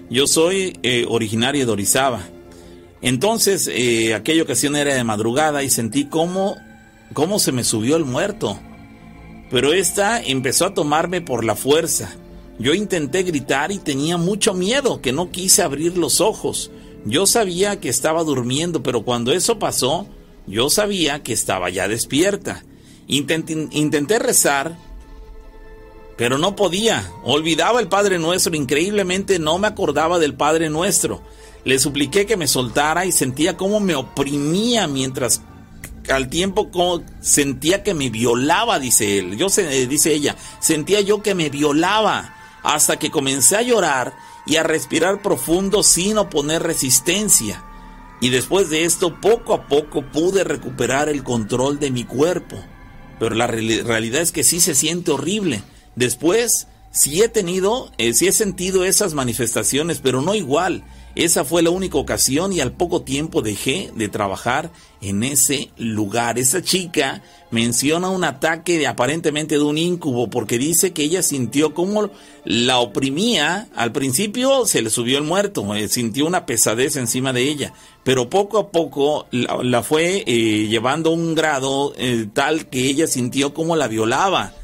Yo soy eh, originario de Orizaba. Entonces, eh, aquella ocasión era de madrugada y sentí cómo, cómo se me subió el muerto. Pero esta empezó a tomarme por la fuerza. Yo intenté gritar y tenía mucho miedo, que no quise abrir los ojos. Yo sabía que estaba durmiendo, pero cuando eso pasó, yo sabía que estaba ya despierta. Intenté, rezar, pero no podía. Olvidaba el Padre Nuestro, increíblemente no me acordaba del Padre Nuestro. Le supliqué que me soltara y sentía cómo me oprimía mientras al tiempo sentía que me violaba, dice él. Yo dice ella, sentía yo que me violaba hasta que comencé a llorar y a respirar profundo sin oponer resistencia. Y después de esto, poco a poco pude recuperar el control de mi cuerpo. Pero la realidad es que sí se siente horrible. Después sí he tenido, eh, sí he sentido esas manifestaciones, pero no igual. Esa fue la única ocasión y al poco tiempo dejé de trabajar en ese lugar. Esa chica menciona un ataque de, aparentemente de un incubo porque dice que ella sintió como la oprimía. Al principio se le subió el muerto, eh, sintió una pesadez encima de ella, pero poco a poco la, fue eh, llevando a un grado eh, tal que ella sintió como la violaba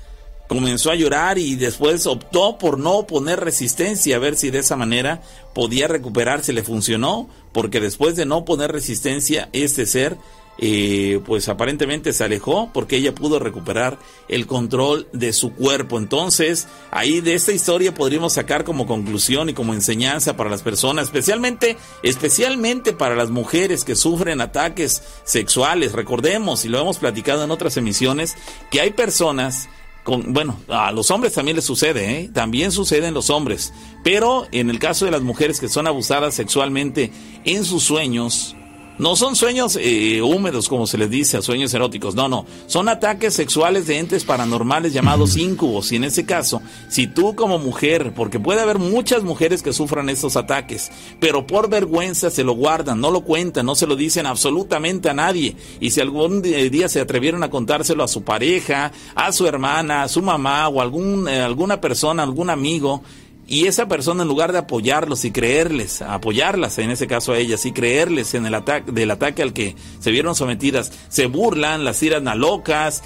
comenzó a llorar y después optó por no poner resistencia a ver si de esa manera podía recuperarse, le funcionó, porque después de no poner resistencia, este ser eh, pues aparentemente se alejó porque ella pudo recuperar el control de su cuerpo. Entonces, ahí de esta historia podríamos sacar como conclusión y como enseñanza para las personas, especialmente, especialmente para las mujeres que sufren ataques sexuales. Recordemos, y lo hemos platicado en otras emisiones, que hay personas bueno, a los hombres también les sucede, ¿eh? también sucede en los hombres, pero en el caso de las mujeres que son abusadas sexualmente en sus sueños, no son sueños eh, húmedos, como se les dice, sueños eróticos. No, no. Son ataques sexuales de entes paranormales llamados incubos. Y en ese caso, si tú como mujer, porque puede haber muchas mujeres que sufran estos ataques, pero por vergüenza se lo guardan, no lo cuentan, no se lo dicen absolutamente a nadie. Y si algún día se atrevieron a contárselo a su pareja, a su hermana, a su mamá o algún, eh, alguna persona, algún amigo, y esa persona en lugar de apoyarlos y creerles, apoyarlas en ese caso a ellas y creerles en el ataque del ataque al que se vieron sometidas, se burlan, las tiran a locas,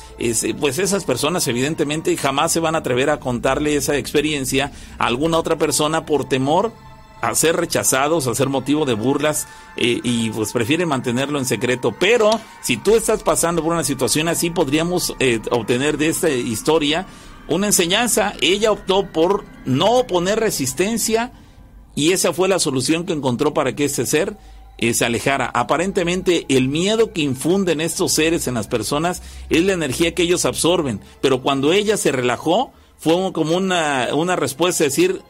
pues esas personas evidentemente jamás se van a atrever a contarle esa experiencia a alguna otra persona por temor a ser rechazados, a ser motivo de burlas eh, y pues prefieren mantenerlo en secreto. Pero si tú estás pasando por una situación así, podríamos eh, obtener de esta historia una enseñanza. Ella optó por no poner resistencia y esa fue la solución que encontró para que ese ser eh, se alejara. Aparentemente el miedo que infunden estos seres en las personas es la energía que ellos absorben, pero cuando ella se relajó fue como una, una respuesta de decir,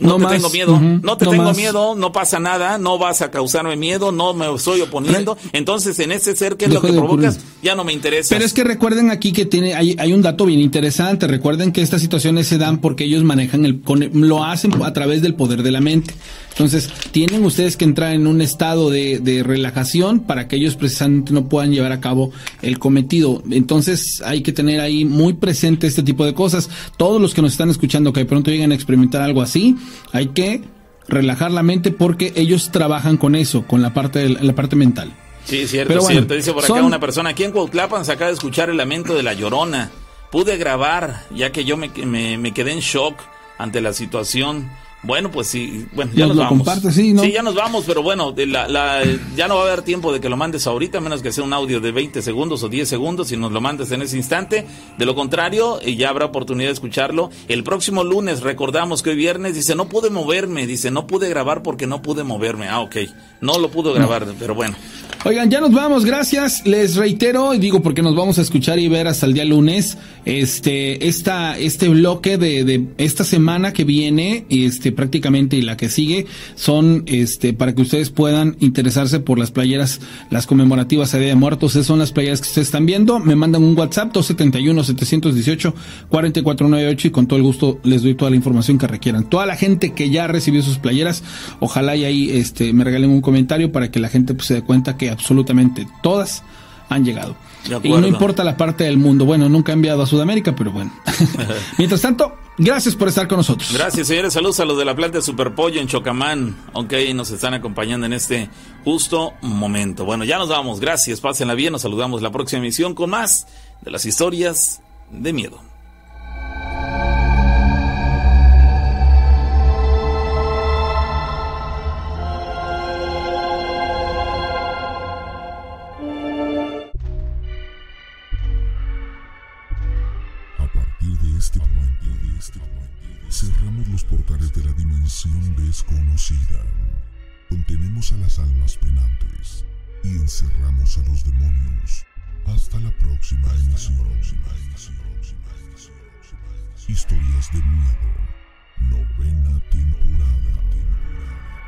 no, te tengo miedo, no te tengo miedo, no pasa nada, no vas a causarme miedo, no me estoy oponiendo. Entonces, en ese ser, ¿qué es lo que provocas? Ya no me interesa. Pero es que recuerden aquí que tiene, hay, hay un dato bien interesante. Recuerden que estas situaciones se dan porque ellos manejan el, lo hacen a través del poder de la mente. Entonces, tienen ustedes que entrar en un estado de, de relajación para que ellos precisamente no puedan llevar a cabo el cometido. Entonces, hay que tener ahí muy presente este tipo de cosas. Todos los que nos están escuchando que de pronto lleguen a experimentar algo así, hay que relajar la mente porque ellos trabajan con eso, con la parte, de, la parte mental. Sí, cierto, Pero cierto. Dice por acá una persona, aquí en Cuautlapan se acaba de escuchar el lamento de la llorona. Pude grabar, ya que yo me, me, me quedé en shock ante la situación. Bueno, pues sí, bueno, ya nos, vamos. sí, ¿no? sí, ya nos vamos, pero bueno, la, la, ya no va a haber tiempo de que lo mandes ahorita, a menos que sea un audio de 20 segundos o 10 segundos, y nos lo mandes en ese instante. De lo contrario, eh, ya habrá oportunidad de escucharlo. El próximo lunes, recordamos que hoy viernes, dice, no pude moverme, dice, no pude grabar porque no pude moverme. Ah, ok, no lo pudo grabar, pero bueno. Oigan, ya nos vamos, gracias. Les reitero y digo porque nos vamos a escuchar y ver hasta el día lunes este esta este bloque de, de esta semana que viene, este prácticamente y la que sigue son este para que ustedes puedan interesarse por las playeras las conmemorativas a Día de Muertos, esas son las playeras que ustedes están viendo. Me mandan un WhatsApp 271 718 4498 y con todo el gusto les doy toda la información que requieran. Toda la gente que ya recibió sus playeras, ojalá y ahí este me regalen un comentario para que la gente pues, se dé cuenta que absolutamente todas han llegado. Y no importa la parte del mundo. Bueno, nunca he enviado a Sudamérica, pero bueno. Mientras tanto, gracias por estar con nosotros. Gracias, señores. Saludos a los de la planta de Superpollo en Chocamán. Ok, nos están acompañando en este justo momento. Bueno, ya nos vamos. Gracias. Pásenla bien. Nos saludamos la próxima emisión con más de las historias de miedo. Desconocida. Contenemos a las almas penantes y encerramos a los demonios. Hasta la próxima emisión. Historias de miedo. Novena temporada. temporada.